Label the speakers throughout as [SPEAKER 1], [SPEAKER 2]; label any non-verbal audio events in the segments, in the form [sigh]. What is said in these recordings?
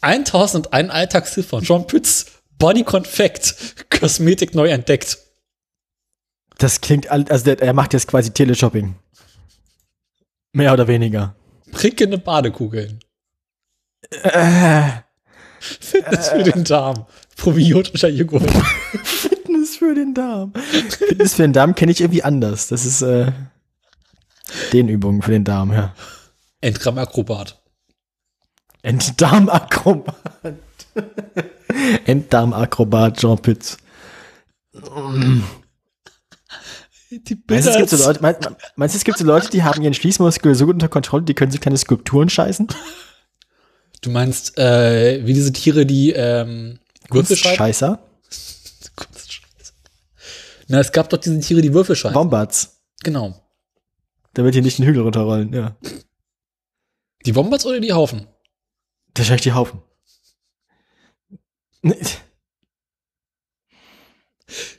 [SPEAKER 1] 1001 Alltagstipp von John Pütz. Body Confect. Kosmetik neu entdeckt.
[SPEAKER 2] Das klingt, also der, er macht jetzt quasi Teleshopping. Mehr oder weniger.
[SPEAKER 1] Prickende Badekugeln.
[SPEAKER 2] Äh,
[SPEAKER 1] Fitness für den Darm. Probiotischer Joghurt.
[SPEAKER 2] Fitness für den Darm. Fitness für den Darm kenne ich irgendwie anders. Das ist äh, Dehnübungen für den Darm, ja.
[SPEAKER 1] Endram-Akrobat.
[SPEAKER 2] Enddarmakrobat. Enddarmakrobat Jean Pütz.
[SPEAKER 1] Die
[SPEAKER 2] Meinst du, es gibt so Leute, mein, meinst du, es gibt so Leute, die haben ihren Schließmuskel so gut unter Kontrolle, die können sich kleine Skulpturen scheißen?
[SPEAKER 1] Du meinst, äh, wie diese Tiere, die ähm, Würfel?
[SPEAKER 2] Scheißer? [laughs]
[SPEAKER 1] Na, es gab doch diese Tiere, die Würfel schreiben.
[SPEAKER 2] Wombats.
[SPEAKER 1] Genau.
[SPEAKER 2] Damit die nicht den Hügel runterrollen, ja.
[SPEAKER 1] Die Wombats oder die Haufen?
[SPEAKER 2] Schau ich die Haufen.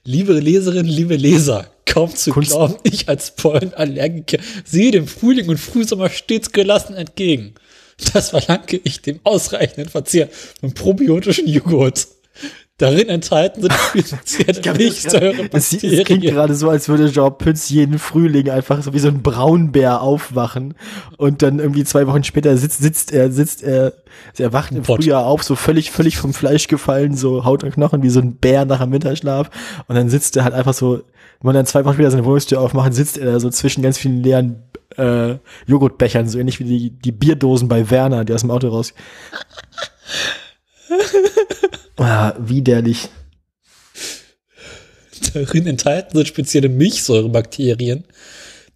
[SPEAKER 1] Liebe Leserinnen, liebe Leser, kaum zu
[SPEAKER 2] Kunst-
[SPEAKER 1] glauben, ich als Pollenallergiker sehe dem Frühling und Frühsommer stets gelassen entgegen. Das verlange ich dem ausreichenden Verzehr von probiotischen Joghurt. Darin enthalten sind [laughs] Milchsäure,
[SPEAKER 2] Es, es klingt gerade so, als würde Jean Pütz jeden Frühling einfach so wie so ein Braunbär aufwachen und dann irgendwie zwei Wochen später sitzt, sitzt er, sitzt er, er wacht im
[SPEAKER 1] Pott.
[SPEAKER 2] Frühjahr auf, so völlig, völlig vom Fleisch gefallen, so Haut und Knochen, wie so ein Bär nach einem Winterschlaf und dann sitzt er halt einfach so, wenn man dann zwei Wochen später seine Wohnungstür aufmacht, sitzt er da so zwischen ganz vielen leeren äh, Joghurtbechern, so ähnlich wie die, die Bierdosen bei Werner, die aus dem Auto raus. [laughs] ah, widerlich.
[SPEAKER 1] Darin enthalten sind spezielle Milchsäurebakterien,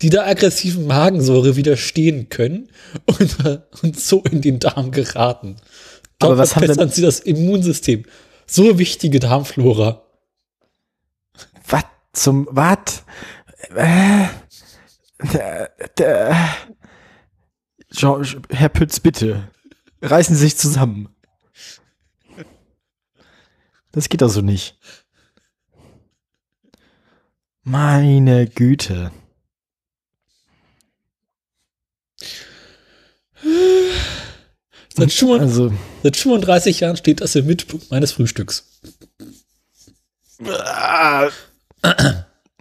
[SPEAKER 1] die der aggressiven Magensäure widerstehen können und, [laughs] und so in den Darm geraten. Dort
[SPEAKER 2] Aber was haben
[SPEAKER 1] verbessern
[SPEAKER 2] denn-
[SPEAKER 1] sie das Immunsystem. So wichtige Darmflora.
[SPEAKER 2] Was zum was? Äh, der, der, Jean, Herr Pütz, bitte. Reißen Sie sich zusammen. Das geht doch so nicht. Meine Güte.
[SPEAKER 1] Seit, 35
[SPEAKER 2] Also,
[SPEAKER 1] seit 35 Jahren steht das im Mittelpunkt meines Frühstücks.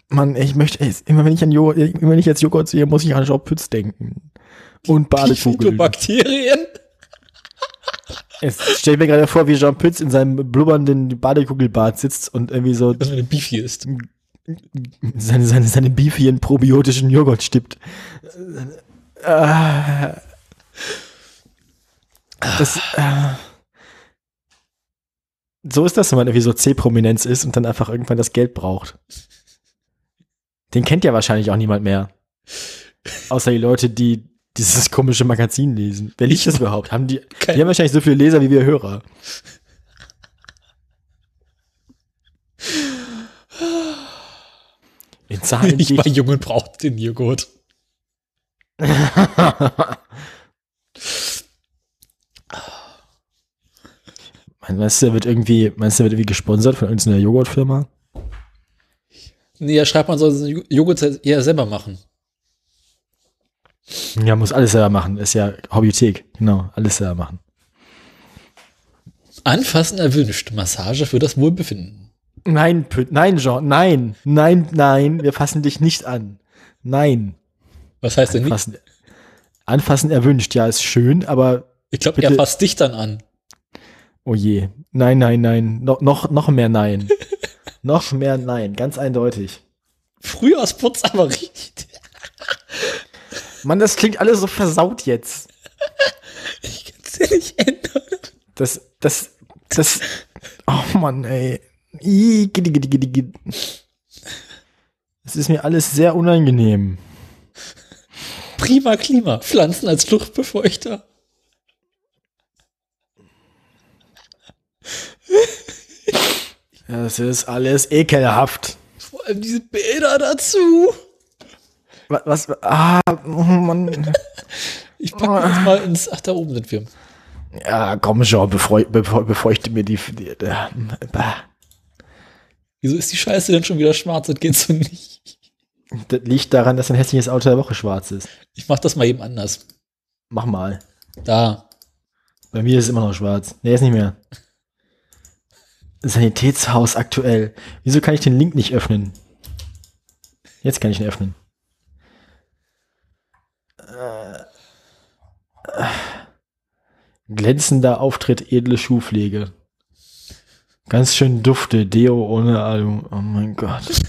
[SPEAKER 2] Mann, ich möchte, ey, immer wenn ich an Joghurt, immer wenn ich jetzt Joghurt sehe, muss ich an Pütz denken. Und Badekugeln.
[SPEAKER 1] Bakterien.
[SPEAKER 2] Ich stell mir gerade vor, wie Jean Pütz in seinem blubbernden Badekugelbad sitzt und irgendwie so
[SPEAKER 1] Das eine Beefy ist.
[SPEAKER 2] seine, seine, seine beefien probiotischen Joghurt stippt. Das, äh, so ist das, wenn man irgendwie so C-Prominenz ist und dann einfach irgendwann das Geld braucht. Den kennt ja wahrscheinlich auch niemand mehr. Außer die Leute, die dieses komische Magazin lesen. Wer liest das überhaupt? Haben die, die haben wahrscheinlich so viele Leser wie wir Hörer. In Zahlen
[SPEAKER 1] Ich
[SPEAKER 2] die
[SPEAKER 1] war jung und brauchte den Joghurt. [laughs]
[SPEAKER 2] Meinst du, der wird irgendwie, meinst du, wird irgendwie gesponsert von irgendeiner Joghurtfirma?
[SPEAKER 1] Nee, ja, schreibt man soll Joghurt eher selber machen.
[SPEAKER 2] Ja, muss alles selber machen. Ist ja Hobbythek. Genau, alles selber machen.
[SPEAKER 1] Anfassen erwünscht. Massage für das Wohlbefinden.
[SPEAKER 2] Nein, Püt, nein, Jean, nein, nein, nein, wir fassen dich nicht an. Nein.
[SPEAKER 1] Was heißt denn nicht?
[SPEAKER 2] Anfassen, anfassen erwünscht, ja, ist schön, aber
[SPEAKER 1] Ich glaube, er fasst dich dann an.
[SPEAKER 2] oh je. Nein, nein, nein. No, noch, noch mehr Nein. [laughs] noch mehr Nein, ganz eindeutig.
[SPEAKER 1] Frühjahrsputz aber richtig.
[SPEAKER 2] Mann, das klingt alles so versaut jetzt.
[SPEAKER 1] Ich kann es ja nicht ändern.
[SPEAKER 2] Das, das, das, oh Mann, ey. Das ist mir alles sehr unangenehm.
[SPEAKER 1] Prima Klima. Pflanzen als Luftbefeuchter.
[SPEAKER 2] Das ist alles ekelhaft.
[SPEAKER 1] Vor allem diese Bilder dazu.
[SPEAKER 2] Was, ah, oh Mann. [laughs]
[SPEAKER 1] Ich packe das mal ins. Ach, da oben sind wir.
[SPEAKER 2] Ja, komm schon, befeu, befeu, befeuchte mir die, die, die bah.
[SPEAKER 1] Wieso ist die Scheiße denn schon wieder schwarz? Das geht so nicht.
[SPEAKER 2] Das liegt daran, dass ein hässliches Auto der Woche schwarz ist.
[SPEAKER 1] Ich mach das mal eben anders.
[SPEAKER 2] Mach mal.
[SPEAKER 1] Da.
[SPEAKER 2] Bei mir ist es immer noch schwarz. Nee, ist nicht mehr. Sanitätshaus aktuell. Wieso kann ich den Link nicht öffnen? Jetzt kann ich ihn öffnen. Glänzender Auftritt, edle Schuhpflege. Ganz schön dufte, Deo ohne Alu. Oh mein Gott. [laughs]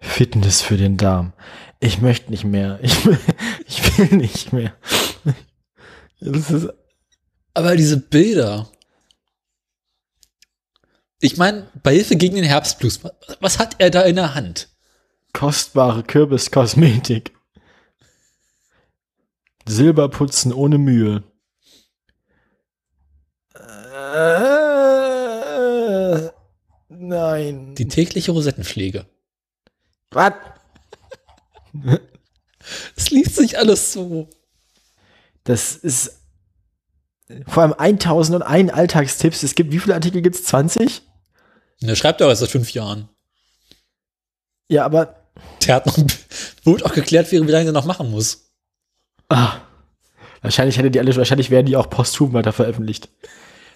[SPEAKER 2] Fitness für den Darm. Ich möchte nicht mehr. [laughs] Ich, will- ich will nicht mehr. Ist,
[SPEAKER 1] Aber diese Bilder. Ich meine, bei Hilfe gegen den Herbstblues, was hat er da in der Hand?
[SPEAKER 2] Kostbare Kürbiskosmetik. Silberputzen ohne Mühe. Äh, nein.
[SPEAKER 1] Die tägliche Rosettenpflege.
[SPEAKER 2] Was?
[SPEAKER 1] Es liest sich alles so.
[SPEAKER 2] Das ist vor allem 1001 Alltagstipps. Es gibt, wie viele Artikel gibt es? 20?
[SPEAKER 1] Der schreibt auch erst seit fünf Jahren.
[SPEAKER 2] Ja, aber
[SPEAKER 1] Der hat noch, wurde auch geklärt, wie, lange er noch machen muss.
[SPEAKER 2] Ah. Wahrscheinlich hätte die alle, wahrscheinlich werden die auch posthum weiter veröffentlicht.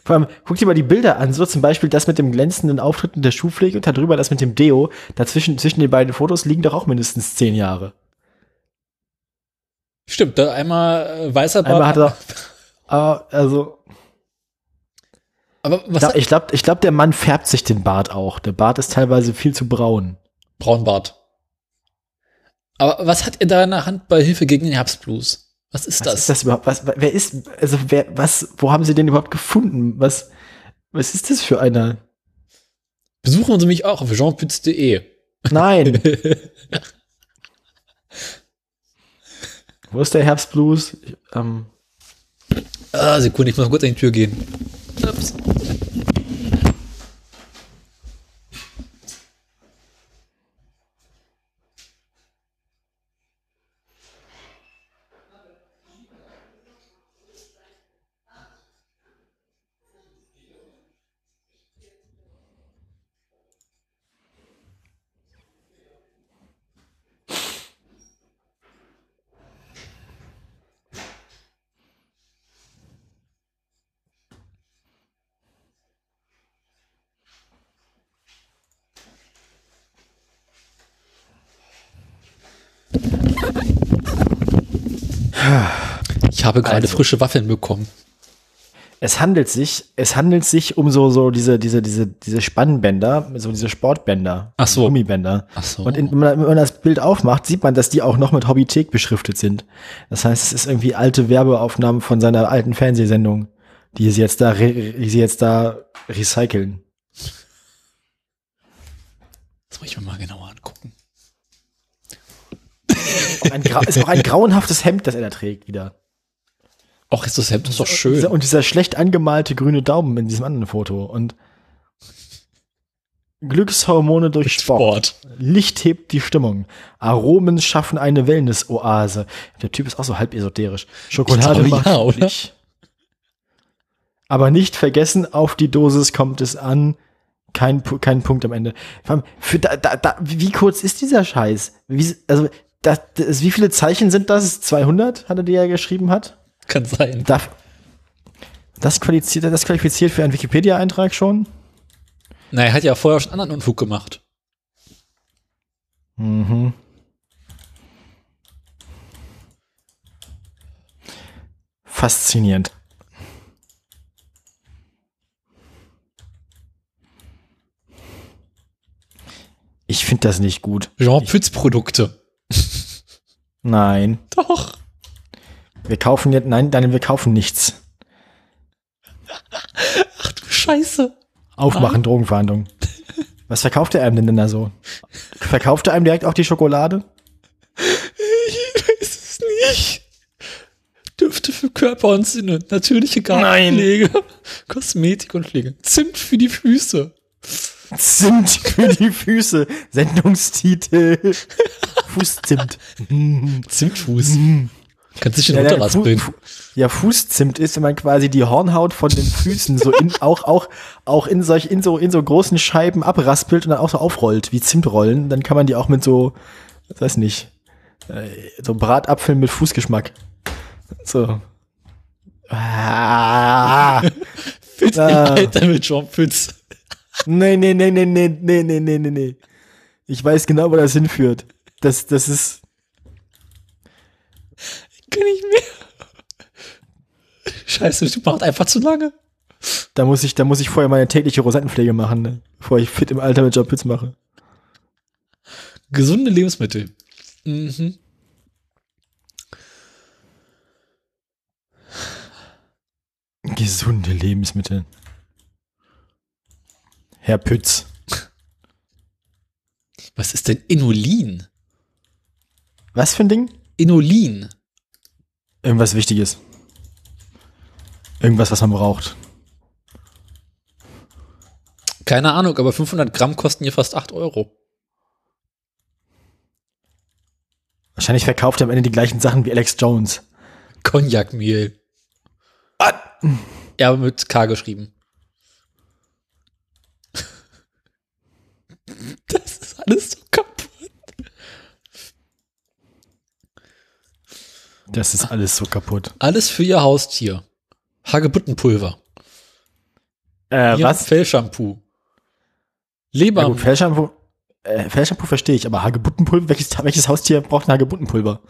[SPEAKER 2] Vor allem, guck dir mal die Bilder an, so zum Beispiel das mit dem glänzenden Auftritt und der Schuhpflege und darüber das mit dem Deo. Dazwischen, zwischen den beiden Fotos liegen doch auch mindestens zehn Jahre.
[SPEAKER 1] Stimmt, da einmal äh, weißer Bart.
[SPEAKER 2] Einmal hat er, aber, also,
[SPEAKER 1] aber was
[SPEAKER 2] ich glaube, ich glaub, der Mann färbt sich den Bart auch. Der Bart ist teilweise viel zu braun.
[SPEAKER 1] Braunbart. Aber was hat er da in der Hand bei Hilfe gegen den Herbstblues? Was ist
[SPEAKER 2] Was
[SPEAKER 1] das?
[SPEAKER 2] ist das überhaupt? Was, wer ist, also, wer, was, wo haben sie den überhaupt gefunden? Was, was ist das für einer?
[SPEAKER 1] Besuchen Sie mich auch auf jeanpütz.de.
[SPEAKER 2] Nein. [laughs] Wo ist der Herbstblues? Ich, Ähm,
[SPEAKER 1] Ah, Sekunde, ich muss mal kurz an die Tür gehen. Ups. Habe gerade
[SPEAKER 2] Also.
[SPEAKER 1] frische Waffeln bekommen.
[SPEAKER 2] es handelt sich, es handelt sich um so, so diese, diese, diese, diese Spannbänder, so diese Sportbänder.
[SPEAKER 1] Ach so.
[SPEAKER 2] Gummibänder.
[SPEAKER 1] Ach so.
[SPEAKER 2] Und in, wenn, man, wenn man das Bild aufmacht, sieht man, dass die auch noch mit Hobbythek beschriftet sind. Das heißt, es ist irgendwie alte Werbeaufnahmen von seiner alten Fernsehsendung, die sie jetzt da, die sie jetzt da recyceln.
[SPEAKER 1] Das muss ich mir mal genauer angucken.
[SPEAKER 2] Ein, ist auch ein grauenhaftes Hemd, das er da trägt wieder.
[SPEAKER 1] Och, ist das Hemd ist doch schön.
[SPEAKER 2] Und dieser schlecht angemalte grüne Daumen in diesem anderen Foto. Und Glückshormone durch Sport. Licht hebt die Stimmung. Aromen schaffen eine Wellness-Oase. Der Typ ist auch so halb esoterisch. Schokolade
[SPEAKER 1] Ich
[SPEAKER 2] macht
[SPEAKER 1] ja, oder?
[SPEAKER 2] glücklich. Aber nicht vergessen, auf die Dosis kommt es an. Kein, kein Punkt am Ende. Für da, da, da, wie kurz ist dieser Scheiß? Wie, also, das, das, wie viele Zeichen sind das? 200, hat er dir ja geschrieben hat? [laughs]
[SPEAKER 1] Kann sein.
[SPEAKER 2] Darf, das qualifiziert, das qualifiziert für einen Wikipedia-Eintrag schon?
[SPEAKER 1] Na, er hat ja vorher schon anderen Unfug gemacht.
[SPEAKER 2] Mhm. Faszinierend. Ich finde das nicht gut.
[SPEAKER 1] Jean Pütz Produkte.
[SPEAKER 2] Nein.
[SPEAKER 1] Doch.
[SPEAKER 2] Wir kaufen jetzt, nein, nein, wir kaufen nichts.
[SPEAKER 1] Ach du Scheiße.
[SPEAKER 2] Aufmachen, Drogenverhandlung. Was verkauft er einem denn da so? Verkauft er einem direkt auch die Schokolade?
[SPEAKER 1] Ich weiß es nicht. Düfte für Körper und Sinne. Natürliche Gartenpflege. Kosmetik und Pflege. Zimt für die Füße.
[SPEAKER 2] Zimt für die Füße. Sendungstitel. Fußzimt. [laughs]
[SPEAKER 1] Zimtfuß. Kannst dich
[SPEAKER 2] Ja,
[SPEAKER 1] Unterlass
[SPEAKER 2] Fu-
[SPEAKER 1] bringen.
[SPEAKER 2] Fu- ja, Fußzimt ist, wenn man quasi die Hornhaut von den Füßen so in, auch, auch, auch in solch, in so, in so großen Scheiben abraspelt und dann auch so aufrollt, wie Zimtrollen, dann kann man die auch mit so, weiß nicht, Äh, so Bratapfel mit Fußgeschmack. So. Ah.
[SPEAKER 1] Fit
[SPEAKER 2] Ah.
[SPEAKER 1] im Alter mit Pütz.
[SPEAKER 2] Nee, nee, nee, nee, nee, nee, nee, nee, nee, nee. Ich weiß genau, wo das hinführt. Das, das ist.
[SPEAKER 1] Kann ich mehr. Scheiße, du machst einfach zu lange.
[SPEAKER 2] Da muss ich, da muss ich vorher meine tägliche Rosettenpflege machen, ne? Bevor ich fit im Alter mit Job Pütz mache.
[SPEAKER 1] Gesunde Lebensmittel. Mhm.
[SPEAKER 2] Gesunde Lebensmittel. Herr Pütz.
[SPEAKER 1] Was ist denn Inulin?
[SPEAKER 2] Was für ein Ding?
[SPEAKER 1] Inulin.
[SPEAKER 2] Irgendwas Wichtiges. Irgendwas, was man braucht.
[SPEAKER 1] Keine Ahnung, aber 500 Gramm kosten hier fast 8 Euro.
[SPEAKER 2] Wahrscheinlich verkauft er am Ende die gleichen Sachen wie Alex Jones.
[SPEAKER 1] Cognacmehl. Ja, aber mit K geschrieben. [laughs] Das ist alles so kaputt.
[SPEAKER 2] Das ist alles so kaputt.
[SPEAKER 1] Alles für ihr Haustier. Hagebuttenpulver.
[SPEAKER 2] Äh, was?
[SPEAKER 1] Fellshampoo.
[SPEAKER 2] Ja,
[SPEAKER 1] Leber.
[SPEAKER 2] gut, Fellshampoo, äh, Fellshampoo verstehe ich, aber Hagebuttenpulver, welches, welches Haustier braucht ein Hagebuttenpulver?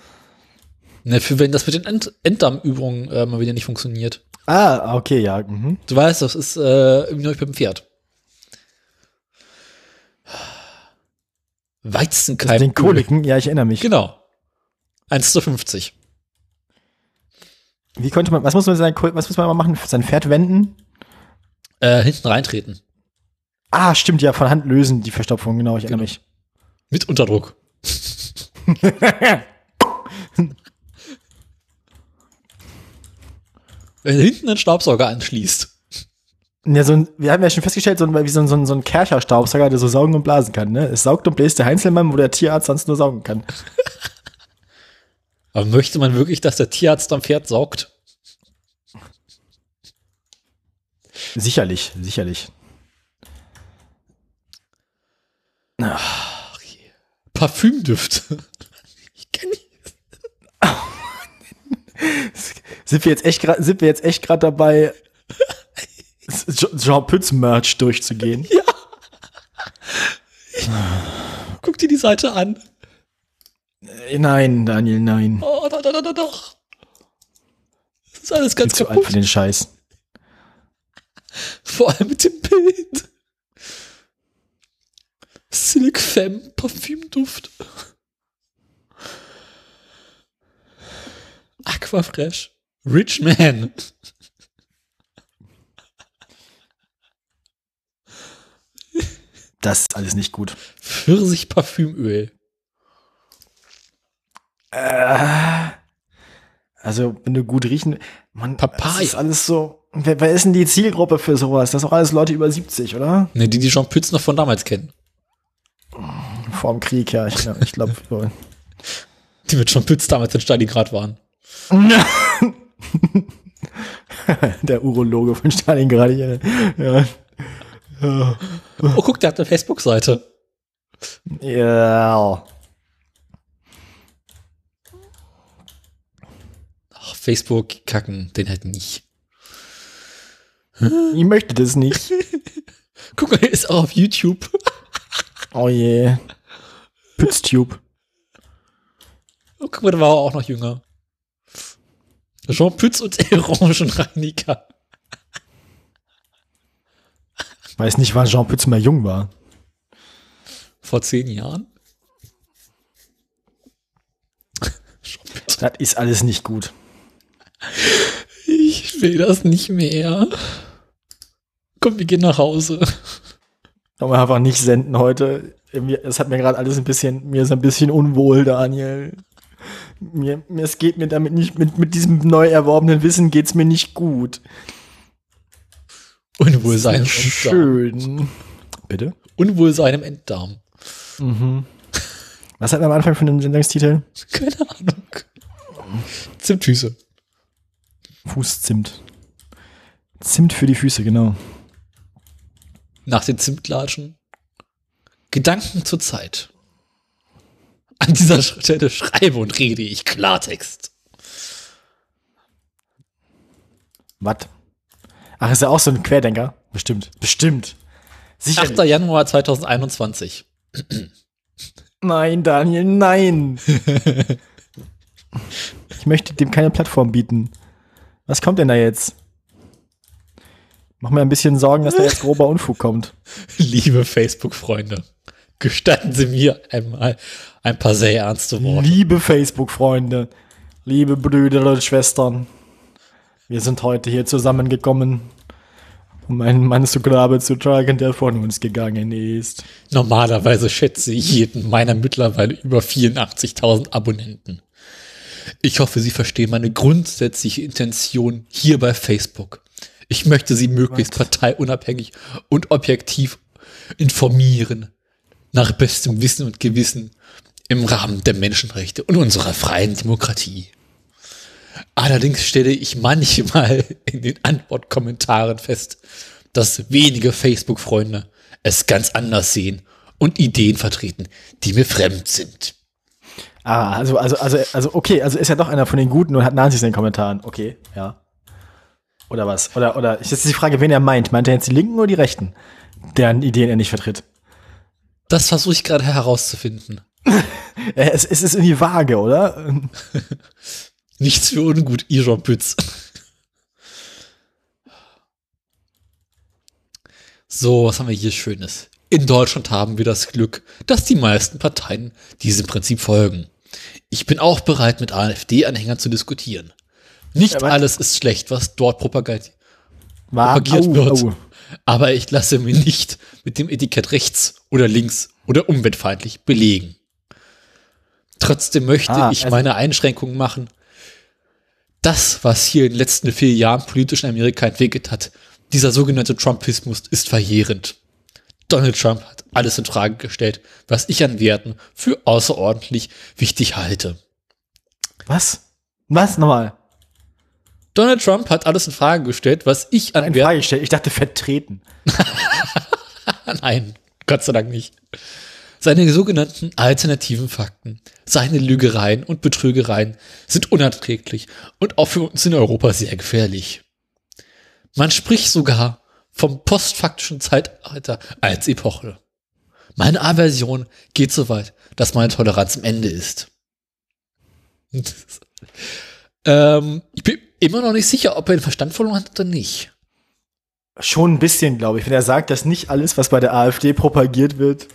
[SPEAKER 1] ne, für wenn das mit den End Enddarmübungen äh, mal wieder nicht funktioniert.
[SPEAKER 2] Ah, okay, ja. Mhm.
[SPEAKER 1] Du weißt, das ist äh, irgendwie noch beim Pferd. Weizenkeim.
[SPEAKER 2] Den Koliken, ja, ich erinnere mich.
[SPEAKER 1] Genau. 1 zu 50.
[SPEAKER 2] Wie konnte man, was muss man sein, was muss man mal machen? Sein Pferd wenden?
[SPEAKER 1] Äh, hinten reintreten.
[SPEAKER 2] Ah, stimmt, ja, von Hand lösen, die Verstopfung, genau, ich erinnere mich.
[SPEAKER 1] Mit Unterdruck. [laughs] Wenn hinten einen Staubsauger anschließt.
[SPEAKER 2] Ja, so ein, wir haben ja schon festgestellt, so ein, wie so ein, so ein, so ein Kercher-Staubsauger, der so saugen und blasen kann, ne? Es saugt und bläst der Heinzelmann, wo der Tierarzt sonst nur saugen kann. [laughs]
[SPEAKER 1] Aber möchte man wirklich, dass der Tierarzt am Pferd saugt?
[SPEAKER 2] Sicherlich, sicherlich.
[SPEAKER 1] Parfümdüfte. [laughs] Ich kenne.
[SPEAKER 2] Sind wir jetzt echt gerade, sind wir jetzt echt gerade dabei, Je- Jean Pütz Merch durchzugehen?
[SPEAKER 1] Guck dir die Seite an.
[SPEAKER 2] Äh, Nein, Daniel, nein.
[SPEAKER 1] Oh, doch, doch, doch, doch, doch. Das ist alles ganz
[SPEAKER 2] zu alt für
[SPEAKER 1] kaputt.
[SPEAKER 2] den Scheiß.
[SPEAKER 1] Vor allem mit dem Bild. Silk Femme Parfümduft. Aquafresh. Rich Man.
[SPEAKER 2] Das ist alles nicht gut.
[SPEAKER 1] Pfirsich Parfümöl.
[SPEAKER 2] Also, wenn du gut riechen, man,
[SPEAKER 1] Papaya.
[SPEAKER 2] das ist alles so. Wer, wer ist denn die Zielgruppe für sowas? Das sind auch alles Leute über 70, oder?
[SPEAKER 1] Ne, die, die Jean Pütz noch von damals kennen.
[SPEAKER 2] Vor dem Krieg, ja. Ich, ich glaube. So. [laughs]
[SPEAKER 1] Die mit Jean Pütz damals in Stalingrad waren. [laughs]
[SPEAKER 2] der Urologe von Stalingrad. Ja. ja.
[SPEAKER 1] Oh, guck, der hat eine Facebook-Seite.
[SPEAKER 2] Ja.
[SPEAKER 1] Facebook kacken, den halt nicht.
[SPEAKER 2] Ich möchte das nicht. [laughs]
[SPEAKER 1] Guck mal, der ist auch auf YouTube. [laughs]
[SPEAKER 2] Oh je. Pütztube.
[SPEAKER 1] Oh, guck mal, da war er auch noch jünger. Jean Pütz und [laughs] Orangenreiniger.
[SPEAKER 2] Weiß nicht, wann Jean Pütz mal jung war.
[SPEAKER 1] Vor zehn Jahren.
[SPEAKER 2] Das ist alles nicht gut.
[SPEAKER 1] Ich will das nicht mehr. Komm, wir gehen nach Hause.
[SPEAKER 2] Kann man einfach nicht senden heute. Es hat mir gerade alles ein bisschen, mir ist ein bisschen unwohl, Daniel. Mir, mir es geht mir damit nicht, mit, mit diesem neu erworbenen Wissen geht's mir nicht gut.
[SPEAKER 1] Unwohlsein im Enddarm.
[SPEAKER 2] schön. Bitte?
[SPEAKER 1] Unwohlsein im Enddarm.
[SPEAKER 2] Was hatten wir am Anfang von dem Sendungstitel?
[SPEAKER 1] Keine Ahnung. Zimtfüße.
[SPEAKER 2] Fußzimt. Zimt für die Füße, genau.
[SPEAKER 1] Nach den Zimtlatschen. Gedanken zur Zeit. An dieser Stelle schreibe und rede ich Klartext.
[SPEAKER 2] Was? Ach, ist er auch so ein Querdenker? Bestimmt. Bestimmt.
[SPEAKER 1] 8. Januar 2021.
[SPEAKER 2] Nein, Daniel, nein. [laughs] ich möchte dem keine Plattform bieten. Was kommt denn da jetzt? Mach mir ein bisschen Sorgen, dass da jetzt grober Unfug kommt. [laughs]
[SPEAKER 1] Liebe Facebook-Freunde, gestatten Sie mir einmal ein paar sehr ernste Worte.
[SPEAKER 2] Liebe Facebook-Freunde, liebe Brüder und Schwestern, wir sind heute hier zusammengekommen, um einen Mann zu Grabe zu tragen, der von uns gegangen ist.
[SPEAKER 1] Normalerweise schätze ich jeden meiner mittlerweile über 84.000 Abonnenten. Ich hoffe, Sie verstehen meine grundsätzliche Intention hier bei Facebook. Ich möchte Sie möglichst parteiunabhängig und objektiv informieren, nach bestem Wissen und Gewissen im Rahmen der Menschenrechte und unserer freien Demokratie. Allerdings stelle ich manchmal [laughs] in den Antwortkommentaren fest, dass wenige Facebook-Freunde es ganz anders sehen und Ideen vertreten, die mir fremd sind.
[SPEAKER 2] Ah, also, also, also, also, okay, also ist ja doch einer von den Guten und hat Nazis in den Kommentaren. Okay, ja. Oder was? Oder, oder, ist jetzt die Frage, wen er meint. Meint er jetzt die Linken oder die Rechten, deren Ideen er nicht vertritt?
[SPEAKER 1] Das versuche ich gerade herauszufinden. [laughs]
[SPEAKER 2] es, es ist irgendwie vage, oder? [laughs]
[SPEAKER 1] Nichts für ungut, Iron Pütz. So, was haben wir hier Schönes? In Deutschland haben wir das Glück, dass die meisten Parteien diesem Prinzip folgen. Ich bin auch bereit, mit AfD-Anhängern zu diskutieren. Nicht
[SPEAKER 2] Ja,
[SPEAKER 1] alles ist schlecht, was dort
[SPEAKER 2] War,
[SPEAKER 1] propagiert
[SPEAKER 2] au,
[SPEAKER 1] wird.
[SPEAKER 2] au.
[SPEAKER 1] Aber ich lasse mir nicht mit dem Etikett rechts oder links oder umweltfeindlich belegen. Trotzdem möchte
[SPEAKER 2] Ah,
[SPEAKER 1] ich
[SPEAKER 2] also-
[SPEAKER 1] meine Einschränkungen machen. Das, was hier in den letzten vier Jahren politisch in Amerika entwickelt hat, dieser sogenannte Trumpismus ist verheerend. Donald Trump hat alles in Frage gestellt, was ich an Werten für außerordentlich wichtig halte.
[SPEAKER 2] Was? Was? Nochmal.
[SPEAKER 1] Donald Trump hat alles in Frage gestellt, was ich an
[SPEAKER 2] In
[SPEAKER 1] Werten
[SPEAKER 2] Frage gestellt. Ich dachte vertreten. [laughs]
[SPEAKER 1] Nein, Gott sei Dank nicht. Seine sogenannten alternativen Fakten, seine Lügereien und Betrügereien sind unerträglich und auch für uns in Europa sehr gefährlich. Man spricht sogar vom postfaktischen Zeitalter als Epoche. Meine Aversion geht so weit, dass meine Toleranz am Ende ist. [laughs] ähm, ich bin immer noch nicht sicher, ob er den Verstand verloren hat oder nicht.
[SPEAKER 2] Schon ein bisschen, glaube ich. Wenn er sagt, dass nicht alles, was bei der AfD propagiert wird,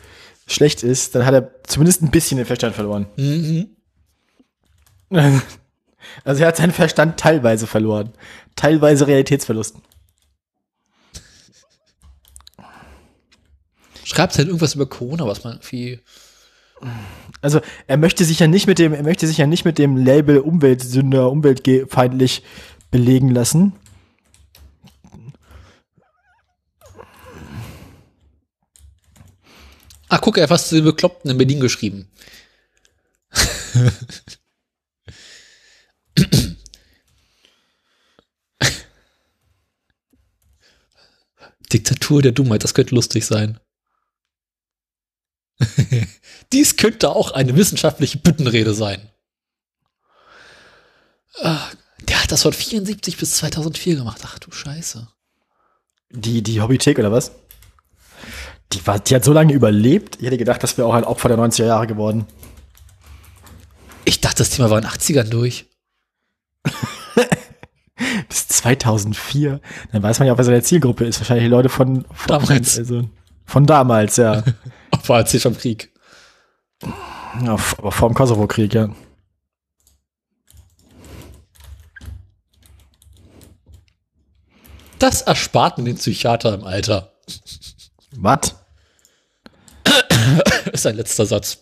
[SPEAKER 2] schlecht ist, dann hat er zumindest ein bisschen den Verstand verloren.
[SPEAKER 1] Mhm. [laughs]
[SPEAKER 2] Also er hat seinen Verstand teilweise verloren. Teilweise Realitätsverlust.
[SPEAKER 1] Schreibt halt irgendwas über Corona, was man irgendwie.
[SPEAKER 2] Also er möchte sich ja nicht mit dem, er möchte sich ja nicht mit dem Label Umweltsünder, umweltfeindlich belegen lassen.
[SPEAKER 1] Ach, guck, er hat was zu den Bekloppten in Berlin geschrieben. [laughs] Diktatur der Dummheit, das könnte lustig sein. [laughs] Dies könnte auch eine wissenschaftliche Büttenrede sein. Ah, Der hat das von 74 bis 2004 gemacht. Ach du Scheiße.
[SPEAKER 2] Die, die Hobbythek oder was? Die, war, die hat so lange überlebt. Ich hätte gedacht, das wäre auch ein Opfer der 90er Jahre geworden.
[SPEAKER 1] Ich dachte, das Thema war in den 80ern durch. [laughs]
[SPEAKER 2] Bis 2004. Dann weiß man ja, wer seine Zielgruppe ist. Wahrscheinlich die Leute von, von
[SPEAKER 1] Damals.
[SPEAKER 2] Also, von damals, ja. [laughs]
[SPEAKER 1] War als hier schon Krieg.
[SPEAKER 2] ja aber vor dem Kosovo-Krieg, ja.
[SPEAKER 1] Das erspart mir den Psychiater im Alter.
[SPEAKER 2] Was?
[SPEAKER 1] ist ein letzter Satz.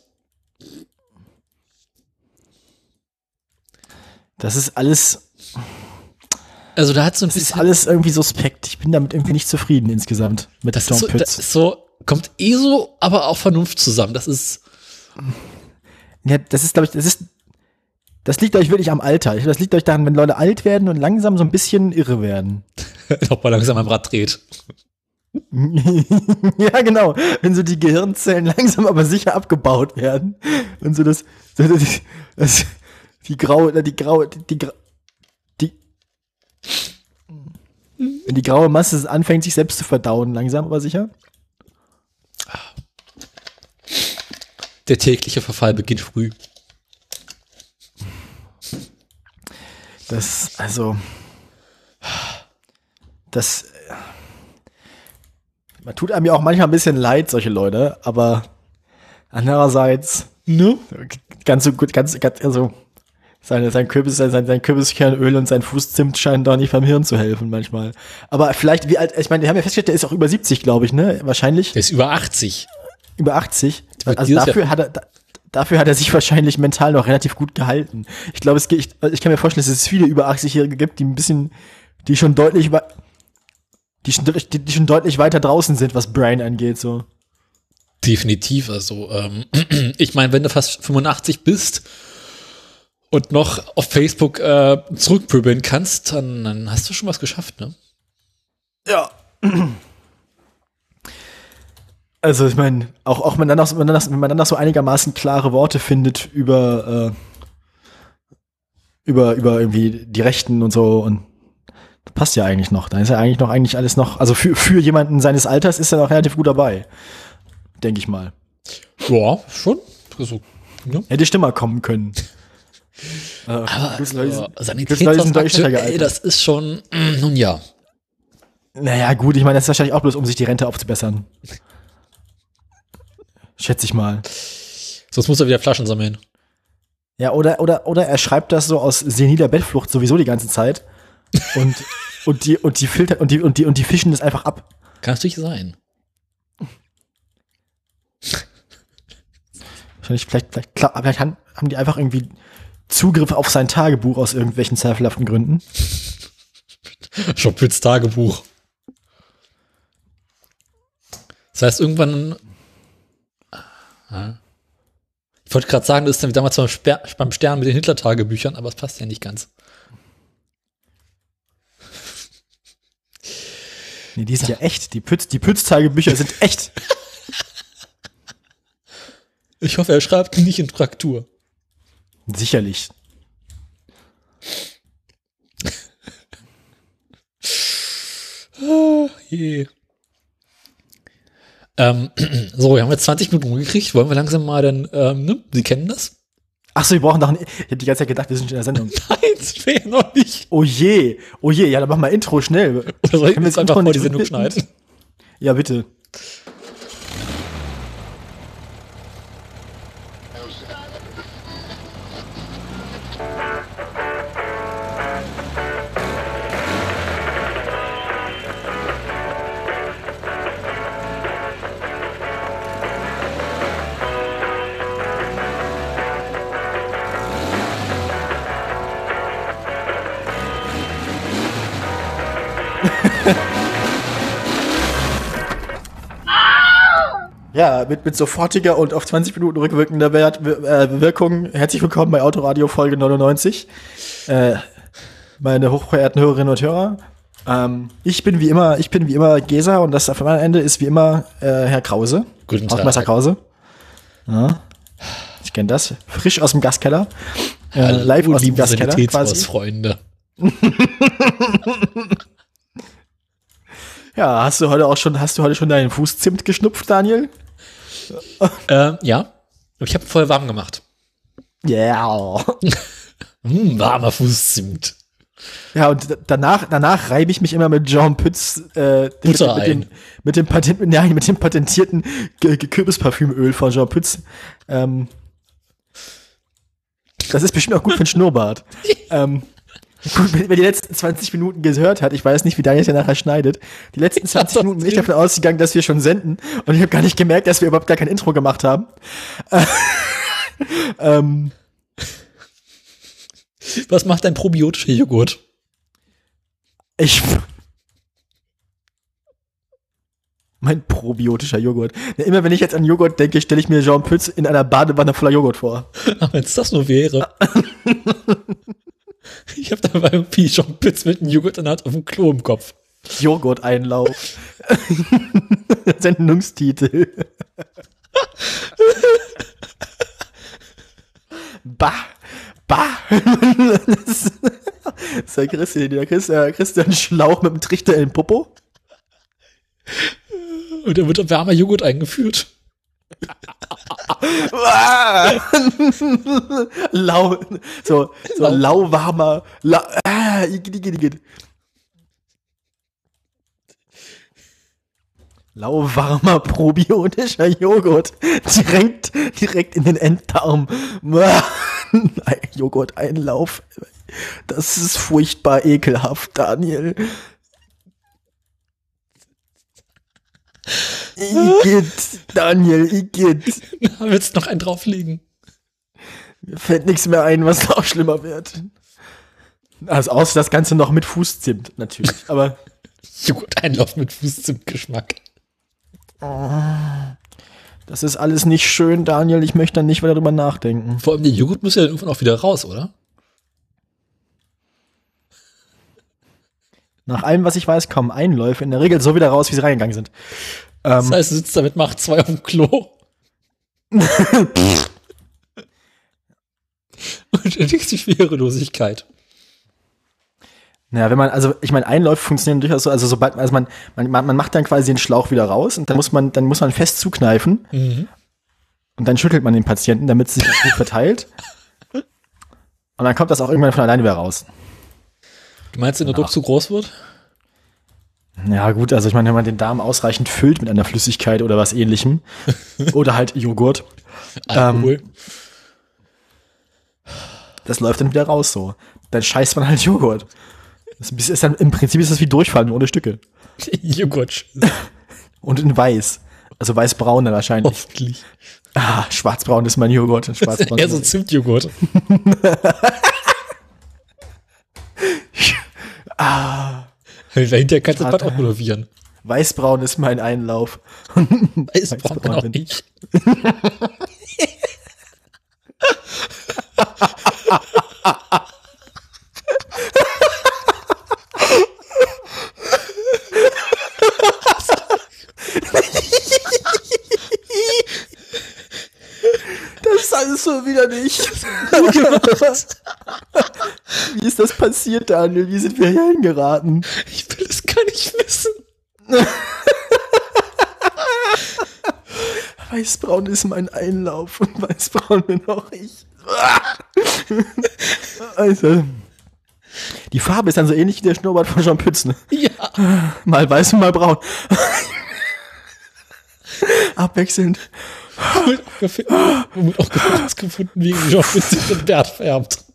[SPEAKER 2] Das ist alles,
[SPEAKER 1] Also da hat so ein
[SPEAKER 2] das ist
[SPEAKER 1] bisschen,
[SPEAKER 2] alles irgendwie suspekt. Ich bin damit irgendwie nicht zufrieden insgesamt mit
[SPEAKER 1] das
[SPEAKER 2] John
[SPEAKER 1] ist so,
[SPEAKER 2] Pütz.
[SPEAKER 1] das ist so, kommt eh so, aber auch Vernunft zusammen. Das ist,
[SPEAKER 2] Ja, das ist, glaube ich, das ist, das liegt, ich, wirklich am Alter. Das liegt, ich, daran, wenn Leute alt werden und langsam so ein bisschen irre werden. [laughs]
[SPEAKER 1] ob man langsam am Rad dreht. [laughs]
[SPEAKER 2] ja, genau. Wenn so die Gehirnzellen langsam aber sicher abgebaut werden. Und so das, so das, das die graue, die graue, die, die, die, wenn die graue Masse anfängt, sich selbst zu verdauen, langsam aber sicher.
[SPEAKER 1] Der tägliche Verfall beginnt früh.
[SPEAKER 2] Das, also, das, man tut einem ja auch manchmal ein bisschen leid, solche Leute, aber andererseits,
[SPEAKER 1] Ne?
[SPEAKER 2] ganz so gut, ganz, ganz also, seine, sein Kürbis, sein, sein Kürbiskernöl und sein Fußzimt scheinen da nicht beim Hirn zu helfen manchmal. Aber vielleicht, wie alt, ich meine, wir haben ja festgestellt, der ist auch über 70, glaube ich, ne? Wahrscheinlich.
[SPEAKER 1] Der ist über 80.
[SPEAKER 2] Über 80. Also dafür
[SPEAKER 1] Jahr-
[SPEAKER 2] hat er, da, dafür hat er sich wahrscheinlich mental noch relativ gut gehalten. Ich glaube, es gibt, ich, ich kann mir vorstellen, dass es viele über 80-Jährige gibt, die ein bisschen, die schon deutlich über, die schon, die, die schon deutlich weiter draußen sind, was Brian angeht, so.
[SPEAKER 1] Definitiv. Also, ähm, [clears throat] ich meine, wenn du fast 85 bist und noch auf Facebook äh, zurückpöbeln kannst, dann, dann hast du schon was geschafft, ne?
[SPEAKER 2] Ja. [clears throat] Also ich meine, auch, auch wenn, man dann noch, wenn, man dann noch, wenn man dann noch so einigermaßen klare Worte findet über, äh, über, über irgendwie die Rechten und so und das passt ja eigentlich noch. Da ist ja eigentlich noch eigentlich alles noch, also für, für jemanden seines Alters ist er noch relativ gut dabei. Denke ich mal.
[SPEAKER 1] Ja, schon. Also, ne?
[SPEAKER 2] Hätte schlimmer kommen können. Äh,
[SPEAKER 1] Aber äh, das ist schon, mm, nun ja.
[SPEAKER 2] Naja, gut, ich meine, das ist wahrscheinlich auch bloß, um sich die Rente aufzubessern. Schätze ich mal.
[SPEAKER 1] Sonst muss er wieder Flaschen sammeln.
[SPEAKER 2] Ja, oder, oder, oder er schreibt das so aus seniler Bettflucht sowieso die ganze Zeit. Und, [laughs] und die, und die filtern, und die, und die, und die fischen das einfach ab.
[SPEAKER 1] Kann natürlich sein.
[SPEAKER 2] Wahrscheinlich, vielleicht, vielleicht, klar, vielleicht han- haben die einfach irgendwie Zugriff auf sein Tagebuch aus irgendwelchen zweifelhaften Gründen. [laughs]
[SPEAKER 1] Schoppels Tagebuch. Das heißt, irgendwann. Ah. Ich wollte gerade sagen, das ist dann wie damals beim, Sper beim Stern mit den Hitler-Tagebüchern, aber es passt ja nicht ganz.
[SPEAKER 2] Nee, die sind ja echt. Die Pütz, die Pütz-Tagebücher sind echt. [laughs]
[SPEAKER 1] Ich hoffe, er schreibt nicht in Fraktur.
[SPEAKER 2] Sicherlich.
[SPEAKER 1] Je. Ähm, [clears throat] so, wir haben jetzt 20 Minuten rumgekriegt. Wollen wir langsam mal dann, ähm, ne? Sie kennen das?
[SPEAKER 2] Ach so, wir brauchen doch ein, ich habe die ganze Zeit gedacht, wir sind schon in der Sendung. [laughs]
[SPEAKER 1] Nein, das wäre noch nicht.
[SPEAKER 2] Oh je, oh je, ja, dann mach mal Intro schnell.
[SPEAKER 1] Oder soll ich jetzt einfach vor die Sendung schneiden?
[SPEAKER 2] Ja, bitte. Mit, mit sofortiger und auf 20 Minuten rückwirkender Wert, äh, Wirkung. Herzlich willkommen bei Autoradio Folge 99. Äh, meine hochverehrten Hörerinnen und Hörer. Ähm, ich bin wie immer, ich bin wie immer Gesa und das auf meinem Ende ist wie immer äh, Herr Krause.
[SPEAKER 1] Guten Tag.
[SPEAKER 2] Hausmeister Krause. Ja. Ich kenne das. Frisch aus dem Gaskeller. Äh, live aus dem Gaskeller quasi.
[SPEAKER 1] Sanitätshausfreunde. [laughs]
[SPEAKER 2] Ja, hast du heute auch schon, hast du heute schon deinen Fußzimt geschnupft, Daniel?
[SPEAKER 1] Ähm, ja. Ich habe vorher warm gemacht.
[SPEAKER 2] Ja. [laughs]
[SPEAKER 1] Hm, warmer Fußzimt.
[SPEAKER 2] Ja, und danach, danach reibe ich mich immer mit Jean Pütz äh, mit, mit, dem, mit, dem Patent, nein, mit dem patentierten Kürbisparfümöl von Jean Pütz. Ähm, das ist bestimmt auch gut für den Schnurrbart. [laughs] ähm, wenn, wenn die letzten 20 Minuten gehört hat, ich weiß nicht, wie Daniel es ja nachher schneidet. Die letzten 20
[SPEAKER 1] das
[SPEAKER 2] Minuten bin ich davon ausgegangen, dass wir schon senden und ich habe gar nicht gemerkt, dass wir überhaupt gar kein Intro gemacht haben. [laughs] ähm,
[SPEAKER 1] Was macht ein probiotischer Joghurt?
[SPEAKER 2] Ich. Mein probiotischer Joghurt. Ja, immer wenn ich jetzt an Joghurt denke, stelle ich mir Jean Pütz in einer Badewanne voller Joghurt vor.
[SPEAKER 1] Ach, [laughs] wenn es das nur wäre. [laughs] [laughs] ich habe dabei irgendwie schon Pütz mit einem Joghurt in der Hand auf dem Klo im Kopf.
[SPEAKER 2] Joghurt-Einlauf. [laughs] Sendungstitel. bah, bah. [laughs] das ist der Christian, der Christian, Christian Schlauch mit dem Trichter in den Popo.
[SPEAKER 1] Und dann wird wärmer Joghurt eingeführt. [laughs]
[SPEAKER 2] lau, so, so lauwarmer, lau, ah. Lauwarmer probiotischer Joghurt. Direkt, direkt in den Enddarm. Joghurt-Einlauf. Das ist furchtbar ekelhaft, Daniel. Igitt, Daniel, Igitt. [laughs]
[SPEAKER 1] Da willst du noch einen drauflegen.
[SPEAKER 2] Mir fällt nichts mehr ein, was noch schlimmer wird. Also außer das Ganze noch mit Fußzimt, natürlich. [laughs] Aber
[SPEAKER 1] Joghurt-Einlauf mit Fußzimtgeschmack.
[SPEAKER 2] das ist alles nicht schön, Daniel. Ich möchte da nicht weiter drüber nachdenken.
[SPEAKER 1] Vor allem der Joghurt muss ja dann irgendwann auch wieder raus, oder?
[SPEAKER 2] Nach allem, was ich weiß, kommen Einläufe in der Regel so wieder raus, wie sie reingegangen sind.
[SPEAKER 1] Das
[SPEAKER 2] Ähm,
[SPEAKER 1] heißt, du sitzt damit Macht zwei auf dem Klo. [laughs] Und erlegst die Schwerelosigkeit.
[SPEAKER 2] naja, wenn man, also ich meine, Einläufe funktionieren durchaus so, also sobald, also man, man, man macht dann quasi den Schlauch wieder raus und dann muss man, dann muss man fest zukneifen
[SPEAKER 1] Mhm.
[SPEAKER 2] und dann schüttelt man den Patienten, damit es sich gut verteilt. Und dann kommt das auch irgendwann von alleine wieder raus.
[SPEAKER 1] Du meinst, wenn der Druck zu groß wird?
[SPEAKER 2] Ja, gut, also ich meine, wenn man den Darm ausreichend füllt mit einer Flüssigkeit oder was ähnlichem [laughs] oder halt Joghurt,
[SPEAKER 1] Alkohol.
[SPEAKER 2] das läuft dann wieder raus so. Dann scheißt man halt Joghurt. Das ist dann, Im Prinzip ist das wie Durchfallen ohne Stücke. [laughs]
[SPEAKER 1] Joghurt.
[SPEAKER 2] Und in weiß. Also weiß-braun dann wahrscheinlich.
[SPEAKER 1] Hoffentlich.
[SPEAKER 2] Ah, schwarzbraun ist mein Joghurt. Schwarzbraun.
[SPEAKER 1] Eher so Zimtjoghurt. [laughs] ah. Dahinter kannst du das Bad auch renovieren.
[SPEAKER 2] Weißbraun ist mein Einlauf.
[SPEAKER 1] Weiß braucht man auch
[SPEAKER 2] bin-
[SPEAKER 1] nicht.
[SPEAKER 2] Das ist alles so wieder nicht. [laughs] Wie ist das passiert, Daniel? Wie sind wir hier hingeraten?
[SPEAKER 1] Ich will es gar nicht wissen. [laughs]
[SPEAKER 2] Weißbraun ist mein Einlauf und weißbraun bin auch ich. [laughs] Also, die Farbe ist dann so ähnlich wie der Schnurrbart von Jean Pütz, ne?
[SPEAKER 1] Ja. [laughs]
[SPEAKER 2] Mal weiß und mal braun. Abwechselnd.
[SPEAKER 1] Womit auch gefunden, womit auch gefunden, wie Jean Pütz sich den Bart färbt.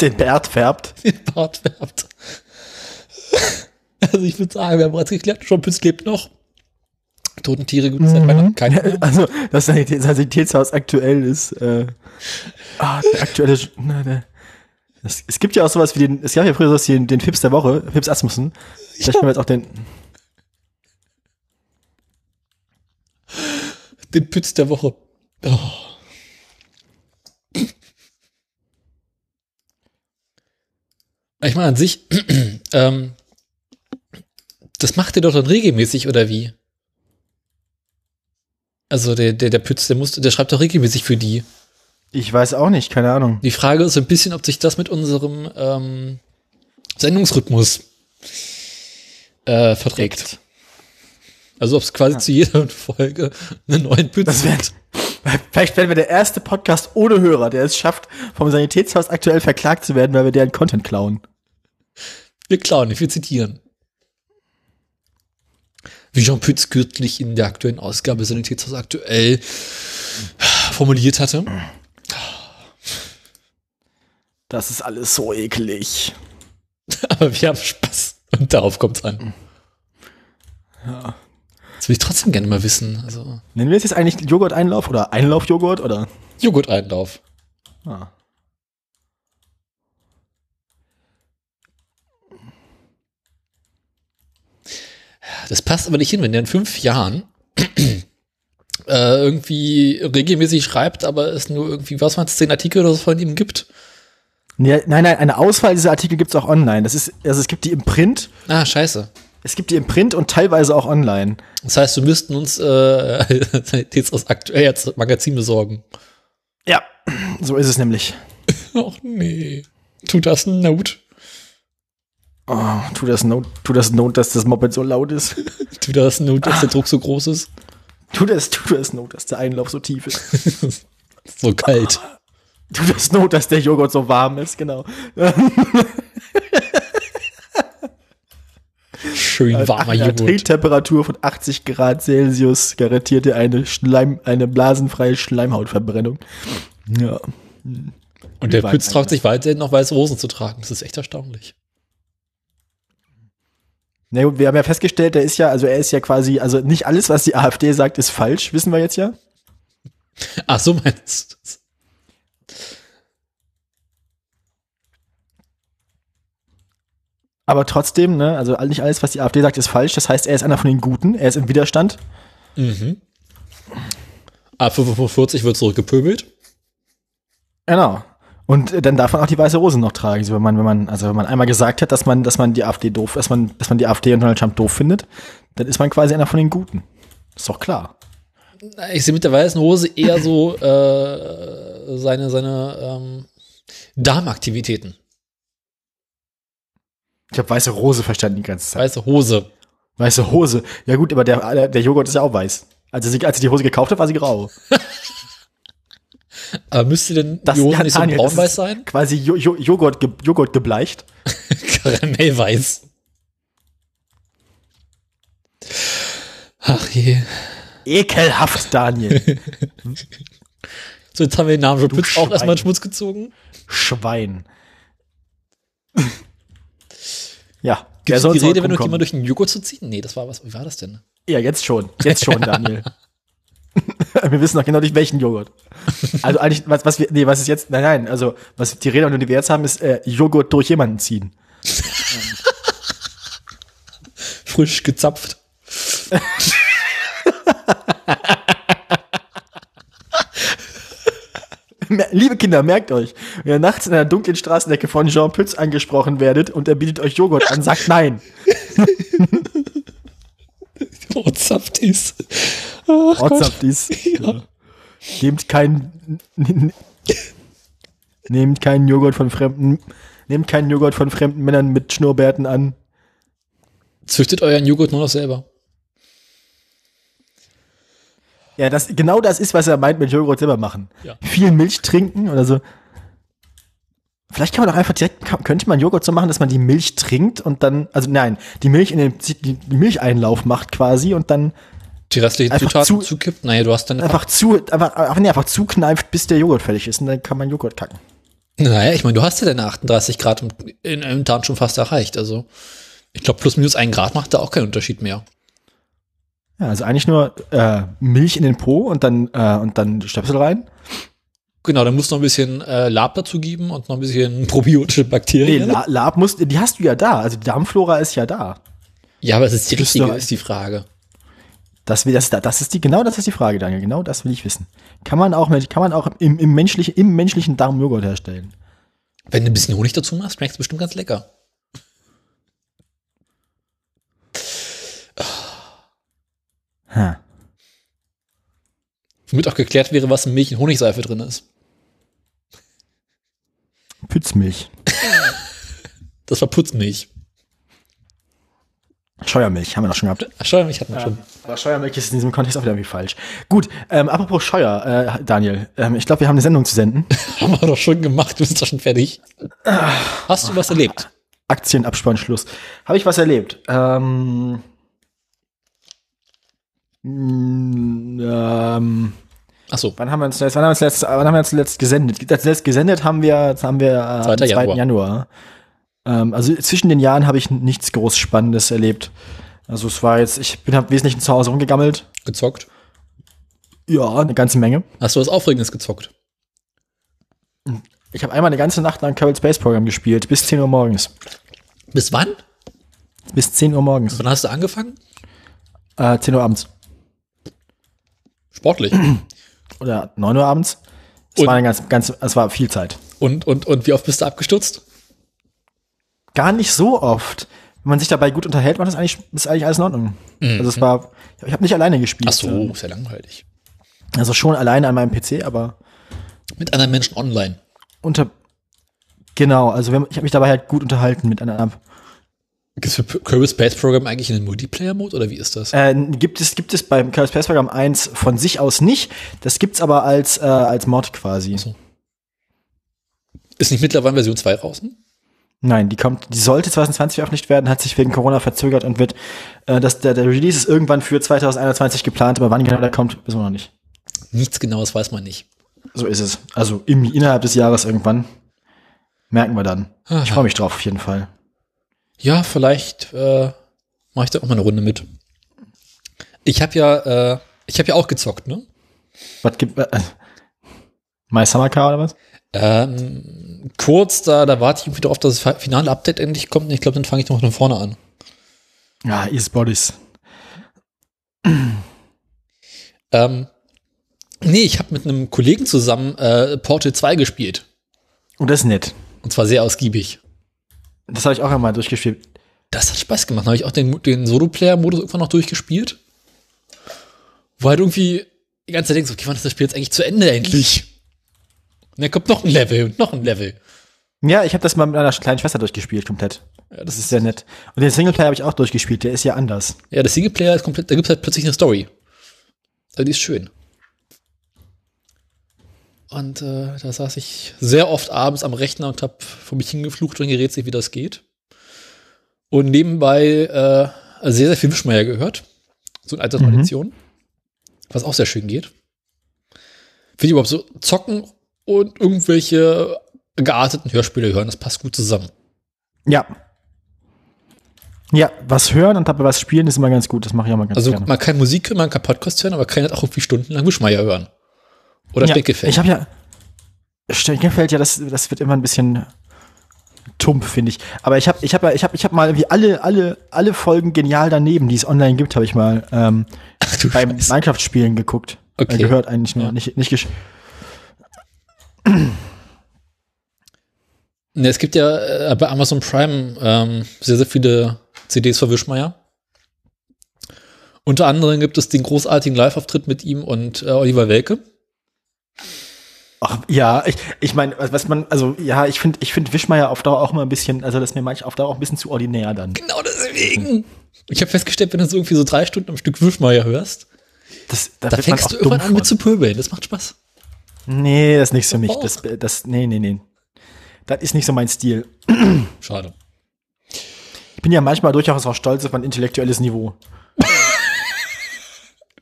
[SPEAKER 2] Den Bart färbt. [laughs]
[SPEAKER 1] Den Bart färbt. Also ich würde sagen, wir haben bereits geklärt, Jean Pütz lebt noch. Toten Tiere gibt es seit Weihnachten keine mehr.
[SPEAKER 2] Also, das Sanitäts Sanitätshaus aktuell ist, äh, ah, der aktuelle, na, der, es, es gibt ja auch sowas wie den, es gab ja früher sowas wie den, den Fips der Woche, Fips Asmussen. Vielleicht können wir jetzt auch den,
[SPEAKER 1] Den Pütz der Woche. Oh. Ich meine, an sich, [clears throat] ähm, das macht er doch dann regelmäßig, oder wie? Also der, der, der Pütz, der muss, der schreibt doch regelmäßig für die.
[SPEAKER 2] ich weiß auch nicht, keine Ahnung.
[SPEAKER 1] Die Frage ist so ein bisschen, ob sich das mit unserem ähm, Sendungsrhythmus äh, verträgt. Also ob es quasi zu jeder [laughs] Folge einen neuen Pütz
[SPEAKER 2] wäre, [laughs] vielleicht werden wir der erste Podcast ohne Hörer, der es schafft, vom Sanitätshaus aktuell verklagt zu werden, weil wir deren Content klauen.
[SPEAKER 1] Wir klauen nicht, wir zitieren. Wie Jean Pütz kürzlich in der aktuellen Ausgabe Sanitätshaus aktuell formuliert hatte.
[SPEAKER 2] Das ist alles so eklig. [laughs]
[SPEAKER 1] Aber wir haben Spaß. Und darauf kommt es an. Das will ich trotzdem gerne mal wissen. Also,
[SPEAKER 2] Nennen wir es jetzt eigentlich Joghurt-Einlauf oder Einlauf-Joghurt oder?
[SPEAKER 1] Joghurt-Einlauf.
[SPEAKER 2] Ah.
[SPEAKER 1] Das passt aber nicht hin, wenn der in fünf Jahren [clears throat] äh, irgendwie regelmäßig schreibt, aber es nur irgendwie, was waren es, zehn Artikel oder so von ihm gibt.
[SPEAKER 2] Nee, nein, nein, eine Auswahl dieser Artikel gibt's auch online. Das ist, also es gibt die im Print,
[SPEAKER 1] Ah, scheiße.
[SPEAKER 2] es gibt die im Print und teilweise auch online.
[SPEAKER 1] Das heißt, wir müssten uns äh, [laughs] jetzt aus aktuell jetzt Magazin besorgen.
[SPEAKER 2] Ja, so ist es nämlich. [laughs]
[SPEAKER 1] Ach nee. Tut das Not?
[SPEAKER 2] Oh, tu das Not, tu das Not, dass das Moped so laut ist. [laughs]
[SPEAKER 1] Tut das Not, dass der Druck so groß ist?
[SPEAKER 2] Tu das, tu das Not, dass der Einlauf so tief ist. [laughs]
[SPEAKER 1] So kalt. [laughs]
[SPEAKER 2] Tu das Not, dass der Joghurt so warm ist, genau.
[SPEAKER 1] Schön warmer
[SPEAKER 2] Eine
[SPEAKER 1] Joghurt.
[SPEAKER 2] Drehttemperatur von 80 Grad Celsius garantierte eine Schleim, eine blasenfreie Schleimhautverbrennung. Ja.
[SPEAKER 1] Und der Pütz traut sich weiterhin noch weiße Hosen zu tragen. Das ist echt erstaunlich.
[SPEAKER 2] Na gut, wir haben ja festgestellt, der ist ja, also er ist ja quasi, also nicht alles, was die AfD sagt, ist falsch, wissen wir jetzt ja.
[SPEAKER 1] Ach, so meinst du das?
[SPEAKER 2] Aber trotzdem, ne, also nicht alles, was die AfD sagt, ist falsch. Das heißt, er ist einer von den Guten, er ist im Widerstand.
[SPEAKER 1] Mhm. Ab 45 wird zurückgepöbelt.
[SPEAKER 2] Genau. Und äh, dann darf man auch die weiße Rose noch tragen. Also wenn man, wenn man, also wenn man einmal gesagt hat, dass man, dass man die AfD doof, dass man, dass man die AfD und Donald Trump doof findet, dann ist man quasi einer von den Guten. Ist doch klar.
[SPEAKER 1] Ich sehe mit der weißen Hose eher so äh, seine, seine ähm, Darmaktivitäten.
[SPEAKER 2] Ich habe weiße Rose verstanden die ganze Zeit.
[SPEAKER 1] Weiße Hose.
[SPEAKER 2] Weiße Hose. Ja gut, aber der, der, der Joghurt ist ja auch weiß. Also sie, als sie die Hose gekauft hat, war sie grau. [laughs]
[SPEAKER 1] Aber müsste denn
[SPEAKER 2] Das-
[SPEAKER 1] die Hose nicht so
[SPEAKER 2] Daniel, das
[SPEAKER 1] braunweiß sein?
[SPEAKER 2] Quasi jo jo Joghurt, ge Joghurt gebleicht. [laughs]
[SPEAKER 1] Karamellweiß. Ach je.
[SPEAKER 2] Ekelhaft, Daniel. [laughs]
[SPEAKER 1] So, jetzt haben wir den Namen schon Pütz auch erstmal in Schmutz gezogen.
[SPEAKER 2] Schwein. [laughs] ja,
[SPEAKER 1] Gibt es die Rede, wenn du jemand durch den Joghurt zu ziehen? Nee, das war was. Wie war das denn?
[SPEAKER 2] Ja, jetzt schon. Jetzt schon, Daniel. [laughs] wir wissen noch genau nicht, welchen Joghurt. Also eigentlich, was, was wir, nee, was ist jetzt, nein, nein, also, was die Rede, die wir jetzt haben, ist äh, Joghurt durch jemanden ziehen. [laughs]
[SPEAKER 1] Frisch gezapft. [laughs]
[SPEAKER 2] Liebe Kinder, merkt euch, wenn ihr nachts in einer dunklen Straßenecke von Jean Pütz angesprochen werdet und er bietet euch Joghurt an, sagt nein.
[SPEAKER 1] Oh, zapft ist.
[SPEAKER 2] Ortshaft ist.
[SPEAKER 1] Ja.
[SPEAKER 2] Nehmt keinen, nehmt keinen Joghurt von fremden, nehmt keinen Joghurt von fremden Männern mit Schnurrbärten an.
[SPEAKER 1] Züchtet euren Joghurt nur noch selber.
[SPEAKER 2] Ja, das, genau das ist, was er meint mit Joghurt selber machen.
[SPEAKER 1] Ja.
[SPEAKER 2] Viel Milch trinken oder so. Vielleicht kann man doch einfach direkt, könnte man Joghurt so machen, dass man die Milch trinkt und dann, also nein, die Milch in den, die, Milcheinlauf macht quasi und dann
[SPEAKER 1] Die restlichen Zutaten
[SPEAKER 2] zu-
[SPEAKER 1] zukippt. Naja, du hast dann
[SPEAKER 2] einfach zu, einfach, einfach, nee, einfach zukneift, bis der Joghurt fertig ist und dann kann man Joghurt kacken.
[SPEAKER 1] Naja, ich meine, du hast ja deine 38 Grad im, in einem Darm schon fast erreicht. Also, ich glaube, plus minus ein Grad macht da auch keinen Unterschied mehr.
[SPEAKER 2] Ja, also eigentlich nur äh, Milch in den Po und dann, äh, und dann Stöpsel rein.
[SPEAKER 1] Genau, dann musst du noch ein bisschen äh, Lab dazu geben und noch ein bisschen [laughs] probiotische
[SPEAKER 2] Nee,
[SPEAKER 1] Bakterien.
[SPEAKER 2] La Lab muss, die hast du ja da. Also die Darmflora ist ja da.
[SPEAKER 1] ja, aber es ist die
[SPEAKER 2] Das ist
[SPEAKER 1] richtige,
[SPEAKER 2] doch-
[SPEAKER 1] ist die Frage.
[SPEAKER 2] Das, das, das ist die, genau das ist die Frage, Daniel. Genau das will ich wissen. Kann man auch, kann man auch im, im, menschlichen, im menschlichen Darm Joghurt herstellen?
[SPEAKER 1] Wenn du ein bisschen Honig dazu machst, schmeckt es bestimmt ganz lecker.
[SPEAKER 2] Ha.
[SPEAKER 1] Womit auch geklärt wäre, was in Milch und Honigseife drin ist.
[SPEAKER 2] Pützmilch.
[SPEAKER 1] Das war Putzmilch.
[SPEAKER 2] Scheuermilch haben wir doch schon gehabt.
[SPEAKER 1] Ach, Scheuermilch hatten wir schon.
[SPEAKER 2] Aber Scheuermilch ist in diesem Kontext auch wieder irgendwie falsch. Gut, ähm, apropos Scheuer, äh, Daniel. Ähm, ich glaube, wir haben eine Sendung zu senden. [laughs]
[SPEAKER 1] Haben wir doch schon gemacht, du bist doch schon fertig. Hast du was erlebt?
[SPEAKER 2] Aktienabspann Schluss. Habe ich was erlebt? Ähm, mm, ähm,
[SPEAKER 1] Ach so.
[SPEAKER 2] wann haben wir uns letzt, wann haben wir uns letzt, wann haben wir uns letzt gesendet? Das letzt gesendet haben wir, haben wir äh, am
[SPEAKER 1] 2.
[SPEAKER 2] 2.
[SPEAKER 1] Januar.
[SPEAKER 2] Januar. Ähm, also zwischen den Jahren habe ich nichts groß Spannendes erlebt. Also es war jetzt, ich bin hab wesentlich zu Hause rumgegammelt.
[SPEAKER 1] Gezockt?
[SPEAKER 2] Ja, eine ganze Menge.
[SPEAKER 1] Hast du was Aufregendes gezockt?
[SPEAKER 2] Ich habe einmal eine ganze Nacht lang Kerbal Space Program gespielt, bis 10 Uhr morgens.
[SPEAKER 1] Bis wann?
[SPEAKER 2] Bis 10 Uhr morgens.
[SPEAKER 1] Wann hast du angefangen?
[SPEAKER 2] Äh, 10 Uhr abends.
[SPEAKER 1] Sportlich. [clears throat]
[SPEAKER 2] Oder 9 Uhr abends. Es war ganz, ganz, es war viel Zeit.
[SPEAKER 1] Und, und, und wie oft bist du abgestürzt?
[SPEAKER 2] Gar nicht so oft. Wenn man sich dabei gut unterhält, macht das eigentlich, ist eigentlich alles in Ordnung. Also es war, ich habe nicht alleine gespielt.
[SPEAKER 1] Ach so, ist ja langweilig.
[SPEAKER 2] Also schon alleine an meinem PC, aber
[SPEAKER 1] Mit anderen Menschen online.
[SPEAKER 2] unter, genau, also ich habe mich dabei halt gut unterhalten mit einer App.
[SPEAKER 1] Gibt es für Kirby Space Program eigentlich einen Multiplayer-Mode oder wie ist das?
[SPEAKER 2] Äh, gibt es, gibt es beim Chaos Space Program 1 von sich aus nicht. Das gibt's aber als, äh, als Mod quasi.
[SPEAKER 1] so. Ist nicht mittlerweile Version 2 draußen?
[SPEAKER 2] Nein, die kommt, die sollte 2020 veröffentlicht werden, hat sich wegen Corona verzögert und wird, äh, das, der, der Release ist irgendwann für 2021 geplant, aber wann genau der kommt, wissen wir noch nicht.
[SPEAKER 1] Nichts Genaues weiß man nicht.
[SPEAKER 2] So ist es. Also im, innerhalb des Jahres irgendwann. Merken wir dann. Ich [laughs] freue mich drauf auf jeden Fall.
[SPEAKER 1] Ja, vielleicht äh, mache ich da auch mal eine Runde mit. Ich habe ja, äh, ich habe ja auch gezockt, ne?
[SPEAKER 2] Was gibt, äh, My Summer Car oder was?
[SPEAKER 1] Ähm, kurz, da, da warte ich irgendwie darauf, dass das finale Update endlich kommt. Und ich glaube, dann fange ich noch von vorne an.
[SPEAKER 2] Ja, East Bodies.
[SPEAKER 1] Ähm, nee, ich habe mit einem Kollegen zusammen äh, Portal 2 gespielt.
[SPEAKER 2] Und das ist nett.
[SPEAKER 1] Und zwar sehr ausgiebig.
[SPEAKER 2] Das habe ich auch einmal durchgespielt.
[SPEAKER 1] Das hat Spaß gemacht. Da habe ich auch den, den Solo-Player-Modus irgendwann noch durchgespielt. Wo halt irgendwie die ganze Zeit denkst, okay, wann ist das Spiel jetzt eigentlich zu Ende endlich? Und dann kommt noch ein Level und noch ein Level.
[SPEAKER 2] Ja, ich habe das mal mit einer kleinen Schwester durchgespielt, komplett.
[SPEAKER 1] Ja,
[SPEAKER 2] Das ist sehr nett. Und den Singleplayer habe ich auch durchgespielt, der ist ja anders.
[SPEAKER 1] Ja, der Singleplayer ist komplett, da gibt es halt plötzlich eine Story. Also die ist schön. Und äh, da saß ich sehr oft abends am Rechner und habe vor mich hingeflucht und gerätselt, wie das geht. Und nebenbei äh, sehr, sehr viel Wischmeier gehört. So eine alte Tradition. Was auch sehr schön geht. Finde ich überhaupt so zocken und irgendwelche gearteten Hörspiele hören, das passt gut zusammen.
[SPEAKER 2] Ja. Ja, was hören und dabei was spielen ist immer ganz gut. Das mache ich auch mal ganz
[SPEAKER 1] Also
[SPEAKER 2] gerne.
[SPEAKER 1] man kann Musik hören, man kann Podcast hören, aber kann halt auch irgendwie stundenlang Wischmeier hören. Oder
[SPEAKER 2] ja,
[SPEAKER 1] Steckgefällt.
[SPEAKER 2] Ich habe ja Steckgefällt, ja, das, das wird immer ein bisschen tumpf, finde ich. Aber ich habe ich hab, ich hab, ich hab mal irgendwie alle, alle, alle Folgen genial daneben, die es online gibt, habe ich mal ähm, [laughs]
[SPEAKER 1] Ach
[SPEAKER 2] beim. Minecraft-Spielen geguckt.
[SPEAKER 1] Okay.
[SPEAKER 2] Äh, gehört eigentlich nur,
[SPEAKER 1] Ja.
[SPEAKER 2] nicht, nicht gesch [clears throat]
[SPEAKER 1] Ne, es gibt ja äh, bei Amazon Prime ähm, sehr, sehr viele CDs für Wischmeier. Unter anderem gibt es den großartigen Live-Auftritt mit ihm und äh, Oliver Welke.
[SPEAKER 2] Ach, ja, ich, ich meine, was man, also ja, ich finde ich find Wischmeier auf Dauer auch immer ein bisschen, also das ist mir manchmal auf Dauer auch ein bisschen zu ordinär dann.
[SPEAKER 1] Genau deswegen. Ich habe festgestellt, wenn du so irgendwie so drei Stunden am Stück Wischmeier hörst,
[SPEAKER 2] Das, da,
[SPEAKER 1] da fängst du irgendwann an mit zu pöbeln. Das macht Spaß.
[SPEAKER 2] Nee, das ist nichts für mich.
[SPEAKER 1] Doch.
[SPEAKER 2] Das, das, nee, nee, nee. Das ist nicht so mein Stil.
[SPEAKER 1] Schade.
[SPEAKER 2] Ich bin ja manchmal durchaus auch stolz auf mein intellektuelles Niveau. [laughs]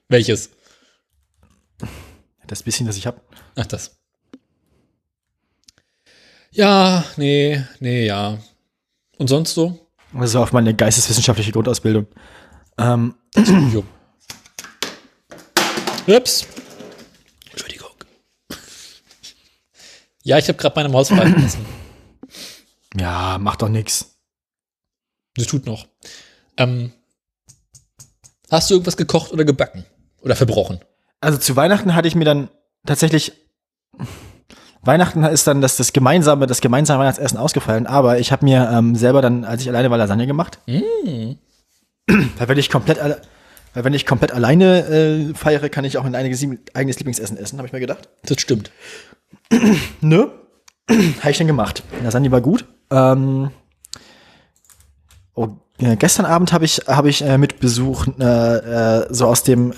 [SPEAKER 1] Welches?
[SPEAKER 2] Das bisschen, das ich habe.
[SPEAKER 1] Ach, das. Ja, nee, nee, ja. Und sonst so?
[SPEAKER 2] Also auf meine geisteswissenschaftliche Grundausbildung. Ähm.
[SPEAKER 1] Ups. Entschuldigung. Ja, ich habe gerade meine Maus fallen lassen.
[SPEAKER 2] ja, macht doch nix.
[SPEAKER 1] Sie tut noch. Ähm, hast du irgendwas gekocht oder gebacken? Oder verbrochen?
[SPEAKER 2] Also zu Weihnachten hatte ich mir dann tatsächlich Weihnachten ist dann das, das gemeinsame, das gemeinsame Weihnachtsessen ausgefallen, aber ich habe mir ähm, selber dann, als ich alleine war, Lasagne gemacht.
[SPEAKER 1] Mm.
[SPEAKER 2] Weil wenn ich komplett, alle- weil wenn ich komplett alleine äh, feiere, kann ich auch mein eigenes, eigenes Lieblingsessen essen, habe ich mir gedacht.
[SPEAKER 1] Das stimmt. [clears throat]
[SPEAKER 2] Ne? [clears throat] habe ich dann gemacht. Lasagne war gut. Ähm, oh, äh, gestern Abend habe ich, habe ich äh, mit Besuch äh, äh, so aus dem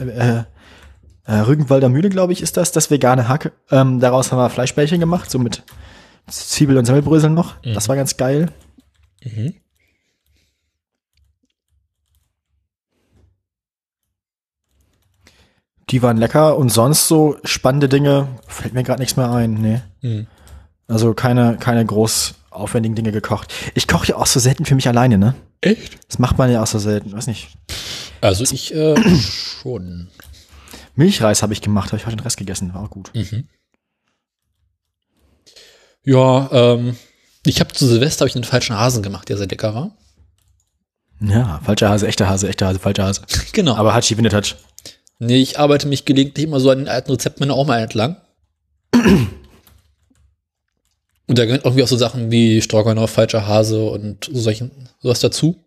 [SPEAKER 2] äh, Rügenwalder Mühle, glaube ich, ist das, das vegane Hack. Ähm, daraus haben wir Fleischbällchen gemacht, so mit Zwiebel und Semmelbröseln noch. Das war ganz geil.
[SPEAKER 1] Mhm.
[SPEAKER 2] Die waren lecker und sonst so spannende Dinge fällt mir gerade nichts mehr ein. Nee.
[SPEAKER 1] Mhm.
[SPEAKER 2] Also keine, keine groß aufwendigen Dinge gekocht. Ich koche ja auch so selten für mich alleine, ne?
[SPEAKER 1] Echt?
[SPEAKER 2] Das macht man ja auch so selten. Weiß nicht.
[SPEAKER 1] Also ich äh, [clears throat] schon.
[SPEAKER 2] Milchreis habe ich gemacht, habe ich heute den Rest gegessen, war auch gut.
[SPEAKER 1] Mhm. Ja, ähm, ich habe zu Silvester hab ich einen falschen Hasen gemacht, der sehr lecker war.
[SPEAKER 2] Ja, falscher Hase, echter Hase, echter Hase, falscher Hase. [laughs]
[SPEAKER 1] Genau.
[SPEAKER 2] Aber Hachi Winnetouch.
[SPEAKER 1] Nee, ich arbeite mich gelegentlich immer so an den alten Rezepten meiner Oma entlang. Und da gehören irgendwie auch so Sachen wie Stroganoff, falscher Hase und so solchen, sowas dazu.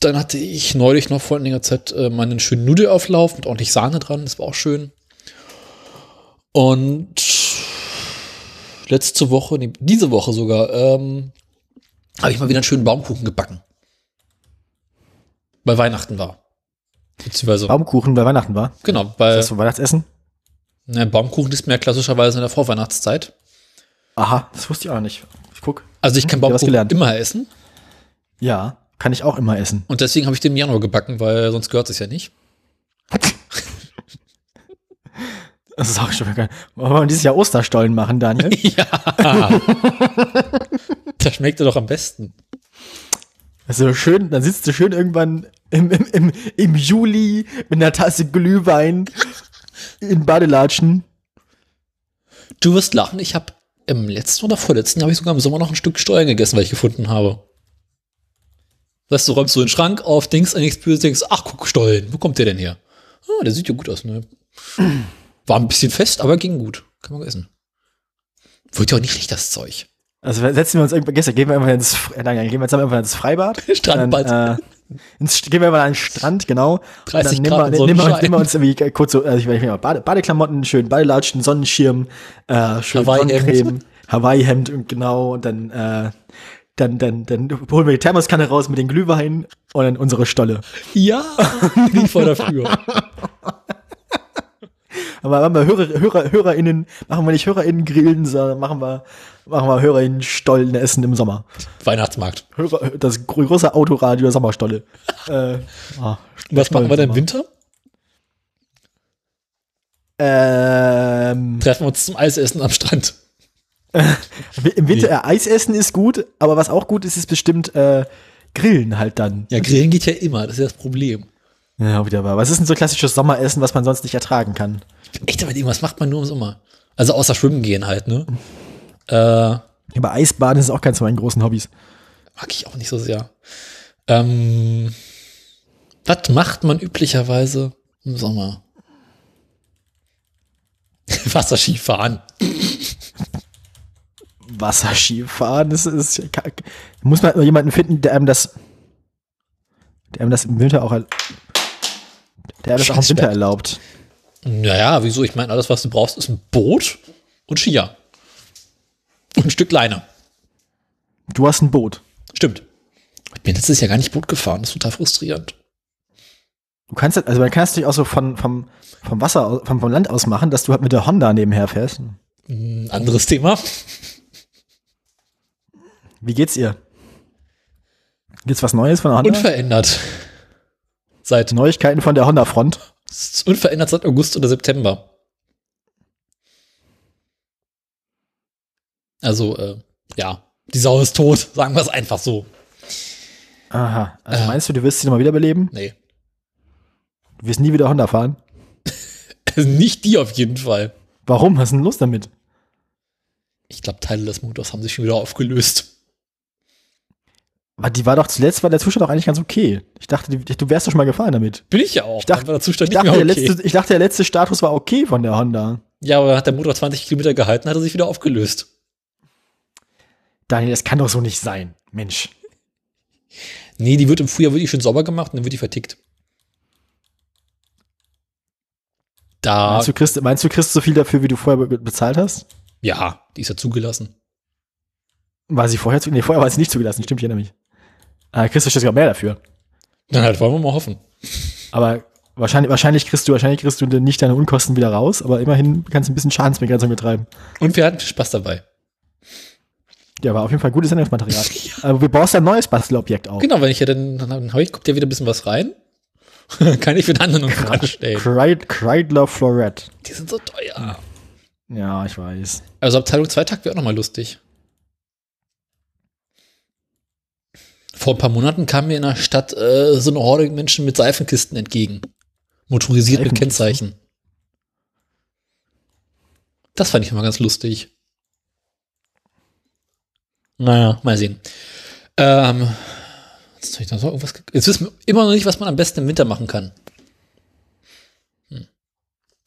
[SPEAKER 1] Dann hatte ich neulich noch vor einiger Zeit äh, meinen schönen Nudelauflauf mit ordentlich Sahne dran. Das war auch schön. Und letzte Woche, nee, diese Woche sogar, ähm, habe ich mal wieder einen schönen Baumkuchen gebacken. Weil Weihnachten war. Beziehungsweise,
[SPEAKER 2] Baumkuchen bei Weihnachten war.
[SPEAKER 1] genau, weil
[SPEAKER 2] Das war Weihnachtsessen?
[SPEAKER 1] ne, Baumkuchen ist mehr klassischerweise in der Vorweihnachtszeit.
[SPEAKER 2] Aha, das wusste ich auch nicht. Ich guck.
[SPEAKER 1] Also ich kann
[SPEAKER 2] was
[SPEAKER 1] Baumkuchen immer essen.
[SPEAKER 2] Ja, kann ich auch immer essen.
[SPEAKER 1] Und deswegen habe ich den im Januar gebacken, weil sonst gehört es ja nicht.
[SPEAKER 2] Das ist auch schon geil. Wollen wir dieses Jahr Osterstollen machen, Daniel? [laughs]
[SPEAKER 1] ja. das schmeckt doch am besten.
[SPEAKER 2] Also schön, dann sitzt du schön irgendwann im, im, im, im Juli mit einer Tasse Glühwein in Badelatschen.
[SPEAKER 1] Du wirst lachen, ich habe im letzten oder vorletzten habe ich sogar im Sommer noch ein Stück Steuern gegessen, weil ich gefunden habe. Weißt du, räumst du den Schrank auf, denkst an nichts Böses, denkst, ach guck, Stollen, wo kommt der denn her? Ah, der sieht ja gut aus, ne? War ein bisschen fest, aber ging gut. Kann man essen. Wird ja auch nicht schlecht, das Zeug.
[SPEAKER 2] Also setzen wir uns irgendwann, gestern gehen wir einfach ins, äh, nein, gehen wir jetzt einfach ins Freibad. [laughs]
[SPEAKER 1] Strandbad.
[SPEAKER 2] Dann, äh, ins, gehen wir mal an den Strand, genau.
[SPEAKER 1] 30
[SPEAKER 2] Und dann
[SPEAKER 1] Grad
[SPEAKER 2] nehmen wir, nehmen, wir, nehmen wir uns irgendwie kurz so, also ich meine, Bade, Badeklamotten, schön Badelatschen, Sonnenschirm, äh, schön
[SPEAKER 1] Hawaii-Hemd.
[SPEAKER 2] Sonnencreme, Hawaii-Hemd und genau, und dann, äh, dann, dann, dann holen wir die Thermoskanne raus mit den Glühwein und dann unsere Stolle.
[SPEAKER 1] Ja, bin ich voll dafür.
[SPEAKER 2] Aber machen wir Hörer, Hörer, HörerInnen, machen wir nicht HörerInnen grillen, sondern machen wir, machen wir HörerInnen Stollen essen im Sommer.
[SPEAKER 1] Weihnachtsmarkt.
[SPEAKER 2] Hörer, das große Autoradio Sommerstolle. [laughs] äh, ah,
[SPEAKER 1] Was machen wir denn im. Winter?
[SPEAKER 2] Ähm,
[SPEAKER 1] Treffen wir uns zum Eisessen am Strand.
[SPEAKER 2] Im Winter äh, Eis essen ist gut, aber was auch gut ist, ist bestimmt äh, Grillen halt dann.
[SPEAKER 1] Ja, grillen geht ja immer, das ist ja das Problem.
[SPEAKER 2] Ja, wieder wahr. Was ist denn so klassisches Sommeressen, was man sonst nicht ertragen kann?
[SPEAKER 1] Echt, aber irgendwas macht man nur im Sommer. Also außer schwimmen gehen halt, ne? Äh,
[SPEAKER 2] Aber Eisbaden ist auch keins meiner großen Hobbys.
[SPEAKER 1] mag ich auch nicht so sehr. Ähm, was macht man üblicherweise im Sommer? [laughs] Wasserskifahren.
[SPEAKER 2] Wasserskifahren, das ist da muss man jemanden finden, der einem das der einem das im Winter auch er- der einem das auch im Winter erlaubt.
[SPEAKER 1] Naja, wieso? Ich meine, alles, was du brauchst, ist ein Boot und Skier. Und ein Stück Leine.
[SPEAKER 2] Du hast ein Boot.
[SPEAKER 1] Stimmt. Ich bin letztes Jahr gar nicht Boot gefahren. Das ist total frustrierend.
[SPEAKER 2] Du kannst das, also man kann es natürlich auch so von, vom, vom Wasser, vom, vom Land aus machen, dass du halt mit der Honda nebenher fährst.
[SPEAKER 1] Ein anderes Thema.
[SPEAKER 2] Wie geht's ihr? Gibt's was Neues von der Honda?
[SPEAKER 1] Unverändert. Seit,
[SPEAKER 2] Neuigkeiten von der Honda-Front.
[SPEAKER 1] unverändert seit August oder September. Also, äh, ja. Die Sau ist tot. [laughs] Sagen wir es einfach so.
[SPEAKER 2] Aha. Also
[SPEAKER 1] Äh.
[SPEAKER 2] meinst du, du wirst sie nochmal wiederbeleben?
[SPEAKER 1] Nee.
[SPEAKER 2] Du wirst nie wieder Honda fahren? [laughs]
[SPEAKER 1] Nicht die auf jeden Fall.
[SPEAKER 2] Warum? Was ist denn los damit?
[SPEAKER 1] Ich glaube, Teile des Motors haben sich schon wieder aufgelöst.
[SPEAKER 2] Aber die war doch zuletzt, war der Zustand doch eigentlich ganz okay. Ich dachte, die, du wärst doch schon mal gefahren damit.
[SPEAKER 1] Bin ich ja auch.
[SPEAKER 2] Ich dachte-
[SPEAKER 1] der Zustand
[SPEAKER 2] Ich dachte,
[SPEAKER 1] mehr
[SPEAKER 2] der
[SPEAKER 1] okay.
[SPEAKER 2] letzte, ich dachte, der letzte Status war okay von der Honda.
[SPEAKER 1] Ja, aber hat der Motor 20 Kilometer gehalten, hat er sich wieder aufgelöst.
[SPEAKER 2] Daniel, das kann doch so nicht sein. Mensch.
[SPEAKER 1] Nee, die wird im Frühjahr wirklich schön sauber gemacht und dann wird die vertickt. Da,
[SPEAKER 2] Meinst du, kriegst, meinst du, kriegst so viel dafür, wie du vorher be bezahlt hast?
[SPEAKER 1] ja, die ist ja zugelassen.
[SPEAKER 2] War sie vorher zu, nee, vorher war sie nicht zugelassen, stimmt, ich erinnere mich. Ah, kriegst du sogar mehr dafür.
[SPEAKER 1] Dann halt wollen wir mal hoffen.
[SPEAKER 2] Aber wahrscheinlich, wahrscheinlich kriegst du, wahrscheinlich kriegst du nicht deine Unkosten wieder raus, aber immerhin kannst du ein bisschen Schadensbegrenzung betreiben.
[SPEAKER 1] Und wir hatten viel Spaß dabei.
[SPEAKER 2] Ja, war auf jeden Fall gutes Sendungsmaterial. [laughs] Aber wir brauchst ein neues Bastelobjekt auch.
[SPEAKER 1] Genau, wenn ich ja dann, dann, dann hab ich, kommt ja wieder ein bisschen was rein. [laughs] Kann ich für den anderen noch anstellen.
[SPEAKER 2] Kreid, Kreidler Florette.
[SPEAKER 1] Die sind so teuer.
[SPEAKER 2] Ja, ich weiß.
[SPEAKER 1] Also Abteilung Zweitakt wäre auch nochmal lustig. Vor ein paar Monaten kam mir in der Stadt äh, so eine Horde Menschen mit Seifenkisten entgegen. Motorisiert mit? Kennzeichen. Das fand ich mal ganz lustig. Naja, mal sehen. Ähm, soll ich so irgendwas ge- Jetzt wissen wir immer noch nicht, was man am besten im Winter machen kann. Hm.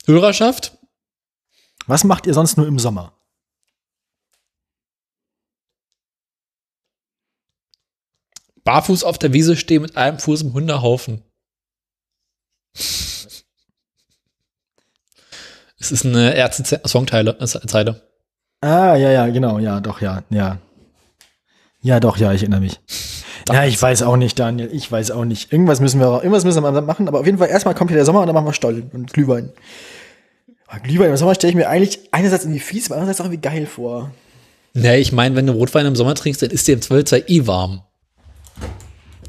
[SPEAKER 1] Hörerschaft?
[SPEAKER 2] Was macht ihr sonst nur im Sommer?
[SPEAKER 1] Barfuß auf der Wiese stehen mit einem Fuß im Hundehaufen. Es ist eine Ärzte-Songteile, äh, Zeile.
[SPEAKER 2] Ah, ja, ja, genau, ja, doch, ja, ja. Ja, doch, ja, ich erinnere mich. Ja, ich weiß auch nicht, Daniel, ich weiß auch nicht. Irgendwas müssen wir, irgendwas müssen wir machen, aber auf jeden Fall erstmal kommt hier der Sommer und dann machen wir Stollen und Glühwein. Aber Glühwein im Sommer stelle ich mir eigentlich einerseits irgendwie fies, aber andererseits auch irgendwie geil vor.
[SPEAKER 1] Nee, ich meine, wenn du Rotwein im Sommer trinkst, dann ist dir im Zweifelsfall eh warm.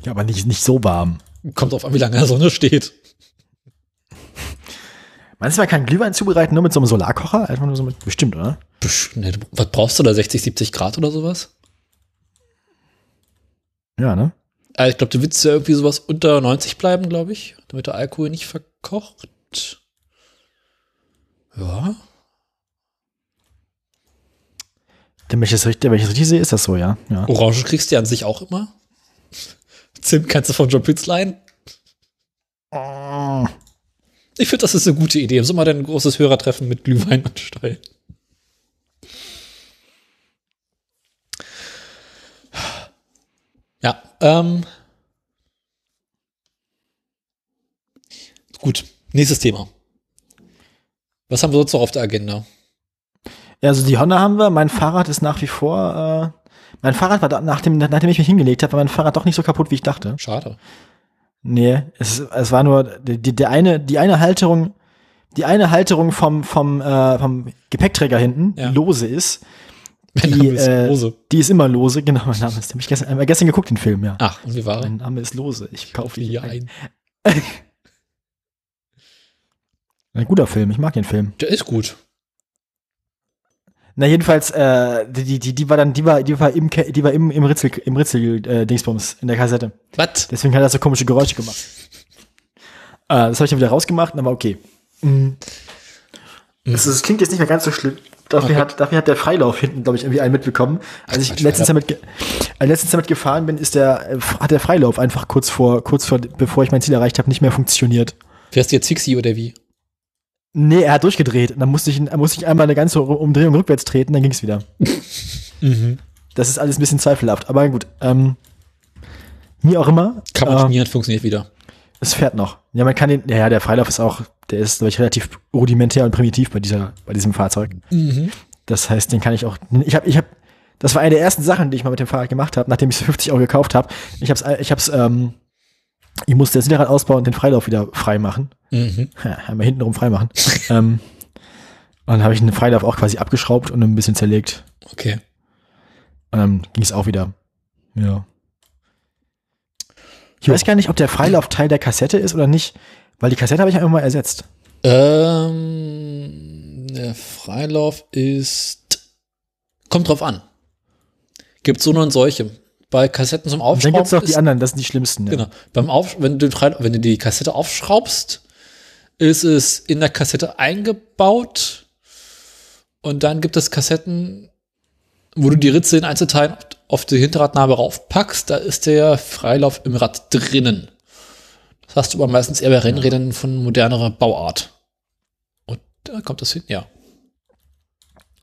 [SPEAKER 2] Ja, aber nicht, nicht so warm.
[SPEAKER 1] Kommt auf an, wie lange der Sonne steht.
[SPEAKER 2] Meinst du, man kann Glühwein zubereiten nur mit so einem Solarkocher? Einfach nur so mit, bestimmt, oder?
[SPEAKER 1] Nee, du- was brauchst du da? 60, 70 Grad oder sowas?
[SPEAKER 2] Ja, ne?
[SPEAKER 1] Also ich glaube, du willst ja irgendwie sowas unter 90 bleiben, glaube ich, damit der Alkohol nicht verkocht. Ja.
[SPEAKER 2] Wenn ich das richtig, wenn ich das richtig sehe, ist das so, ja. ja.
[SPEAKER 1] Orange kriegst du ja an sich auch immer. Zimt kannst du von John Pitts leihen.
[SPEAKER 2] Oh.
[SPEAKER 1] Ich finde, das ist eine gute Idee. Im Sommer dann ein großes Hörertreffen mit Glühwein [laughs] und Stall. Ja, ähm. Gut, nächstes Thema. Was haben wir sonst noch auf der Agenda?
[SPEAKER 2] Ja, also die Honda haben wir. Mein Fahrrad ist nach wie vor. Mein Fahrrad war nachdem, nachdem ich mich hingelegt habe, war mein Fahrrad doch nicht so kaputt, wie ich dachte.
[SPEAKER 1] Schade.
[SPEAKER 2] Nee, es, es war nur die, die, eine, die eine Halterung, die eine Halterung vom, vom, äh, vom Gepäckträger hinten,
[SPEAKER 1] Ja.
[SPEAKER 2] die lose ist. [laughs] Die,
[SPEAKER 1] ist
[SPEAKER 2] äh,
[SPEAKER 1] Rose.
[SPEAKER 2] Die ist immer lose, genau, mein Name ist. Ich gestern, äh, gestern geguckt, den Film, ja.
[SPEAKER 1] Ach, und wie war er?
[SPEAKER 2] Mein Name ist lose. Ich kaufe ihn
[SPEAKER 1] Hier
[SPEAKER 2] ein.
[SPEAKER 1] ein. [laughs]
[SPEAKER 2] Ein guter Film, ich mag den Film.
[SPEAKER 1] Der ist gut.
[SPEAKER 2] Na jedenfalls, äh, die, die, die war dann, die war, die war im, die war im, im Ritzel, im Ritzel äh, Dingsbums in der Kassette.
[SPEAKER 1] Was?
[SPEAKER 2] Deswegen hat er so komische Geräusche gemacht. Äh, das habe ich dann wieder rausgemacht, aber okay. Mhm. Das, das klingt jetzt nicht mehr ganz so schlimm. Dafür,
[SPEAKER 1] Okay.
[SPEAKER 2] hat, dafür hat der Freilauf hinten, glaube ich, irgendwie einen mitbekommen. Als ich letztens damit, als letztens damit gefahren bin, ist der, äh, hat der Freilauf einfach kurz vor, kurz vor, bevor ich mein Ziel erreicht habe, nicht mehr funktioniert.
[SPEAKER 1] Fährst du jetzt Fixie oder wie?
[SPEAKER 2] Nee, er hat durchgedreht. Und dann musste ich, musste ich einmal eine ganze Umdrehung rückwärts treten, dann ging es wieder. [laughs]
[SPEAKER 1] Mhm.
[SPEAKER 2] Das ist alles ein bisschen zweifelhaft. Aber gut, ähm, wie auch immer.
[SPEAKER 1] Kann man
[SPEAKER 2] äh,
[SPEAKER 1] trainieren, funktioniert wieder.
[SPEAKER 2] Es fährt noch. Ja, man kann den, ja, der Freilauf ist auch, der ist, glaube ich, relativ rudimentär und primitiv bei dieser, bei diesem Fahrzeug.
[SPEAKER 1] Mhm.
[SPEAKER 2] Das heißt, den kann ich auch, ich habe, ich habe, das war eine der ersten Sachen, die ich mal mit dem Fahrrad gemacht habe, nachdem ich es für 50 Euro gekauft habe. Ich hab's, ich hab's, ähm, ich musste das Hinterrad ausbauen und den Freilauf wieder frei machen.
[SPEAKER 1] Mhm. [laughs]
[SPEAKER 2] Ja, einmal hintenrum frei machen. [laughs] ähm, und dann habe ich den Freilauf auch quasi abgeschraubt und ein bisschen zerlegt.
[SPEAKER 1] Okay.
[SPEAKER 2] Und dann ging es auch wieder. Ja. Ich
[SPEAKER 1] Jo.
[SPEAKER 2] weiß gar nicht, ob der Freilauf Teil der Kassette ist oder nicht, weil die Kassette habe ich einfach mal ersetzt.
[SPEAKER 1] Ähm, der Freilauf ist. Kommt drauf an. Gibt so und solche. Bei Kassetten zum
[SPEAKER 2] Und dann
[SPEAKER 1] Aufschrauben.
[SPEAKER 2] gibt's noch die
[SPEAKER 1] ist-
[SPEAKER 2] anderen, das sind die schlimmsten. Ja.
[SPEAKER 1] Genau. Beim Auf, wenn du, wenn du die Kassette aufschraubst, ist es in der Kassette eingebaut. Und dann gibt es Kassetten, wo du die Ritze in Einzelteilen auf die Hinterradnabe raufpackst. Da ist der Freilauf im Rad drinnen. Das hast du aber meistens eher bei Rennrädern von modernerer Bauart. Und da kommt das hin, ja.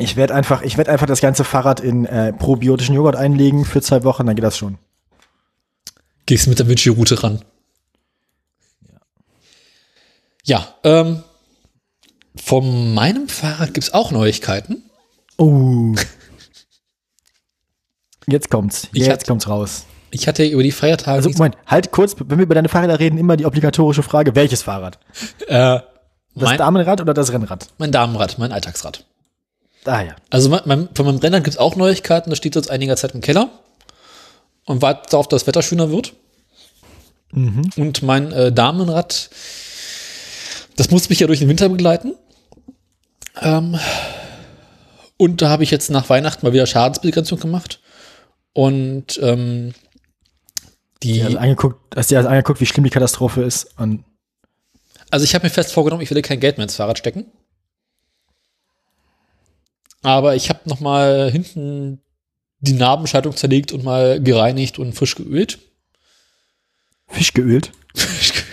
[SPEAKER 2] Ich werde einfach, ich werde einfach das ganze Fahrrad in äh, probiotischen Joghurt einlegen für zwei Wochen, dann geht das schon.
[SPEAKER 1] Gehst mit der Vinci-Route ran. Ja, ähm, von meinem Fahrrad gibt's auch Neuigkeiten.
[SPEAKER 2] Oh. Jetzt kommt's.
[SPEAKER 1] Ich
[SPEAKER 2] Jetzt
[SPEAKER 1] hatte-
[SPEAKER 2] kommt's raus.
[SPEAKER 1] Ich hatte über die Feiertage
[SPEAKER 2] Also, Moment, halt kurz, wenn wir über deine Fahrräder reden, immer die obligatorische Frage, welches Fahrrad?
[SPEAKER 1] äh,
[SPEAKER 2] Das Damenrad oder das Rennrad?
[SPEAKER 1] mein Damenrad, mein Alltagsrad.
[SPEAKER 2] Ah ja.
[SPEAKER 1] Also mein, mein, von meinem Rennrad gibt's auch Neuigkeiten. Das steht seit einiger Zeit im Keller und wartet darauf, dass das Wetter schöner wird.
[SPEAKER 2] Mhm.
[SPEAKER 1] Und mein äh, Damenrad, das muss mich ja durch den Winter begleiten. Ähm, und da habe ich jetzt nach Weihnachten mal wieder Schadensbegrenzung gemacht. Und ähm, die,
[SPEAKER 2] Also angeguckt, hast dir also angeguckt, wie schlimm die Katastrophe ist. Und
[SPEAKER 1] Also ich habe mir fest vorgenommen, ich will kein Geld mehr ins Fahrrad stecken. Aber ich habe noch mal hinten die Narbenschaltung zerlegt und mal gereinigt und frisch geölt.
[SPEAKER 2] Fisch geölt.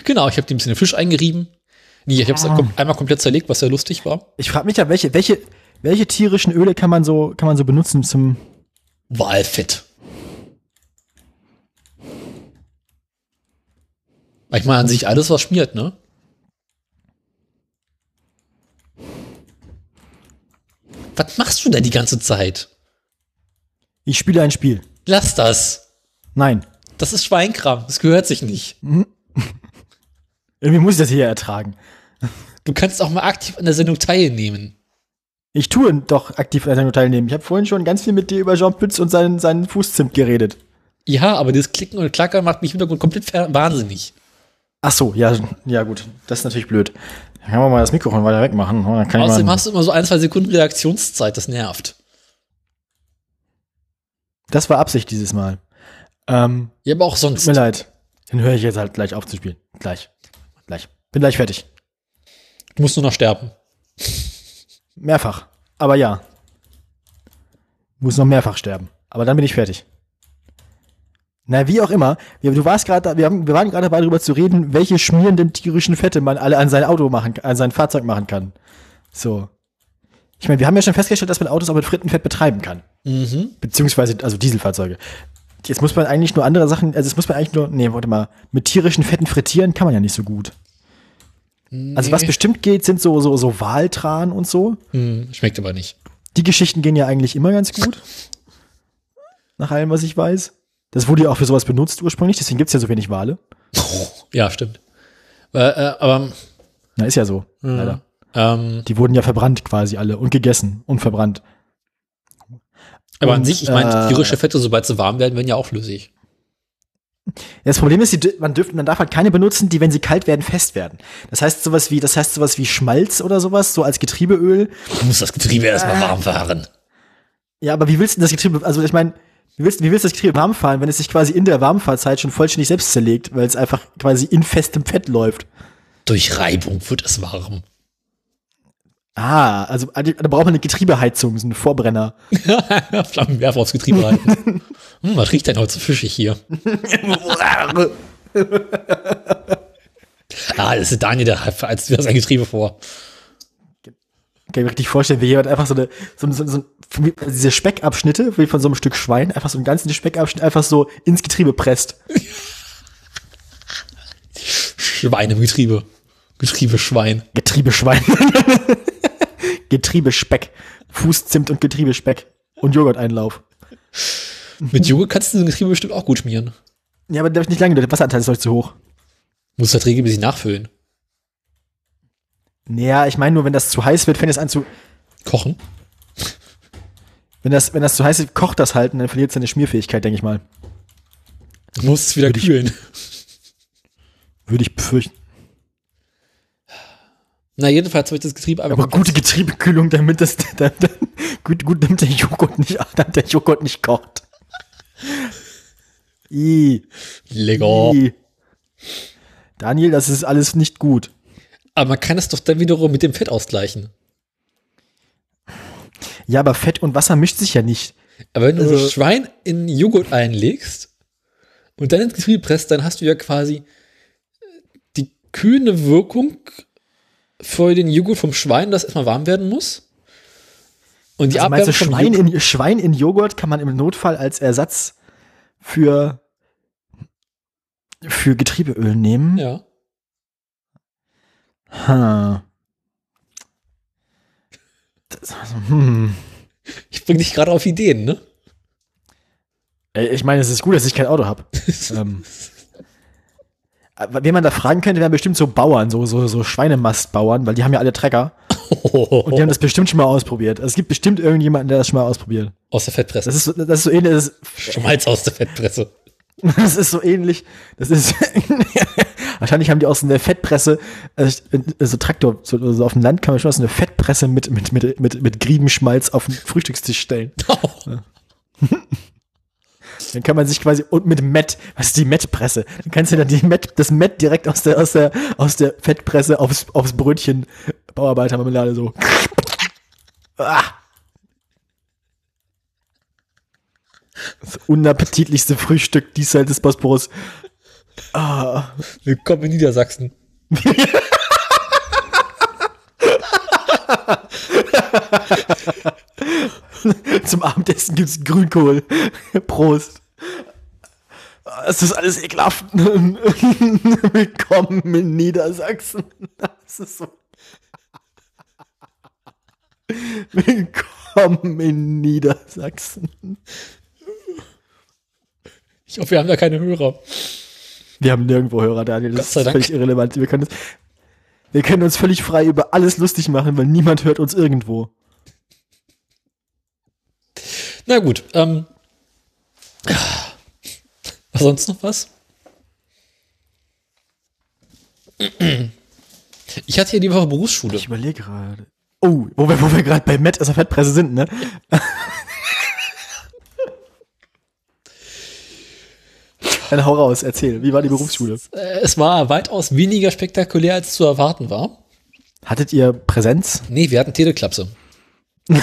[SPEAKER 1] genau, ich habe die ein bisschen Fisch eingerieben. Nee, ich habe es
[SPEAKER 2] Ah.
[SPEAKER 1] einmal komplett zerlegt, was sehr lustig war.
[SPEAKER 2] Ich frage mich ja, welche, welche, welche tierischen Öle kann man so, kann man so benutzen zum.
[SPEAKER 1] Walfett. Ich meine, an sich alles, was schmiert, ne? Was machst du da die ganze Zeit?
[SPEAKER 2] Ich spiele ein Spiel.
[SPEAKER 1] Lass das.
[SPEAKER 2] Nein.
[SPEAKER 1] Das ist Schweinkram. Das gehört sich nicht. [laughs]
[SPEAKER 2] Irgendwie muss ich das hier ertragen.
[SPEAKER 1] Du kannst auch mal aktiv an der Sendung teilnehmen.
[SPEAKER 2] Ich tue doch aktiv an der Sendung teilnehmen. Ich habe vorhin schon ganz viel mit dir über Jean Pütz und seinen, seinen Fußzimt geredet.
[SPEAKER 1] Ja, aber dieses Klicken und Klackern macht mich im Hintergrund komplett wahnsinnig.
[SPEAKER 2] Ach so, ja, ja gut. Das ist natürlich blöd. Dann kann man mal das Mikrofon weiter wegmachen. und Dann kann
[SPEAKER 1] Außerdem hast du immer so ein, zwei Sekunden Reaktionszeit. Das nervt.
[SPEAKER 2] das war Absicht dieses Mal. Ähm,
[SPEAKER 1] Ja, aber auch
[SPEAKER 2] tut
[SPEAKER 1] sonst.
[SPEAKER 2] mir leid. Dann höre ich jetzt halt gleich auf zu spielen. Gleich. Gleich. Bin gleich fertig.
[SPEAKER 1] Du musst nur noch sterben.
[SPEAKER 2] Mehrfach. Aber ja. Muss noch mehrfach sterben. Aber dann bin ich fertig. Na, wie auch immer. Wir, du warst gerade, wir, haben- wir waren gerade dabei darüber zu reden, welche schmierenden tierischen Fette man alle an sein Auto machen, an sein Fahrzeug machen kann. So. Ich meine, wir haben ja schon festgestellt, dass man Autos auch mit Frittenfett betreiben kann.
[SPEAKER 1] Mhm.
[SPEAKER 2] Beziehungsweise, also Dieselfahrzeuge. Jetzt muss man eigentlich nur andere Sachen, also jetzt muss man eigentlich nur, nee, warte mal, mit tierischen Fetten frittieren kann man ja nicht so gut. Also was
[SPEAKER 1] Nee.
[SPEAKER 2] bestimmt geht, sind so, so, so Waltran und so.
[SPEAKER 1] Hm, schmeckt aber nicht.
[SPEAKER 2] Die Geschichten gehen ja eigentlich immer ganz gut. Nach allem, was ich weiß. Das wurde ja auch für sowas benutzt ursprünglich, deswegen gibt's ja so wenig Wale. [laughs]
[SPEAKER 1] Ja, stimmt. Äh, äh, aber
[SPEAKER 2] Na, ist ja so, leider.
[SPEAKER 1] ähm,
[SPEAKER 2] Die wurden ja verbrannt quasi alle und gegessen und verbrannt.
[SPEAKER 1] aber an
[SPEAKER 2] Und,
[SPEAKER 1] sich, ich meine,
[SPEAKER 2] äh,
[SPEAKER 1] tierische Fette, sobald sie warm werden, werden ja auch flüssig.
[SPEAKER 2] Das Problem ist, die, man, dürft, man darf halt keine benutzen, die, wenn sie kalt werden, fest werden. Das heißt sowas wie, das heißt sowas wie Schmalz oder sowas, so als Getriebeöl.
[SPEAKER 1] Du musst das Getriebe erstmal warm fahren.
[SPEAKER 2] Ja, aber wie willst du denn das Getriebe, also ich meine, wie willst, wie willst du das Getriebe warm fahren, wenn es sich quasi in der Warmfahrzeit schon vollständig selbst zerlegt, weil es einfach quasi in festem Fett läuft?
[SPEAKER 1] Durch Reibung wird es warm.
[SPEAKER 2] Ah, also da braucht man eine Getriebeheizung, so einen Vorbrenner. [laughs]
[SPEAKER 1] Flammenwerfer aufs Getriebe halten. [laughs] hm, was riecht denn heute so fischig hier? [laughs] Ah, das ist Daniel, der als wieder sein Getriebe vor.
[SPEAKER 2] Kann ich mir richtig vorstellen, wie jemand einfach so eine, so, so, so wie diese Speckabschnitte, wie von so einem Stück Schwein, einfach so einen ganzen Speckabschnitt einfach so ins Getriebe presst.
[SPEAKER 1] Schwein im Getriebe. Getriebeschwein.
[SPEAKER 2] Getriebeschwein. [laughs] Getriebespeck. Fußzimt und Getriebespeck. Und Joghurteinlauf.
[SPEAKER 1] Mit Joghurt kannst du den Getriebe bestimmt auch gut schmieren.
[SPEAKER 2] Ja, aber darf ich nicht lange, der Wasseranteil ist euch zu hoch.
[SPEAKER 1] Musst das regelmäßig nachfüllen.
[SPEAKER 2] Naja, ich meine nur, wenn das zu heiß wird, fängt es an zu,
[SPEAKER 1] Kochen.
[SPEAKER 2] wenn das, wenn das zu heiß ist, kocht das halt und dann verliert es seine Schmierfähigkeit, denke ich mal.
[SPEAKER 1] Du musst es wieder
[SPEAKER 2] Würde ich-
[SPEAKER 1] kühlen.
[SPEAKER 2] Würde ich befürchten.
[SPEAKER 1] Na, jedenfalls habe ich das Getriebe einfach
[SPEAKER 2] Aber gute Getriebekühlung, damit das, [laughs] dann, dann, gut, gut, damit der Joghurt nicht, [laughs] damit der Joghurt nicht kocht. I,
[SPEAKER 1] lecker.
[SPEAKER 2] I. Daniel, das ist alles nicht gut.
[SPEAKER 1] Aber man kann es doch dann wiederum mit dem Fett ausgleichen.
[SPEAKER 2] Ja, aber Fett und Wasser mischt sich ja nicht.
[SPEAKER 1] Aber wenn du
[SPEAKER 2] Also-
[SPEAKER 1] Schwein in Joghurt einlegst und dann ins Getriebe presst, dann hast du ja quasi die kühlende Wirkung für den Joghurt vom Schwein, das erstmal warm werden muss. Und die
[SPEAKER 2] Also meinst du, Schwein in, Schwein in Joghurt kann man im Notfall als Ersatz für, für Getriebeöl nehmen?
[SPEAKER 1] Ja.
[SPEAKER 2] Ha. Das, hm.
[SPEAKER 1] Ich bring dich gerade auf Ideen, ne?
[SPEAKER 2] Ey, Ich meine, es ist gut, dass ich kein Auto habe. [laughs] ähm. Wen man da fragen könnte, wären bestimmt so Bauern, so, so, so Schweinemastbauern, weil die haben ja alle Trecker. Und die haben das bestimmt schon mal ausprobiert. Also es gibt bestimmt irgendjemanden, der das schon mal ausprobiert.
[SPEAKER 1] aus der Fettpresse.
[SPEAKER 2] Das ist, so- das ist so ähnlich,
[SPEAKER 1] Schmalz aus der Fettpresse. [laughs]
[SPEAKER 2] Das ist so ähnlich. Das ist. [laughs] Wahrscheinlich haben die aus einer Fettpresse, also so Traktor, so, so auf dem Land kann man schon aus einer Fettpresse mit, mit, mit, mit, mit Griebenschmalz auf den Frühstückstisch stellen. [laughs] Dann kann man sich quasi, und mit Met, was ist die Mettpresse? Dann kannst du dann die Met, das Met direkt aus der, aus der, aus der Fettpresse aufs, aufs Brötchen Bauarbeitermarmelade so. Ah. Das unappetitlichste Frühstück diesseits des Bosporus. Ah.
[SPEAKER 1] Willkommen in Niedersachsen. [laughs]
[SPEAKER 2] Zum Abendessen gibt's Grünkohl. Prost. es ist alles ekelhaft. [laughs] Willkommen in Niedersachsen. Das ist so. Willkommen in Niedersachsen.
[SPEAKER 1] Ich hoffe, wir haben da keine Hörer.
[SPEAKER 2] Wir haben nirgendwo Hörer, Daniel. Das ist völlig irrelevant. Wir können, uns, wir können uns völlig frei über alles lustig machen, weil niemand hört uns irgendwo.
[SPEAKER 1] Na gut, ähm. Was sonst noch was? Ich hatte hier die Woche Berufsschule.
[SPEAKER 2] Ich überlege gerade. Oh, wo wir, wo wir gerade bei Matt aus der Fettpresse sind, ne? [laughs] Dann hau raus, erzähl. Wie war die Berufsschule?
[SPEAKER 1] Äh, Es war weitaus weniger spektakulär, als zu erwarten war.
[SPEAKER 2] Hattet ihr Präsenz?
[SPEAKER 1] Nee, wir hatten Teleklapse. [laughs]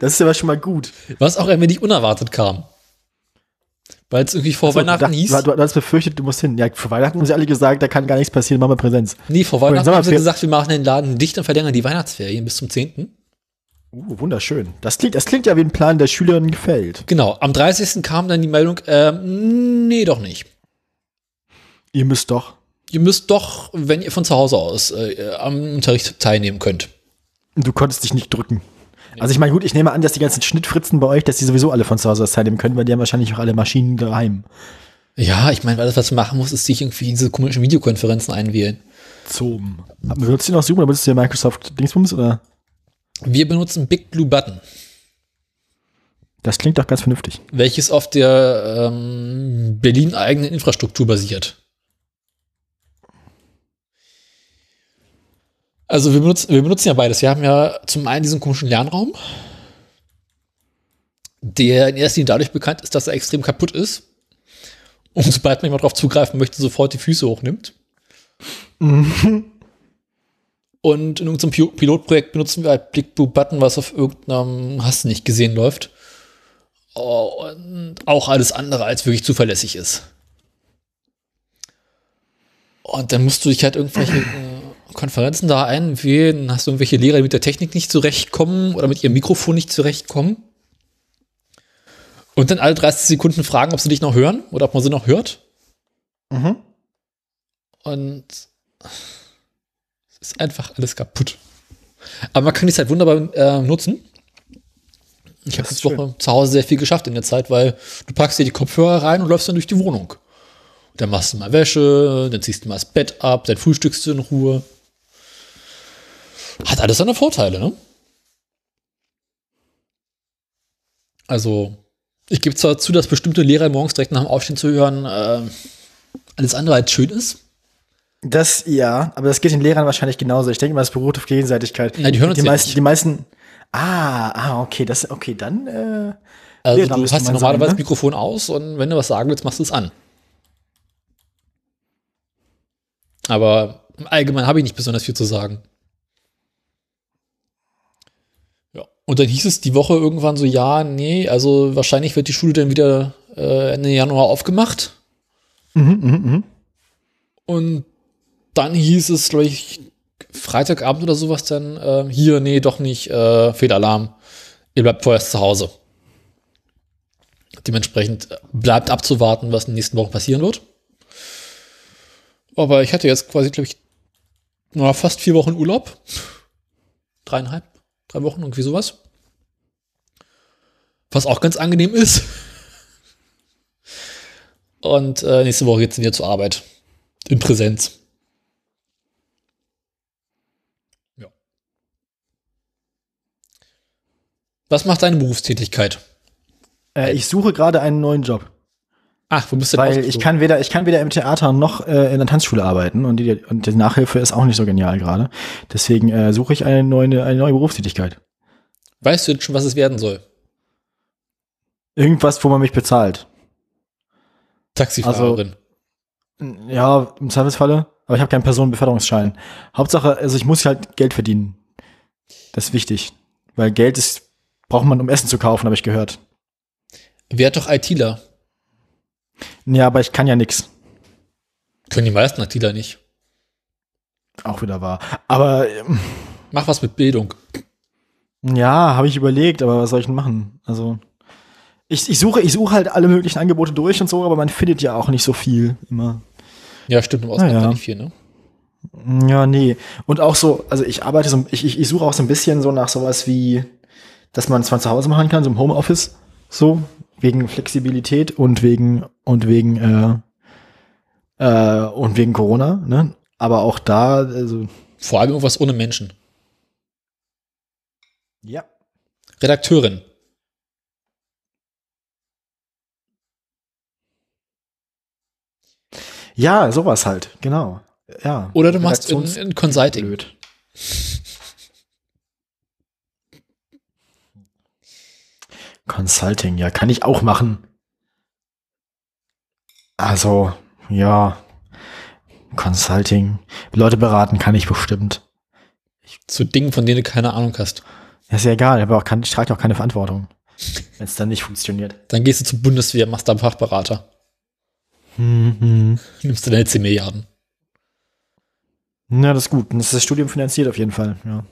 [SPEAKER 2] Das ist aber schon mal gut.
[SPEAKER 1] Was auch ein wenig unerwartet kam. Weil es irgendwie vor
[SPEAKER 2] So,
[SPEAKER 1] Weihnachten
[SPEAKER 2] dacht-
[SPEAKER 1] hieß.
[SPEAKER 2] Du, hast befürchtet, du musst hin. Ja, vor Weihnachten haben sie alle gesagt, da kann gar nichts passieren, machen wir Präsenz.
[SPEAKER 1] Nee, vor Weihnachten haben sie gesagt, wir machen den Laden dicht und verlängern die Weihnachtsferien bis zum 10.
[SPEAKER 2] Uh, wunderschön. Das klingt, das klingt ja wie ein Plan, der Schülerin gefällt.
[SPEAKER 1] Genau, am 30. kam dann die Meldung, ähm, nee, doch nicht.
[SPEAKER 2] Ihr müsst doch.
[SPEAKER 1] Ihr müsst doch, wenn ihr von zu Hause aus äh, am Unterricht teilnehmen könnt.
[SPEAKER 2] Du konntest dich nicht drücken. Also ich meine, gut, ich nehme an, dass die ganzen Schnittfritzen bei euch, dass die sowieso alle von zu Hause aus teilnehmen können, weil die haben wahrscheinlich auch alle Maschinen daheim.
[SPEAKER 1] Ja, ich meine, alles, was du machen musst, ist sich irgendwie in diese komischen Videokonferenzen einwählen.
[SPEAKER 2] Zoom. Benutzt ihr noch Zoom oder benutzt ihr Microsoft Dingsbums oder?
[SPEAKER 1] Wir benutzen Big Blue Button,
[SPEAKER 2] Das klingt doch ganz vernünftig.
[SPEAKER 1] welches auf der ähm, Berlin-eigenen Infrastruktur basiert. Also wir benutzen, wir benutzen ja beides. Wir haben ja zum einen diesen komischen Lernraum, der in erster Linie dadurch bekannt ist, dass er extrem kaputt ist. Und sobald man jemand drauf zugreifen möchte, sofort die Füße hochnimmt. [laughs] Und in unserem Pilotprojekt benutzen wir halt Big Blue Button, was auf irgendeinem Hast nicht gesehen läuft. Und auch alles andere als wirklich zuverlässig ist. Und dann musst du dich halt irgendwelche äh, Konferenzen da einwählen, hast du irgendwelche Lehrer, die mit der Technik nicht zurechtkommen oder mit ihrem Mikrofon nicht zurechtkommen. Und dann alle 30 Sekunden fragen, ob sie dich noch hören oder ob man sie noch hört.
[SPEAKER 2] Mhm.
[SPEAKER 1] Und ist einfach alles kaputt. Aber man kann die Zeit wunderbar äh, nutzen. Ich habe diese Woche zu Hause sehr viel geschafft in der Zeit, weil du packst dir die Kopfhörer rein und läufst dann durch die Wohnung. Dann machst du mal Wäsche, dann ziehst du mal das Bett ab, dann frühstückst du in Ruhe. Hat alles seine Vorteile, ne? Also, ich gebe zwar zu, dass bestimmte Lehrer morgens direkt nach dem Aufstehen zu hören, äh, alles andere als schön ist.
[SPEAKER 2] Das, ja, aber das geht den Lehrern wahrscheinlich genauso. Ich denke mal, es beruht auf Gegenseitigkeit.
[SPEAKER 1] Na, die hören uns
[SPEAKER 2] die
[SPEAKER 1] ja
[SPEAKER 2] meisten,
[SPEAKER 1] nicht.
[SPEAKER 2] die meisten, ah, ah, okay, das, okay, dann, äh,
[SPEAKER 1] Also du hast ja normalerweise das
[SPEAKER 2] ne?
[SPEAKER 1] Mikrofon aus und wenn du was sagen willst, machst du es an. Aber im Allgemeinen habe ich nicht besonders viel zu sagen. Ja. Und dann hieß es die Woche irgendwann so, ja, nee, also wahrscheinlich wird die Schule dann wieder äh, Ende Januar aufgemacht.
[SPEAKER 2] mhm, mhm, mhm.
[SPEAKER 1] Und dann hieß es, glaube ich, Freitagabend oder sowas dann, äh, hier, nee, doch nicht, äh, Fehlalarm. Ihr bleibt vorerst zu Hause. Dementsprechend äh, bleibt abzuwarten, was in den nächsten Wochen passieren wird. Aber ich hatte jetzt quasi, glaube ich, na, fast vier Wochen Urlaub. Dreieinhalb, drei Wochen, irgendwie sowas. Was auch ganz angenehm ist. Und äh, nächste Woche geht's wieder zur Arbeit. In Präsenz. Ja. Was macht deine Berufstätigkeit?
[SPEAKER 2] Äh, ich suche gerade einen neuen Job.
[SPEAKER 1] Ach, wo bist du denn
[SPEAKER 2] Weil ich kann weder, ich kann weder im Theater noch äh, in der Tanzschule arbeiten und die, und die Nachhilfe ist auch nicht so genial gerade. Deswegen äh, suche ich eine neue, eine neue Berufstätigkeit.
[SPEAKER 1] Weißt du jetzt schon, was es werden soll?
[SPEAKER 2] Irgendwas, wo man mich bezahlt.
[SPEAKER 1] Taxifahrerin.
[SPEAKER 2] Ja, im Zweifelsfalle. Aber ich habe keinen Personenbeförderungsschein. Hauptsache, also ich muss halt Geld verdienen. Das ist wichtig. Weil Geld ist, braucht man, um Essen zu kaufen, habe ich gehört.
[SPEAKER 1] Wer hat doch ITler?
[SPEAKER 2] Ja, aber ich kann ja nix.
[SPEAKER 1] Können die meisten ITler nicht.
[SPEAKER 2] Auch wieder wahr. Aber ähm,
[SPEAKER 1] Mach was mit Bildung.
[SPEAKER 2] ja, habe ich überlegt, aber was soll ich denn machen? Also, Ich, ich suche, ich suche halt alle möglichen Angebote durch und so, aber man findet ja auch nicht so viel immer.
[SPEAKER 1] Ja, stimmt, im Ausland
[SPEAKER 2] Ah, ja.
[SPEAKER 1] nicht viel, ne?
[SPEAKER 2] Ja, nee. Und auch so, also ich arbeite so, ich, ich, ich suche auch so ein bisschen so nach sowas wie, dass man es von zu Hause machen kann, so im Homeoffice, so, wegen Flexibilität und wegen, und wegen, äh, äh, und wegen Corona, ne? Aber auch da, also,
[SPEAKER 1] Vor allem irgendwas ohne Menschen.
[SPEAKER 2] ja.
[SPEAKER 1] Redakteurin.
[SPEAKER 2] Ja, sowas halt, genau. Ja.
[SPEAKER 1] Oder du machst in,
[SPEAKER 2] Redaktions-
[SPEAKER 1] in Consulting.
[SPEAKER 2] Blöd. Consulting, ja, kann ich auch machen. Also, ja. Consulting. Leute beraten kann ich bestimmt.
[SPEAKER 1] Zu Dingen, von denen du keine Ahnung hast.
[SPEAKER 2] Ja, ist ja egal, aber auch kann, ich trage auch keine Verantwortung. [laughs] Wenn es dann nicht funktioniert.
[SPEAKER 1] Dann gehst du zur Bundeswehr, machst da Fachberater.
[SPEAKER 2] Mhm. [laughs]
[SPEAKER 1] Nimmst du deine 10 Milliarden.
[SPEAKER 2] Ja, das ist gut. Und das ist das Studium finanziert auf jeden Fall, ja.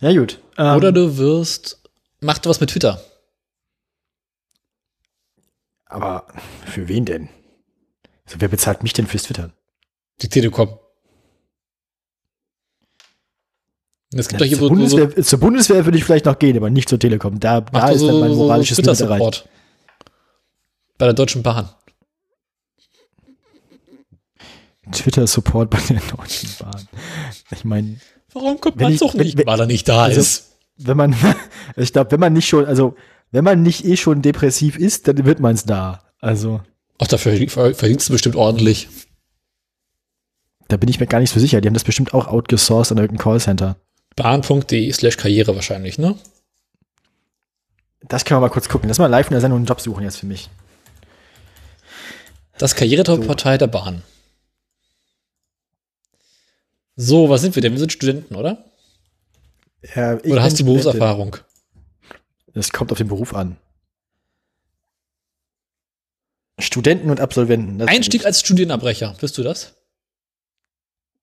[SPEAKER 2] Ja, gut. Ähm,
[SPEAKER 1] Oder du wirst, mach du was mit Twitter.
[SPEAKER 2] Aber für wen denn? Also, wer bezahlt mich denn fürs Twittern?
[SPEAKER 1] Die Telekom. Es gibt
[SPEAKER 2] Ja,
[SPEAKER 1] doch hier
[SPEAKER 2] zur,
[SPEAKER 1] so, so,
[SPEAKER 2] Bundeswehr, zur Bundeswehr würde ich vielleicht noch gehen, aber nicht zur Telekom. Da, da ist
[SPEAKER 1] so,
[SPEAKER 2] dann mein moralisches
[SPEAKER 1] so
[SPEAKER 2] Limit erreicht.
[SPEAKER 1] Twitter-Support. Bei der Deutschen Bahn.
[SPEAKER 2] Twitter-Support bei der Deutschen Bahn. Ich meine,
[SPEAKER 1] Warum kommt man doch nicht,
[SPEAKER 2] wenn-
[SPEAKER 1] weil er nicht da
[SPEAKER 2] also-
[SPEAKER 1] ist?
[SPEAKER 2] wenn man, [laughs] ich glaube, wenn man nicht schon, also wenn man nicht eh schon depressiv ist, dann wird man es da. Also
[SPEAKER 1] Ach, dafür ver- verdienst du bestimmt ordentlich.
[SPEAKER 2] da bin ich mir gar nicht so sicher. Die haben das bestimmt auch outgesourced an irgendein Callcenter.
[SPEAKER 1] Bahn.de slash Karriere wahrscheinlich, ne?
[SPEAKER 2] Das können wir mal kurz gucken. Lass mal live in der Sendung einen Job suchen jetzt für mich.
[SPEAKER 1] Das Karriereportal der Bahn. So, was sind wir denn? Wir sind Studenten, oder?
[SPEAKER 2] Ja,
[SPEAKER 1] Oder hast du
[SPEAKER 2] Studentin. Das kommt auf den Beruf an. Studenten und Absolventen.
[SPEAKER 1] Einstieg als Studienabbrecher. Bist du das?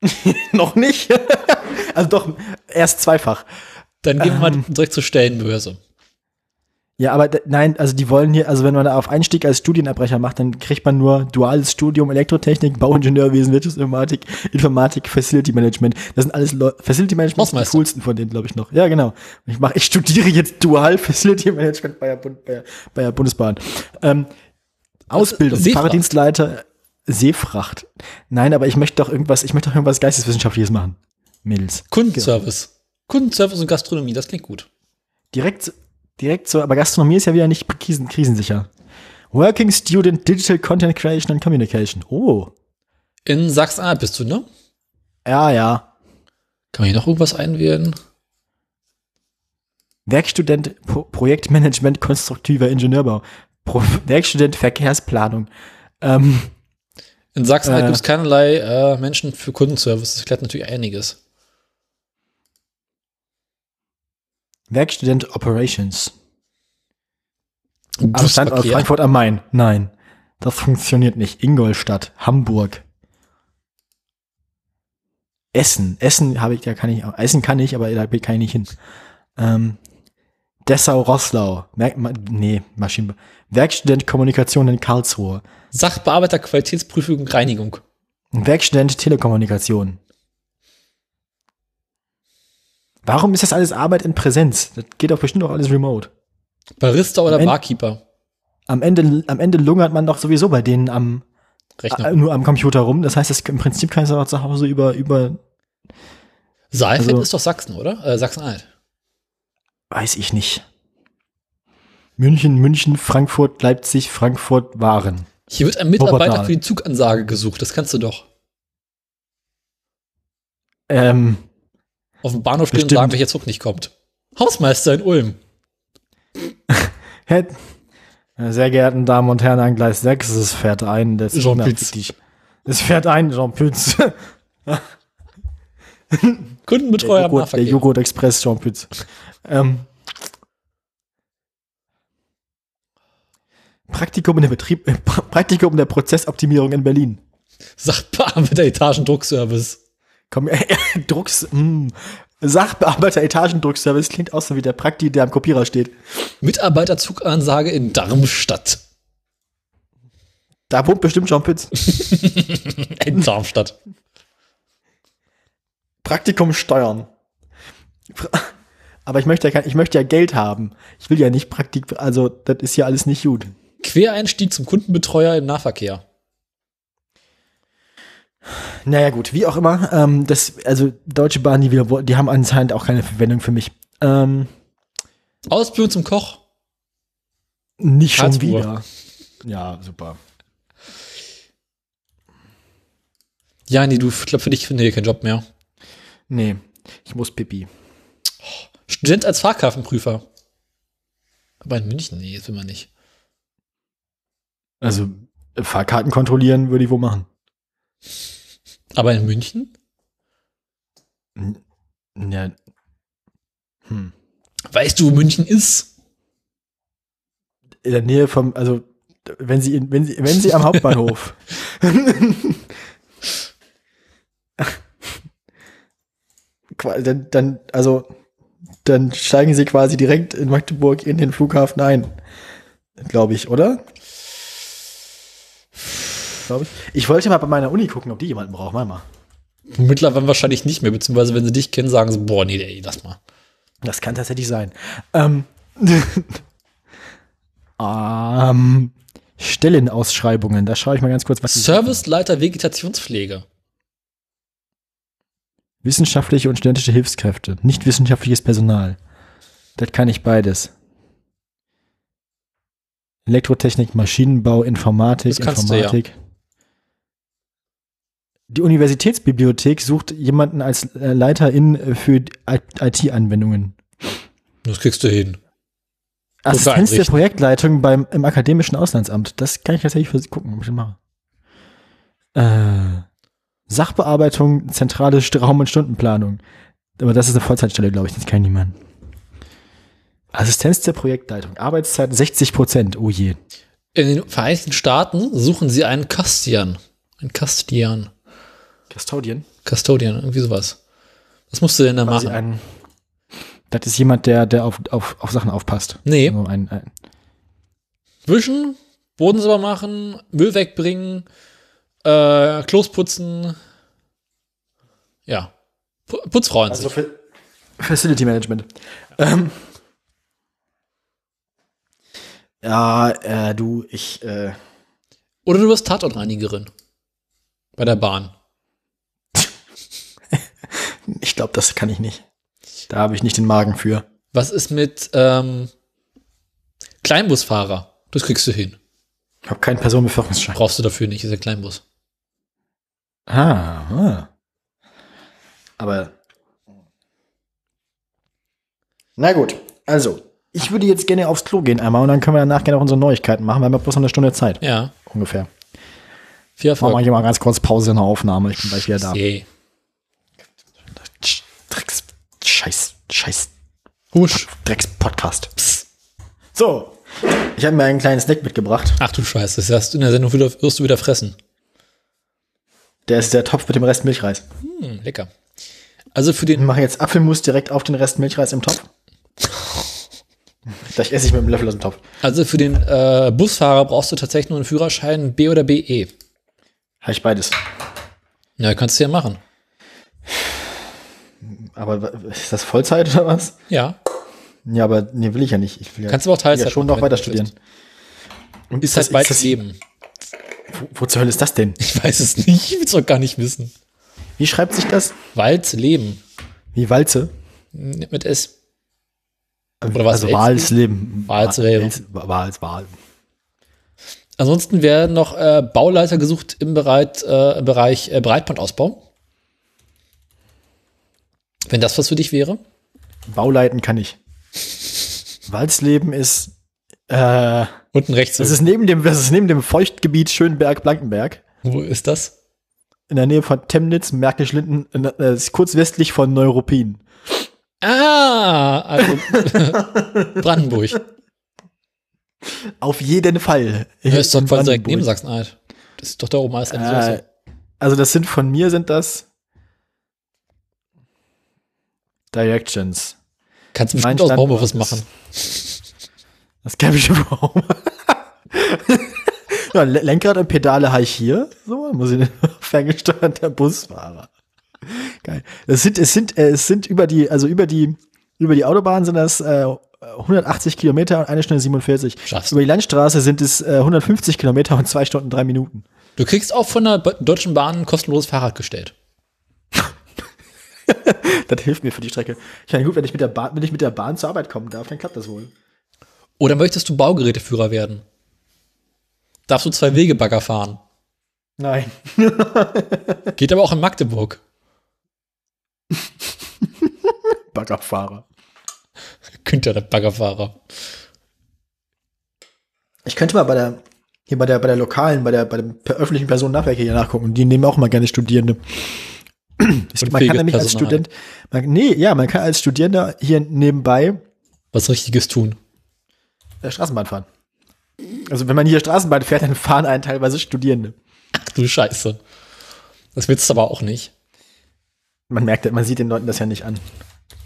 [SPEAKER 1] [laughs]
[SPEAKER 2] noch nicht. [laughs] also doch, erst zweifach.
[SPEAKER 1] Dann gehen wir mal
[SPEAKER 2] Ähm.
[SPEAKER 1] direkt zur Stellenbörse.
[SPEAKER 2] Ja, aber nein, also die wollen hier, also wenn man da auf Einstieg als Studienabbrecher macht, dann kriegt man nur duales Studium Elektrotechnik, Bauingenieurwesen, Wirtschaftsinformatik, Informatik, Facility Management. Das sind alles Leu Facility Management sind die coolsten von denen, glaube ich noch. Ja, genau. Ich mache, ich studiere jetzt dual Facility Management bei der, Bund, bei der, bei der Bundesbahn. Ähm, Ausbildung,
[SPEAKER 1] Seefracht.
[SPEAKER 2] Fahrdienstleiter, Seefracht. Nein, aber ich möchte doch irgendwas, ich möchte doch irgendwas Geisteswissenschaftliches machen. Mädels.
[SPEAKER 1] Kundenservice. Kundenservice und Gastronomie, das klingt gut.
[SPEAKER 2] Direkt, direkt so, aber Gastronomie ist ja wieder nicht krisen, krisensicher. Working Student Digital Content Creation and Communication. Oh.
[SPEAKER 1] In Sachsen-Anhalt bist du, ne?
[SPEAKER 2] Ja, ja.
[SPEAKER 1] Kann man hier noch irgendwas einwählen?
[SPEAKER 2] Werkstudent Pro Projektmanagement konstruktiver Ingenieurbau. Pro Werkstudent Verkehrsplanung. Ähm,
[SPEAKER 1] In Sachsen-Anhalt
[SPEAKER 2] Äh.
[SPEAKER 1] gibt es keinerlei äh, Menschen für Kundenservice. Das klärt natürlich einiges.
[SPEAKER 2] Werkstudent Operations. Also Standort
[SPEAKER 1] Busverkehr.
[SPEAKER 2] Frankfurt am Main. Nein. Das funktioniert nicht. Ingolstadt, Hamburg. Essen. Essen habe ich, da kann ich auch. Essen kann ich, aber da kann ich nicht hin. Ähm, Dessau, Rosslau. Merk, ma, nee, Maschinen. Werkstudent Kommunikation in Karlsruhe.
[SPEAKER 1] Sachbearbeiter Qualitätsprüfung und Reinigung.
[SPEAKER 2] Werkstudent Telekommunikation. Warum ist das alles Arbeit in Präsenz? Das geht doch bestimmt auch alles remote.
[SPEAKER 1] Barista oder
[SPEAKER 2] Am
[SPEAKER 1] Barkeeper.
[SPEAKER 2] Am Ende, am Ende lungert man doch sowieso bei denen am,
[SPEAKER 1] Rechner.
[SPEAKER 2] äh, nur am Computer rum. Das heißt, das, im Prinzip kannst du auch zu Hause über, über,
[SPEAKER 1] Saalfeld
[SPEAKER 2] also-
[SPEAKER 1] ist doch Sachsen, oder? Äh, Sachsen-Anhalt.
[SPEAKER 2] weiß ich nicht. München, München, Frankfurt, Leipzig, Frankfurt, Waren.
[SPEAKER 1] Hier wird ein Mitarbeiter
[SPEAKER 2] Wuppertal.
[SPEAKER 1] für die Zugansage gesucht. Das kannst du doch.
[SPEAKER 2] Ähm,
[SPEAKER 1] Auf dem Bahnhof stehen und
[SPEAKER 2] Bestimmt.
[SPEAKER 1] sagen, welcher Zug nicht kommt. Hausmeister in Ulm. [laughs]
[SPEAKER 2] Sehr geehrten Damen und Herren, an Gleis 6, es fährt ein, das
[SPEAKER 1] Jean Pütz.
[SPEAKER 2] Es fährt ein, Jean Pütz. [laughs]
[SPEAKER 1] Kundenbetreuer
[SPEAKER 2] der Joghurt, der. Joghurt Express Jean Pütz. Ähm, Praktikum in der Betrieb, äh, Pra- Praktikum in der Prozessoptimierung in Berlin.
[SPEAKER 1] Sachbearbeiter Etagendruckservice.
[SPEAKER 2] Komm, [laughs] äh, Drucks, mh, Sachbearbeiter Etagendruckservice klingt auch so wie der Prakti, der am Kopierer steht.
[SPEAKER 1] Mitarbeiterzugansage in Darmstadt.
[SPEAKER 2] Da wohnt bestimmt Jean Pütz. [laughs]
[SPEAKER 1] In Darmstadt.
[SPEAKER 2] Praktikum steuern. Aber ich möchte ja ich möchte ja Geld haben. Ich will ja nicht Praktik, also das ist ja alles nicht gut.
[SPEAKER 1] Quereinstieg zum Kundenbetreuer im Nahverkehr.
[SPEAKER 2] Naja gut, wie auch immer. Ähm, das, also Deutsche Bahn, die, die haben anscheinend auch keine Verwendung für mich. Ähm,
[SPEAKER 1] Ausbildung zum Koch.
[SPEAKER 2] nicht schon
[SPEAKER 1] Karlsruhe.
[SPEAKER 2] wieder. Ja, super.
[SPEAKER 1] Ja, nee, du, ich glaube, für dich finde ich keinen Job mehr.
[SPEAKER 2] Nee, ich muss pipi.
[SPEAKER 1] Student als Fahrkartenprüfer. Aber in München, nee, das will man nicht.
[SPEAKER 2] Also Fahrkarten kontrollieren würde ich wohl machen.
[SPEAKER 1] Aber in München?
[SPEAKER 2] Ja. Hm.
[SPEAKER 1] Weißt du, wo München ist?
[SPEAKER 2] In der Nähe vom, also wenn sie, in, wenn sie, wenn sie am Hauptbahnhof. [laughs] Dann, dann, also, dann steigen sie quasi direkt in Magdeburg in den Flughafen ein. Glaube ich, oder? Glaube ich. Ich wollte mal bei meiner Uni gucken, ob die jemanden braucht. Mal mal.
[SPEAKER 1] Mittlerweile wahrscheinlich nicht mehr, beziehungsweise wenn sie dich kennen, sagen sie, boah, nee, ey, lass mal.
[SPEAKER 2] Das kann tatsächlich sein. Ähm, [laughs] ähm, Stellenausschreibungen, da schaue ich mal ganz kurz, was
[SPEAKER 1] Serviceleiter Vegetationspflege.
[SPEAKER 2] Wissenschaftliche und studentische Hilfskräfte, nicht wissenschaftliches Personal. Das kann ich beides. Elektrotechnik, Maschinenbau, Informatik,
[SPEAKER 1] kannst du, ja.
[SPEAKER 2] Die Universitätsbibliothek sucht jemanden als äh, Leiterin äh, für IT-Anwendungen.
[SPEAKER 1] Das kriegst du hin.
[SPEAKER 2] Assistenz der. Projektleitung beim, im akademischen Auslandsamt. Das kann ich tatsächlich für Sie gucken, ob ich das mache. Äh, Sachbearbeitung, zentrale Raum- und Stundenplanung. Aber das ist eine Vollzeitstelle, glaube ich. Das kann niemand. Assistenz der Projektleitung. Arbeitszeit 60 Prozent. Oh je.
[SPEAKER 1] In den Vereinigten Staaten suchen sie einen Kastian. Ein Kastian.
[SPEAKER 2] Custodian.
[SPEAKER 1] Custodian, irgendwie sowas. Was musst du denn da
[SPEAKER 2] Quasi
[SPEAKER 1] machen?
[SPEAKER 2] ein, das ist jemand, der, der auf, auf, auf Sachen aufpasst.
[SPEAKER 1] Nee,
[SPEAKER 2] So ein, ein,
[SPEAKER 1] wischen, Boden sauber machen, Müll wegbringen, äh, Klos putzen. Ja. Pu- Putzfrau an
[SPEAKER 2] also für Facility Management. Ähm, ja, äh, du, ich, äh,
[SPEAKER 1] Oder du wirst Tatortreinigerin. Bei der Bahn.
[SPEAKER 2] Ich glaube, das kann ich nicht. Da habe ich nicht den Magen für.
[SPEAKER 1] Was ist mit ähm, Kleinbusfahrer? Das kriegst du hin.
[SPEAKER 2] Ich habe keinen Personenbeförderungsschein.
[SPEAKER 1] Brauchst du dafür nicht, ist ja Kleinbus.
[SPEAKER 2] Ah, ah. Aber. Na gut, also, ich würde jetzt gerne aufs Klo gehen einmal und dann können wir danach gerne auch unsere Neuigkeiten machen. Wir haben ja bloß noch eine Stunde Zeit,
[SPEAKER 1] Ja.
[SPEAKER 2] ungefähr.
[SPEAKER 1] Viel
[SPEAKER 2] Machen wir
[SPEAKER 1] Erfolg.
[SPEAKER 2] hier mal ganz kurz Pause in der Aufnahme. Ich bin gleich wieder da.
[SPEAKER 1] See.
[SPEAKER 2] Scheiß, Scheiß,
[SPEAKER 1] Husch.
[SPEAKER 2] Drecks Podcast. So, ich habe mir einen kleinen Snack mitgebracht.
[SPEAKER 1] Ach du Scheiße, das heißt, in der Sendung wieder, wirst du wieder fressen.
[SPEAKER 2] Der ist der Topf mit dem Rest Milchreis.
[SPEAKER 1] Hm, lecker. Also für
[SPEAKER 2] Ich
[SPEAKER 1] den,
[SPEAKER 2] mache jetzt Apfelmus direkt auf den Rest Milchreis im Topf. Gleich esse ich mit dem Löffel aus dem Topf.
[SPEAKER 1] also für den äh, Busfahrer brauchst du tatsächlich nur einen Führerschein B oder BE.
[SPEAKER 2] Habe ich beides.
[SPEAKER 1] Ja, kannst du ja machen.
[SPEAKER 2] Aber ist das Vollzeit oder was?
[SPEAKER 1] Ja.
[SPEAKER 2] Ja, aber nee, will ich ja nicht. Ich will ja,
[SPEAKER 1] Kannst du auch Teilzeit
[SPEAKER 2] ja schon noch weiter studieren. Und
[SPEAKER 1] Ist halt bald
[SPEAKER 2] das,
[SPEAKER 1] Leben.
[SPEAKER 2] wo, wo zur Hölle ist das denn?
[SPEAKER 1] Ich weiß es nicht, ich will es auch gar nicht wissen.
[SPEAKER 2] Wie schreibt sich das?
[SPEAKER 1] Wald Leben.
[SPEAKER 2] Wie Walze?
[SPEAKER 1] Mit S. Oder was,
[SPEAKER 2] Also
[SPEAKER 1] Wels-
[SPEAKER 2] Wahlsleben.
[SPEAKER 1] Wahlsleben.
[SPEAKER 2] Wals- Wals- Wahl.
[SPEAKER 1] Ansonsten werden noch äh, Bauleiter gesucht im Bereich, äh, Bereich äh, Breitbandausbau. Wenn das was für dich wäre.
[SPEAKER 2] Bauleiten kann ich. Walsleben ist, äh,
[SPEAKER 1] Unten rechts.
[SPEAKER 2] das ist neben dem, das ist neben dem Feuchtgebiet Schönberg-Blankenberg.
[SPEAKER 1] Wo ist das?
[SPEAKER 2] In der Nähe von Temnitz, Märkisch-Linden, äh, das ist kurz westlich von Neuruppin.
[SPEAKER 1] Ah, also [laughs] Brandenburg.
[SPEAKER 2] Auf jeden Fall.
[SPEAKER 1] Ja, ist doch quasi direkt neben Sachsen-Anhalt. Das ist doch da oben alles.
[SPEAKER 2] Äh, also das sind von mir sind das Directions.
[SPEAKER 1] Kannst du bestimmt aus Homeoffice machen. [laughs]
[SPEAKER 2] Das kann ich überhaupt. [laughs] ja, Le- Lenkrad und Pedale habe ich hier. So, muss ich [laughs] ferngesteuert der Busfahrer. Geil. Es sind, es sind, äh, es sind über die, also über die, über die Autobahn sind das äh, 180 Kilometer und eine Stunde 47.
[SPEAKER 1] Schaffst.
[SPEAKER 2] Über die Landstraße sind es äh, 150 Kilometer und zwei Stunden drei Minuten.
[SPEAKER 1] Du kriegst auch von der Deutschen Bahn ein kostenloses Fahrrad gestellt. [laughs]
[SPEAKER 2] Das hilft mir für die Strecke. Ich meine, gut, wenn ich mit der Bahn, wenn ich mit der Bahn zur Arbeit kommen darf, dann klappt das wohl.
[SPEAKER 1] Oder möchtest du Baugeräteführer werden? Darfst du zwei Wegebagger fahren?
[SPEAKER 2] Nein. [laughs]
[SPEAKER 1] Geht aber auch in Magdeburg. [laughs]
[SPEAKER 2] Baggerfahrer.
[SPEAKER 1] Günther, der Baggerfahrer.
[SPEAKER 2] Ich könnte mal bei der, hier bei der, bei der lokalen, bei der, bei dem öffentlichen Personennahverkehr hier nachgucken. Die nehmen auch mal gerne Studierende.
[SPEAKER 1] Und
[SPEAKER 2] man kann nämlich als
[SPEAKER 1] Personal.
[SPEAKER 2] Student, man, nee, ja, man kann als Studierender hier nebenbei
[SPEAKER 1] Was Richtiges tun.
[SPEAKER 2] äh, Straßenbahn fahren. Also wenn man hier Straßenbahn fährt, dann fahren einen teilweise Studierende.
[SPEAKER 1] Ach du Scheiße. Das willst du aber auch nicht.
[SPEAKER 2] Man merkt, man sieht den Leuten das ja nicht an.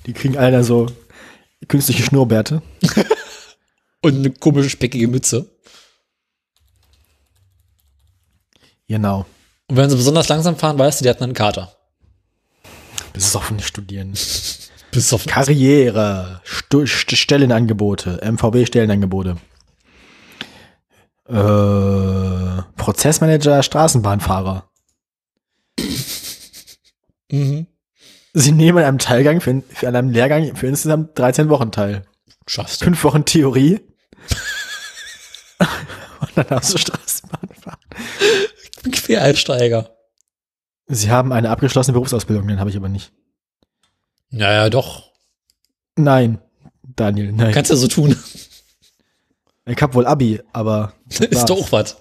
[SPEAKER 2] Die kriegen alle da so künstliche Schnurrbärte. [laughs]
[SPEAKER 1] Und eine komische, speckige Mütze.
[SPEAKER 2] Genau.
[SPEAKER 1] Und wenn sie besonders langsam fahren, weißt du, die hatten einen Kater.
[SPEAKER 2] Besoffen studieren. [laughs]
[SPEAKER 1] Bis auf
[SPEAKER 2] Karriere, Stu St Stellenangebote, MVB-Stellenangebote. Äh, Prozessmanager, Straßenbahnfahrer.
[SPEAKER 1] mhm.
[SPEAKER 2] Sie nehmen an einem Teilgang für, für an einem Lehrgang für insgesamt 13 Wochen teil.
[SPEAKER 1] Schaffst du.
[SPEAKER 2] Fünf Wochen Theorie. [laughs] Und dann darfst du Straßenbahn fahren.
[SPEAKER 1] Quereinsteiger.
[SPEAKER 2] Sie haben eine abgeschlossene Berufsausbildung, den habe ich aber nicht.
[SPEAKER 1] Naja, doch.
[SPEAKER 2] Nein, Daniel, nein.
[SPEAKER 1] Kannst ja so tun.
[SPEAKER 2] Ich habe wohl Abi, aber [laughs]
[SPEAKER 1] Ist doch was.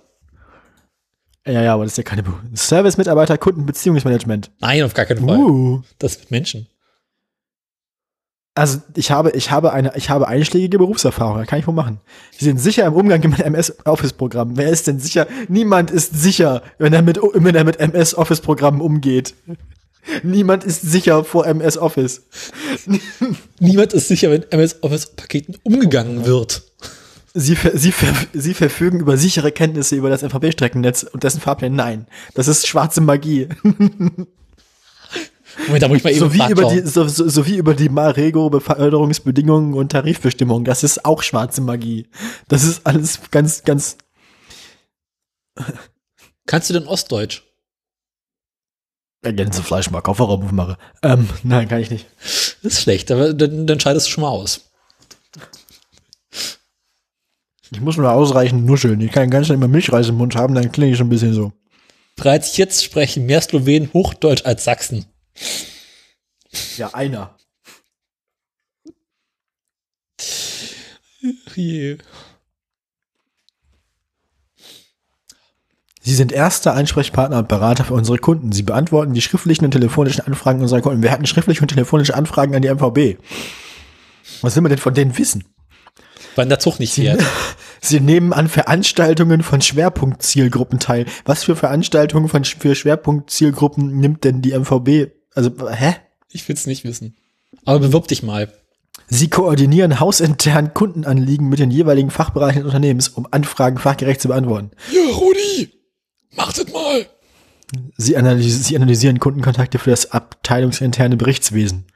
[SPEAKER 2] ja, ja, aber das ist ja keine. Service-Mitarbeiter, Kundenbeziehungsmanagement.
[SPEAKER 1] Nein, auf gar keinen Fall.
[SPEAKER 2] Uh.
[SPEAKER 1] Das mit Menschen.
[SPEAKER 2] Also ich habe, ich habe eine, ich habe einschlägige Berufserfahrung, da kann ich wohl machen. Sie sind sicher im Umgang mit MS Office Programm. Wer ist denn sicher? Niemand ist sicher, wenn er mit, wenn er mit MS Office Programmen umgeht. Niemand ist sicher vor MS Office.
[SPEAKER 1] Niemand ist sicher, wenn MS Office Paketen umgegangen wird.
[SPEAKER 2] Sie, ver, sie, ver, sie verfügen über sichere Kenntnisse über das MVB-Streckennetz und dessen Fahrplan. Nein, das ist schwarze Magie.
[SPEAKER 1] Moment, da muss ich mal eben
[SPEAKER 2] So wie, über die, so, so, so wie über die Marego Beförderungsbedingungen und Tarifbestimmungen. Das ist auch schwarze Magie. Das ist alles ganz, ganz [laughs]
[SPEAKER 1] Kannst du denn Ostdeutsch?
[SPEAKER 2] Gänsefleisch mal Kofferraum aufmache. Ähm, nein, kann ich nicht.
[SPEAKER 1] Das ist schlecht, aber dann, dann scheidest du schon mal aus.
[SPEAKER 2] Ich muss nur ausreichend nuscheln. Ich kann ganz schnell immer Milchreis im Mund haben, dann klinge ich schon ein bisschen so.
[SPEAKER 1] Bereits jetzt sprechen mehr Slowenen Hochdeutsch als Sachsen.
[SPEAKER 2] Ja, einer.
[SPEAKER 1] Je.
[SPEAKER 2] Sie sind erster Ansprechpartner und Berater für unsere Kunden. Sie beantworten die schriftlichen und telefonischen Anfragen unserer Kunden. Wir hatten schriftliche und telefonische Anfragen an die MVB. Was will man denn von denen wissen?
[SPEAKER 1] Wann der Zug nicht fährt. [laughs]
[SPEAKER 2] Sie nehmen an Veranstaltungen von Schwerpunktzielgruppen teil. Was für Veranstaltungen von, für Schwerpunktzielgruppen nimmt denn die MVB? Also, hä?
[SPEAKER 1] Ich will's nicht wissen. Aber bewirb dich mal.
[SPEAKER 2] Sie koordinieren hausintern Kundenanliegen mit den jeweiligen Fachbereichen des Unternehmens, um Anfragen fachgerecht zu beantworten.
[SPEAKER 1] Ja, Rudi, mach das mal.
[SPEAKER 2] Sie, analysi Sie analysieren Kundenkontakte für das abteilungsinterne Berichtswesen.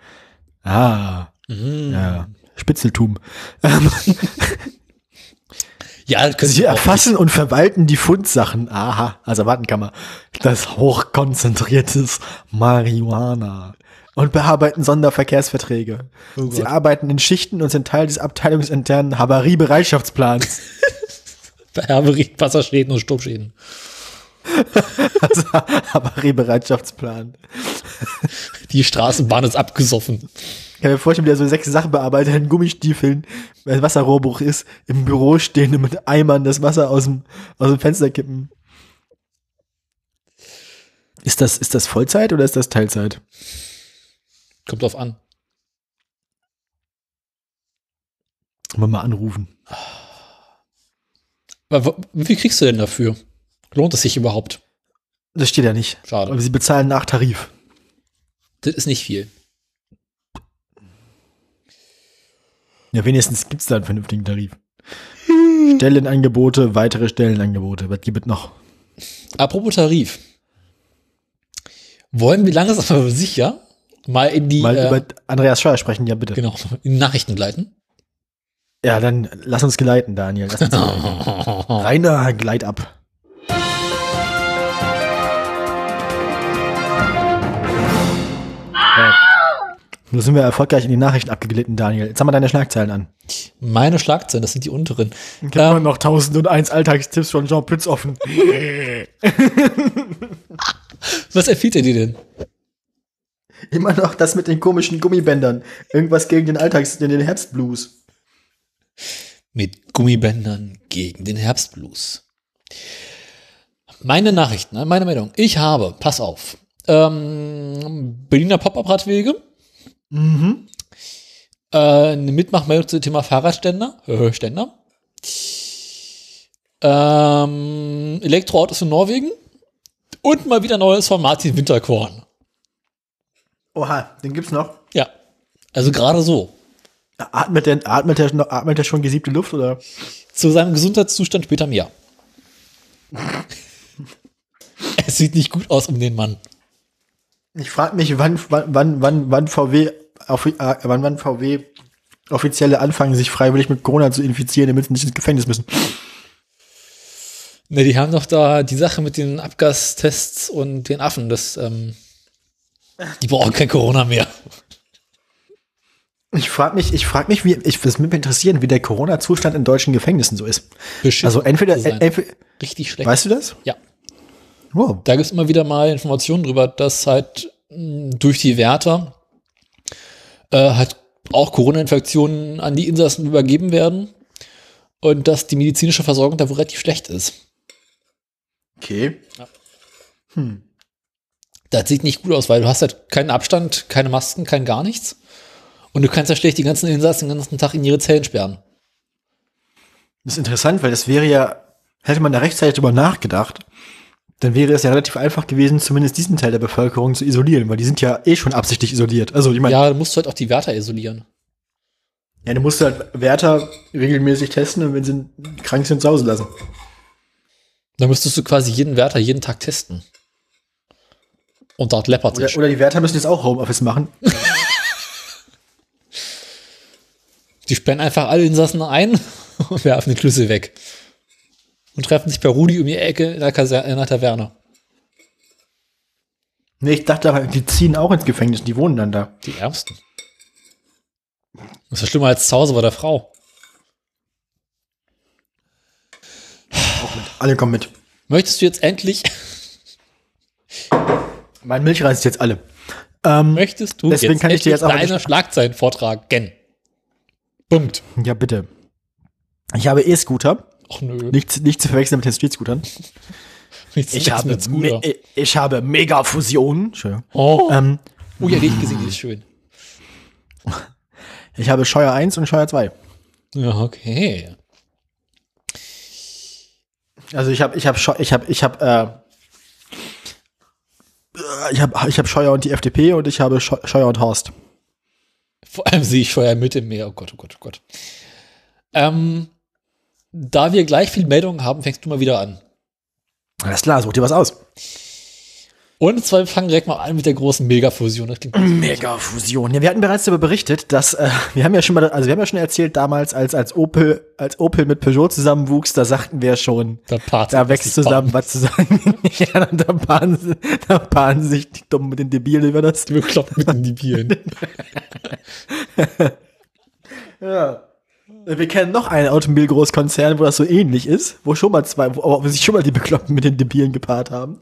[SPEAKER 2] Ah,
[SPEAKER 1] Mhm.
[SPEAKER 2] ja. Spitzeltum. [laughs]
[SPEAKER 1] Ja, können
[SPEAKER 2] Sie erfassen und verwalten die Fundsachen. Aha, also Wartenkammer. Das hochkonzentriertes Marihuana. Und bearbeiten Sonderverkehrsverträge.
[SPEAKER 1] Oh
[SPEAKER 2] Sie arbeiten in Schichten und sind Teil des abteilungsinternen Havariebereitschaftsplans. [laughs]
[SPEAKER 1] nicht. Herberie, Wasserschäden und Sturmschäden. [laughs]
[SPEAKER 2] also Havariebereitschaftsplan.
[SPEAKER 1] Die Straßenbahn ist abgesoffen.
[SPEAKER 2] Ich kann mir vorstellen, wie der so sechs Sachbearbeiter in Gummistiefeln, weil Wasserrohrbruch ist, im Büro stehen und mit Eimern das Wasser aus dem, aus dem Fenster kippen. Ist das, ist das Vollzeit oder ist das Teilzeit?
[SPEAKER 1] Kommt drauf an.
[SPEAKER 2] Mal mal anrufen.
[SPEAKER 1] Aber wie viel kriegst du denn dafür? Lohnt es sich überhaupt?
[SPEAKER 2] Das steht ja nicht.
[SPEAKER 1] Schade.
[SPEAKER 2] Aber sie bezahlen nach Tarif.
[SPEAKER 1] Das ist nicht viel.
[SPEAKER 2] Ja, wenigstens gibt's da einen vernünftigen Tarif. Stellenangebote, weitere Stellenangebote. Was gibt es noch?
[SPEAKER 1] Apropos Tarif. Wollen wir langsam [laughs] aber sicher mal in die
[SPEAKER 2] Mal
[SPEAKER 1] äh,
[SPEAKER 2] über Andreas Scheuer sprechen, ja bitte.
[SPEAKER 1] genau, [laughs] in Nachrichten gleiten?
[SPEAKER 2] Ja, dann lass uns gleiten, Daniel. Lass uns [laughs] Reiner, gleit ab. Nun sind wir erfolgreich in die Nachrichten abgeglitten, Daniel. Jetzt haben wir deine Schlagzeilen an.
[SPEAKER 1] Meine Schlagzeilen, das sind die unteren.
[SPEAKER 2] Ich habe immer noch 1001 Alltagstipps von Jean Pütz offen. [laughs]
[SPEAKER 1] Was empfiehlt er dir denn?
[SPEAKER 2] Immer noch das mit den komischen Gummibändern. Irgendwas gegen den Alltags, den Herbstblues.
[SPEAKER 1] Mit Gummibändern gegen den Herbstblues. Meine Nachrichten, ne, meine Meldung. Ich habe, pass auf, ähm, Berliner Pop-Up-Radwege.
[SPEAKER 2] Mhm.
[SPEAKER 1] Äh, eine Mitmachmeldung zum Thema Fahrradständer. Äh, Ständer. Ähm, Elektroautos in Norwegen. Und mal wieder Neues von Martin Winterkorn.
[SPEAKER 2] Oha, den gibt's noch.
[SPEAKER 1] Ja. Also gerade so.
[SPEAKER 2] Atmet der, atmet der, atmet der schon gesiebte Luft oder?
[SPEAKER 1] Zu seinem Gesundheitszustand später mehr. [laughs] es sieht nicht gut aus um den Mann.
[SPEAKER 2] Ich frage mich, wann, wann, wann, wann, VW, auf, äh, wann, wann VW Offizielle anfangen, sich freiwillig mit Corona zu infizieren, damit sie nicht ins Gefängnis müssen.
[SPEAKER 1] Ne, die haben doch da die Sache mit den Abgastests und den Affen, das, ähm, die brauchen kein Corona mehr.
[SPEAKER 2] Ich frage mich, ich frage mich, wie, ich, das würde mich interessieren, wie der Corona-Zustand in deutschen Gefängnissen so ist.
[SPEAKER 1] Beschissen
[SPEAKER 2] Also entweder, entweder
[SPEAKER 1] Richtig schlecht.
[SPEAKER 2] weißt du das?
[SPEAKER 1] Ja.
[SPEAKER 2] Wow.
[SPEAKER 1] Da gibt es immer wieder mal Informationen drüber, dass halt mh, durch die Wärter äh, halt auch Corona-Infektionen an die Insassen übergeben werden und dass die medizinische Versorgung da wohl relativ schlecht ist.
[SPEAKER 2] Okay.
[SPEAKER 1] Das sieht nicht gut aus, weil du hast halt keinen Abstand, keine Masken, kein gar nichts. Und du kannst ja schlecht die ganzen Insassen den ganzen Tag in ihre Zellen sperren.
[SPEAKER 2] Das ist interessant, weil das wäre ja, hätte man da rechtzeitig drüber nachgedacht, dann wäre es ja relativ einfach gewesen, zumindest diesen Teil der Bevölkerung zu isolieren, weil die sind ja eh schon absichtlich isoliert. Also ich meine, ja.
[SPEAKER 1] Ja, dann musst du halt auch die Wärter isolieren.
[SPEAKER 2] du musst halt Wärter regelmäßig testen und wenn sie krank sind, zu Hause lassen.
[SPEAKER 1] Dann müsstest du quasi jeden Wärter jeden Tag testen. Und dort läppert
[SPEAKER 2] Oder, oder die Wärter müssen jetzt auch Homeoffice machen.
[SPEAKER 1] Die sperren einfach alle Insassen ein [laughs] und werfen die Schlüssel weg. Und treffen sich bei Rudi um die Ecke in der, Kaser in der Taverne.
[SPEAKER 2] Nee, ich dachte, die ziehen auch ins Gefängnis, die wohnen dann da.
[SPEAKER 1] Die Ärmsten. Das ist ja schlimmer als zu Hause bei der Frau.
[SPEAKER 2] Alle kommen mit.
[SPEAKER 1] Möchtest du jetzt endlich, [laughs]
[SPEAKER 2] Mein Milchreis ist jetzt alle. Ähm,
[SPEAKER 1] möchtest du
[SPEAKER 2] Deswegen
[SPEAKER 1] jetzt
[SPEAKER 2] kann ich dir jetzt aber
[SPEAKER 1] deine Schlagzeilen vortragen? Punkt.
[SPEAKER 2] ja, bitte. Ich habe E-Scooter.
[SPEAKER 1] Ach nö.
[SPEAKER 2] Nicht, nicht zu verwechseln mit den Street-Scootern. [laughs]
[SPEAKER 1] Nichts
[SPEAKER 2] Ich habe,
[SPEAKER 1] mit Scooter.
[SPEAKER 2] me ich habe Mega-Fusion. Entschuldigung.
[SPEAKER 1] Oh,
[SPEAKER 2] Ähm,
[SPEAKER 1] oh ja, die ich gesehen, die ist schön.
[SPEAKER 2] ich habe Scheuer 1 und Scheuer 2.
[SPEAKER 1] Ja, okay.
[SPEAKER 2] Also ich habe, ich habe, ich habe, ich habe, äh, ich habe, ich habe Scheuer und die FDP und ich habe Scheu- Scheuer und Horst.
[SPEAKER 1] Vor allem sehe ich Feuer mit im Meer. Oh Gott, oh Gott, oh Gott. Ähm, da wir gleich viel Meldungen haben, fängst du mal wieder an.
[SPEAKER 2] Alles klar, such dir was aus.
[SPEAKER 1] Und zwar wir fangen direkt mal an mit der großen Megafusion. Das klingt
[SPEAKER 2] Mega-Fusion. Ja, wir hatten bereits darüber berichtet, dass äh, wir haben ja schon mal, also wir haben ja schon erzählt damals, als als Opel, als Opel mit Peugeot zusammenwuchs, da sagten wir schon,
[SPEAKER 1] da,
[SPEAKER 2] wächst zusammen was zusammen. [laughs] ja, da paaren, sie- da paaren sich die Dummen mit den Debilen über das.
[SPEAKER 1] Die bekloppt mitten in die Bieren. [laughs]
[SPEAKER 2] Ja. Wir kennen noch einen Automobilgroßkonzern, wo das so ähnlich ist, wo schon mal zwei, wo, wo sich schon mal die Bekloppten mit den Debilen gepaart haben.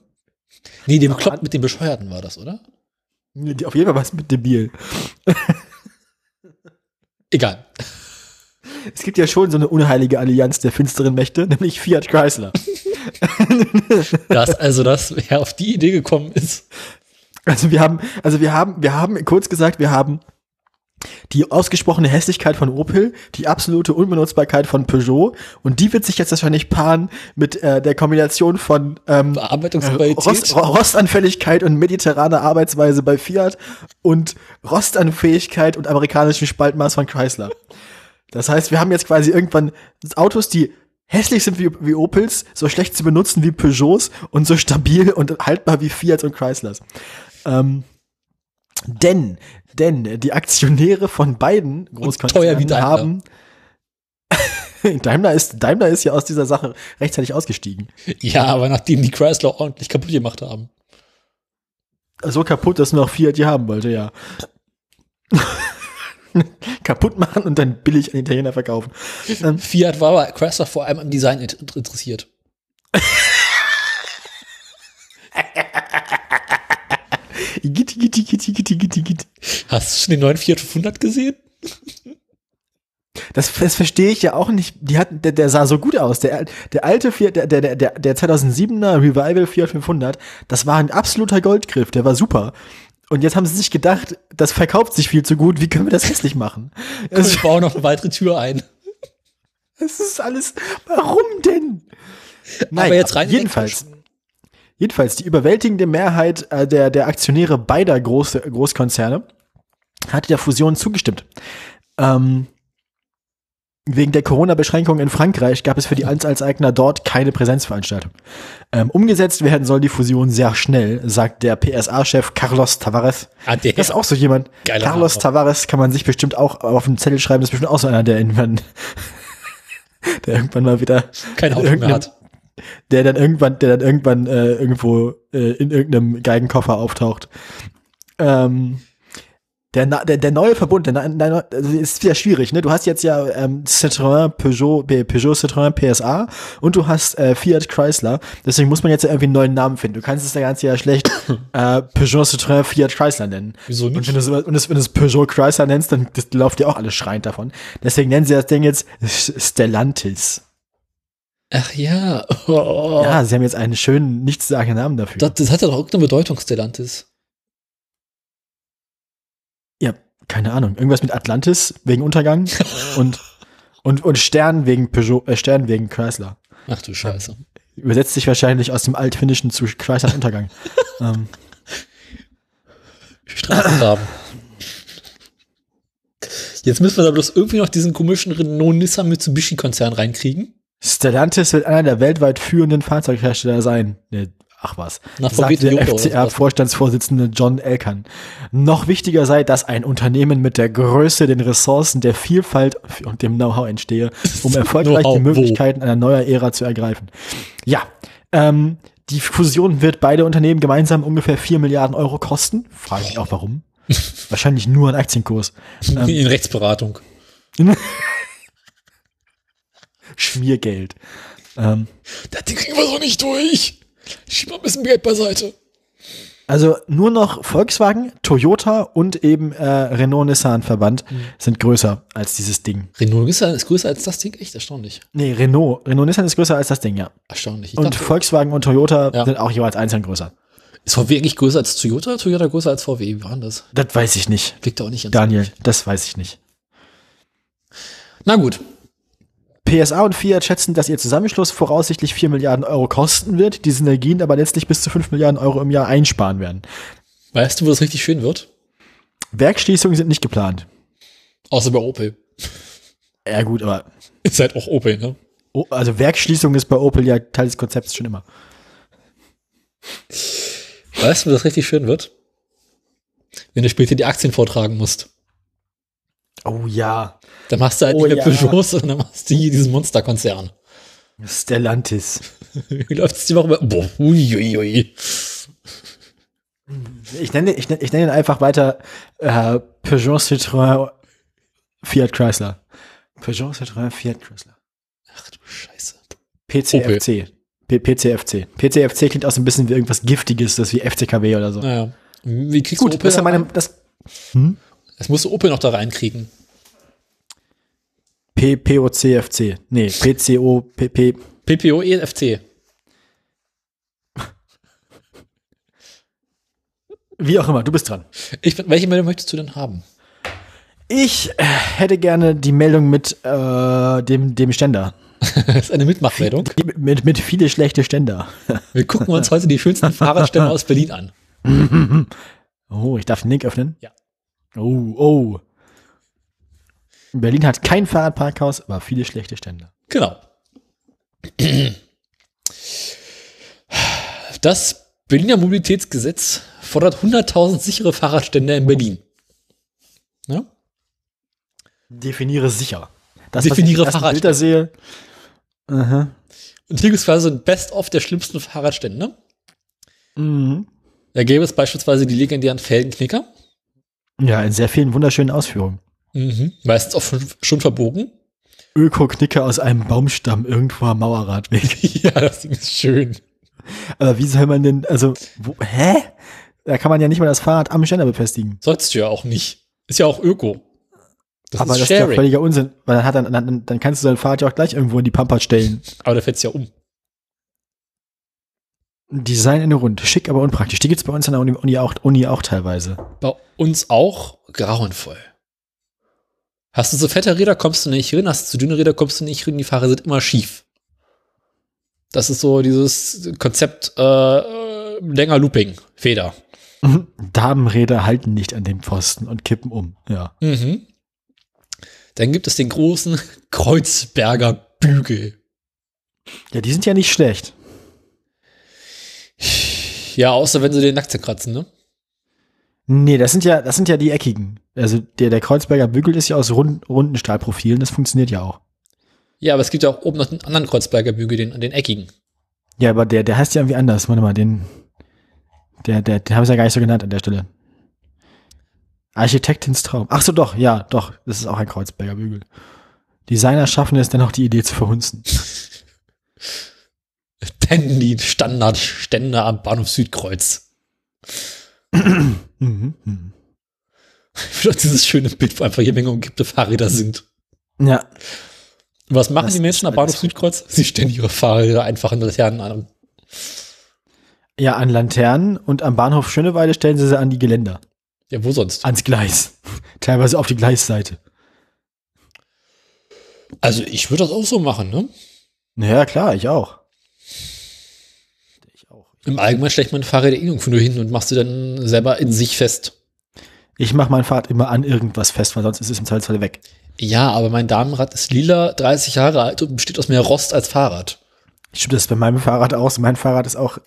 [SPEAKER 1] Nee, die bekloppt mit dem Bescheuerten war das, oder?
[SPEAKER 2] Die, auf jeden Fall was mit Debil. [laughs]
[SPEAKER 1] Egal.
[SPEAKER 2] Es gibt ja schon so eine unheilige Allianz der finsteren Mächte, [laughs] nämlich Fiat Chrysler. [laughs]
[SPEAKER 1] Das, also das, wer auf die Idee gekommen ist.
[SPEAKER 2] Also wir haben, also wir haben, wir haben, kurz gesagt, wir haben die ausgesprochene Hässlichkeit von Opel, die absolute Unbenutzbarkeit von Peugeot und die wird sich jetzt wahrscheinlich paaren mit äh, der Kombination von ähm,
[SPEAKER 1] Bearbeitungsqualität.
[SPEAKER 2] Rost, Rostanfälligkeit und mediterraner Arbeitsweise bei Fiat und Rostanfähigkeit und amerikanischem Spaltmaß von Chrysler. Das heißt, wir haben jetzt quasi irgendwann Autos, die hässlich sind wie, wie Opels, so schlecht zu benutzen wie Peugeots und so stabil und haltbar wie Fiat und Chryslers. Ähm, denn, denn die Aktionäre von beiden
[SPEAKER 1] Daimler.
[SPEAKER 2] haben [laughs] Daimler ist, Daimler ist ja aus dieser Sache rechtzeitig ausgestiegen.
[SPEAKER 1] Ja, aber nachdem die Chrysler ordentlich kaputt gemacht haben.
[SPEAKER 2] So kaputt, dass nur noch Fiat die haben wollte, ja. [laughs] kaputt machen und dann billig an Italiener verkaufen.
[SPEAKER 1] Ähm, Fiat war aber Chrysler vor allem am Design interessiert. [laughs]
[SPEAKER 2] Gitti, gitti, gitti, gitti, gitti, gitti.
[SPEAKER 1] Hast du schon den neuen Fiat 500 gesehen?
[SPEAKER 2] Das, das verstehe ich ja auch nicht. Die hatten, der, der sah so gut aus. Der, der alte Fiat, der, der, der, der 2007er Revival Fiat 500, das war ein absoluter Goldgriff. Der war super. Und jetzt haben sie sich gedacht, das verkauft sich viel zu gut. Wie können wir das hässlich machen?
[SPEAKER 1] Also, ich baue noch eine weitere Tür ein.
[SPEAKER 2] Es ist alles. Warum denn?
[SPEAKER 1] Nein, aber jetzt rein
[SPEAKER 2] jedenfalls. Jedenfalls, die überwältigende Mehrheit äh, der, der Aktionäre beider Groß, Großkonzerne hat der Fusion zugestimmt. Ähm, Wegen der Corona-Beschränkungen in Frankreich gab es für die Anteilseigner dort keine Präsenzveranstaltung. Ähm, umgesetzt werden soll die Fusion sehr schnell, sagt der PSA-Chef Carlos Tavares.
[SPEAKER 1] Ah, der.
[SPEAKER 2] Das ist auch so jemand.
[SPEAKER 1] Geiler
[SPEAKER 2] Carlos
[SPEAKER 1] Name.
[SPEAKER 2] Tavares kann man sich bestimmt auch auf den Zettel schreiben. Das ist bestimmt auch so einer, der irgendwann, [laughs] der irgendwann mal wieder
[SPEAKER 1] Kein Auto mehr hat.
[SPEAKER 2] Der dann irgendwann, der dann irgendwann äh, irgendwo äh, in irgendeinem Geigenkoffer auftaucht. Ähm, der, der, der neue Verbund, der, na- also ist wieder schwierig, ne? Du hast jetzt ja ähm, Citroën, Peugeot, Pe- Peugeot, Citroën, PSA und du hast äh, Fiat Chrysler. Deswegen muss man jetzt ja irgendwie einen neuen Namen finden. Du kannst es ja ganz ja schlecht [coughs] äh, Peugeot, Citroën, Fiat Chrysler nennen.
[SPEAKER 1] Wieso
[SPEAKER 2] Und
[SPEAKER 1] nicht?
[SPEAKER 2] wenn du, und das, wenn du es Peugeot Chrysler nennst, dann das läuft dir auch alles schreiend davon. Deswegen nennen sie das Ding jetzt Stellantis.
[SPEAKER 1] Ach ja. Oh. [laughs]
[SPEAKER 2] Ja, sie haben jetzt einen schönen, nichtssagenden Namen dafür.
[SPEAKER 1] Das, das hat ja doch irgendeine Bedeutung, Stellantis.
[SPEAKER 2] Ja, keine Ahnung. Irgendwas mit Atlantis wegen Untergang [laughs] und, und, und Stern wegen Peugeot, äh, Stern wegen Chrysler.
[SPEAKER 1] Ach du Scheiße.
[SPEAKER 2] Übersetzt sich wahrscheinlich aus dem Altfinnischen zu Chrysler Untergang. [laughs] ähm,
[SPEAKER 1] Straßengraben. Jetzt müssen wir da bloß irgendwie noch diesen komischen Renault Nissan Mitsubishi Konzern reinkriegen.
[SPEAKER 2] Stellantis wird einer der weltweit führenden Fahrzeughersteller sein. Ne, ach was.
[SPEAKER 1] Nach
[SPEAKER 2] Sagt der. FCA-Vorstandsvorsitzende John Elkann. Noch wichtiger sei, dass ein Unternehmen mit der Größe, den Ressourcen, der Vielfalt und dem Know-how entstehe, um [laughs] erfolgreich die? Möglichkeiten einer neuen Ära zu ergreifen. Ja, ähm, die Fusion wird beide Unternehmen gemeinsam ungefähr 4 Milliarden Euro kosten. Frage ich auch warum. [laughs] Wahrscheinlich nur ein Aktienkurs. Ähm.
[SPEAKER 1] In Rechtsberatung. [laughs]
[SPEAKER 2] Schmiergeld. Ähm,
[SPEAKER 1] Das Ding kriegen wir so nicht durch. Schieb mal ein bisschen Geld beiseite.
[SPEAKER 2] Also nur noch Volkswagen, Toyota und eben äh, Renault Nissan Verband
[SPEAKER 1] Mhm.
[SPEAKER 2] sind größer als dieses Ding.
[SPEAKER 1] Renault Nissan ist größer als das Ding? Echt erstaunlich.
[SPEAKER 2] Nee, Renault. Renault Nissan ist größer als das Ding, ja.
[SPEAKER 1] Erstaunlich. Ich
[SPEAKER 2] Und
[SPEAKER 1] dachte,
[SPEAKER 2] Volkswagen und Toyota
[SPEAKER 1] Ja.
[SPEAKER 2] sind auch jeweils einzeln größer.
[SPEAKER 1] ist VW eigentlich größer als Toyota? Toyota größer als VW? Wie war das?
[SPEAKER 2] Das weiß ich nicht.
[SPEAKER 1] Liegt auch nicht
[SPEAKER 2] Daniel, das weiß ich nicht.
[SPEAKER 1] Na gut.
[SPEAKER 2] PSA und Fiat schätzen, dass ihr Zusammenschluss voraussichtlich 4 Milliarden Euro kosten wird, die Synergien aber letztlich bis zu 5 Milliarden Euro im Jahr einsparen werden.
[SPEAKER 1] Weißt du, wo das richtig schön wird?
[SPEAKER 2] Werkschließungen sind nicht geplant.
[SPEAKER 1] Außer bei Opel.
[SPEAKER 2] Ja gut, aber [laughs]
[SPEAKER 1] Ist halt auch Opel, ne?
[SPEAKER 2] also Werkschließung ist bei Opel ja Teil des Konzepts schon immer.
[SPEAKER 1] Weißt du, wo das richtig schön wird? Wenn du später die Aktien vortragen musst.
[SPEAKER 2] Oh ja.
[SPEAKER 1] Dann machst du halt
[SPEAKER 2] Oh
[SPEAKER 1] nicht mehr
[SPEAKER 2] ja.
[SPEAKER 1] Peugeot, sondern dann machst du hier diesen Monsterkonzern.
[SPEAKER 2] Stellantis. [laughs]
[SPEAKER 1] Wie läuft es die Woche? Boah, uiuiui.
[SPEAKER 2] Ich nenne, ich nenne, ich nenne ihn einfach weiter äh, Peugeot Citroën Fiat Chrysler. Peugeot Citroën Fiat Chrysler.
[SPEAKER 1] Ach du Scheiße.
[SPEAKER 2] PCFC. PCFC. PCFC klingt auch so ein bisschen wie irgendwas Giftiges, das wie FCKW oder so.
[SPEAKER 1] Naja. Wie kriegst
[SPEAKER 2] Gut,
[SPEAKER 1] du Opel
[SPEAKER 2] das ist ja
[SPEAKER 1] da
[SPEAKER 2] meine, das
[SPEAKER 1] Das musst du Opel noch da reinkriegen.
[SPEAKER 2] P POCFC. Nee, PCO PP.
[SPEAKER 1] PPO EFC.
[SPEAKER 2] Wie auch immer, du bist dran.
[SPEAKER 1] Ich, welche Meldung möchtest du denn haben?
[SPEAKER 2] Ich äh, hätte gerne die Meldung mit äh, dem, dem Ständer. [laughs]
[SPEAKER 1] Das ist eine Mitmachmeldung.
[SPEAKER 2] Mit, mit viele schlechte Ständer.
[SPEAKER 1] Wir gucken uns heute die schönsten Fahrradständer aus Berlin an. [laughs]
[SPEAKER 2] Oh, ich darf den Link öffnen?
[SPEAKER 1] Ja.
[SPEAKER 2] Oh, oh. Berlin hat kein Fahrradparkhaus, aber viele schlechte Stände.
[SPEAKER 1] Genau. Das Berliner Mobilitätsgesetz fordert 100.000 sichere Fahrradstände in Berlin. Ja?
[SPEAKER 2] Definiere sicher. Das,
[SPEAKER 1] Definiere
[SPEAKER 2] was ich. Bilder sehe. Aha.
[SPEAKER 1] Und hier gibt es quasi ein Best-of der schlimmsten Fahrradstände.
[SPEAKER 2] Mhm.
[SPEAKER 1] Da gäbe es beispielsweise die legendären Felgenknicker.
[SPEAKER 2] Ja, in sehr vielen wunderschönen Ausführungen.
[SPEAKER 1] Mhm. Meistens auch schon, verbogen.
[SPEAKER 2] Öko-Knicker aus einem Baumstamm irgendwo am Mauerradweg. [laughs]
[SPEAKER 1] ja, das ist schön.
[SPEAKER 2] Aber wie soll man denn, also, wo, hä? Da kann man ja nicht mal das Fahrrad am Ständer befestigen.
[SPEAKER 1] Sollst du ja auch nicht. Ist ja auch Öko. Das
[SPEAKER 2] Aber
[SPEAKER 1] ist
[SPEAKER 2] das ist ja
[SPEAKER 1] Sharing.
[SPEAKER 2] völliger Unsinn, weil dann, hat dann, dann, dann kannst du dein Fahrrad ja auch gleich irgendwo in die Pampa stellen.
[SPEAKER 1] Aber da fällt's ja um.
[SPEAKER 2] Design in rund, schick, aber unpraktisch. Die gibt's bei uns an der Uni, Uni, auch, Uni auch teilweise.
[SPEAKER 1] Bei uns auch grauenvoll. Hast du so fette Räder, kommst du nicht hin. Hast du zu dünne Räder, kommst du nicht hin. Die Fahrer sind immer schief. Das ist so dieses Konzept äh, äh, länger Looping, Feder.
[SPEAKER 2] Damenräder halten nicht an dem Pfosten und kippen um. Ja.
[SPEAKER 1] Mhm. Dann gibt es den großen [laughs] Kreuzberger Bügel.
[SPEAKER 2] Ja, die sind ja nicht schlecht.
[SPEAKER 1] Ja, außer wenn sie den nackt zerkratzen, ne?
[SPEAKER 2] Nee, das sind ja, das sind ja die eckigen. Also der, der Kreuzberger Bügel ist ja aus rund, runden Stahlprofilen, das funktioniert ja auch.
[SPEAKER 1] Ja, aber es gibt ja auch oben noch den anderen Kreuzberger Bügel, den, den eckigen.
[SPEAKER 2] Ja, aber der, der heißt ja irgendwie anders. Warte mal, den, der, der, den haben sie ja gar nicht so genannt an der Stelle. Architektins Traum. Ach so, doch, ja, doch, das ist auch ein Kreuzberger Bügel. Designer schaffen es dennoch, die Idee zu verhunzen. [laughs]
[SPEAKER 1] Denn die Standardstände am Bahnhof Südkreuz. [clears throat]
[SPEAKER 2] Mhm, mhm. [laughs]
[SPEAKER 1] Ich finde dieses schöne Bild, wo einfach jede Menge umgebte Fahrräder sind.
[SPEAKER 2] Ja,
[SPEAKER 1] was machen
[SPEAKER 2] Das
[SPEAKER 1] die Menschen am Bahnhof Südkreuz? Sie stellen ihre Fahrräder einfach in Laternen an.
[SPEAKER 2] ja, an Laternen und am Bahnhof Schöneweide stellen sie sie an die Geländer.
[SPEAKER 1] Ja, wo sonst?
[SPEAKER 2] Ans Gleis. [laughs] Teilweise auf die Gleisseite.
[SPEAKER 1] Also ich würde das auch so machen, ne?
[SPEAKER 2] Naja, klar, ich auch. Ich.
[SPEAKER 1] Im Allgemeinen schlägt man Fahrräder eh irgendwo nur hin und machst sie dann selber in sich fest.
[SPEAKER 2] Ich mache mein Fahrrad immer an irgendwas fest, weil sonst ist es im Zweifelsfall weg.
[SPEAKER 1] Ja, aber mein Damenrad ist lila, 30 Jahre alt und besteht aus mehr Rost als Fahrrad.
[SPEAKER 2] Stimmt das ist bei meinem Fahrrad aus? Mein Fahrrad ist auch.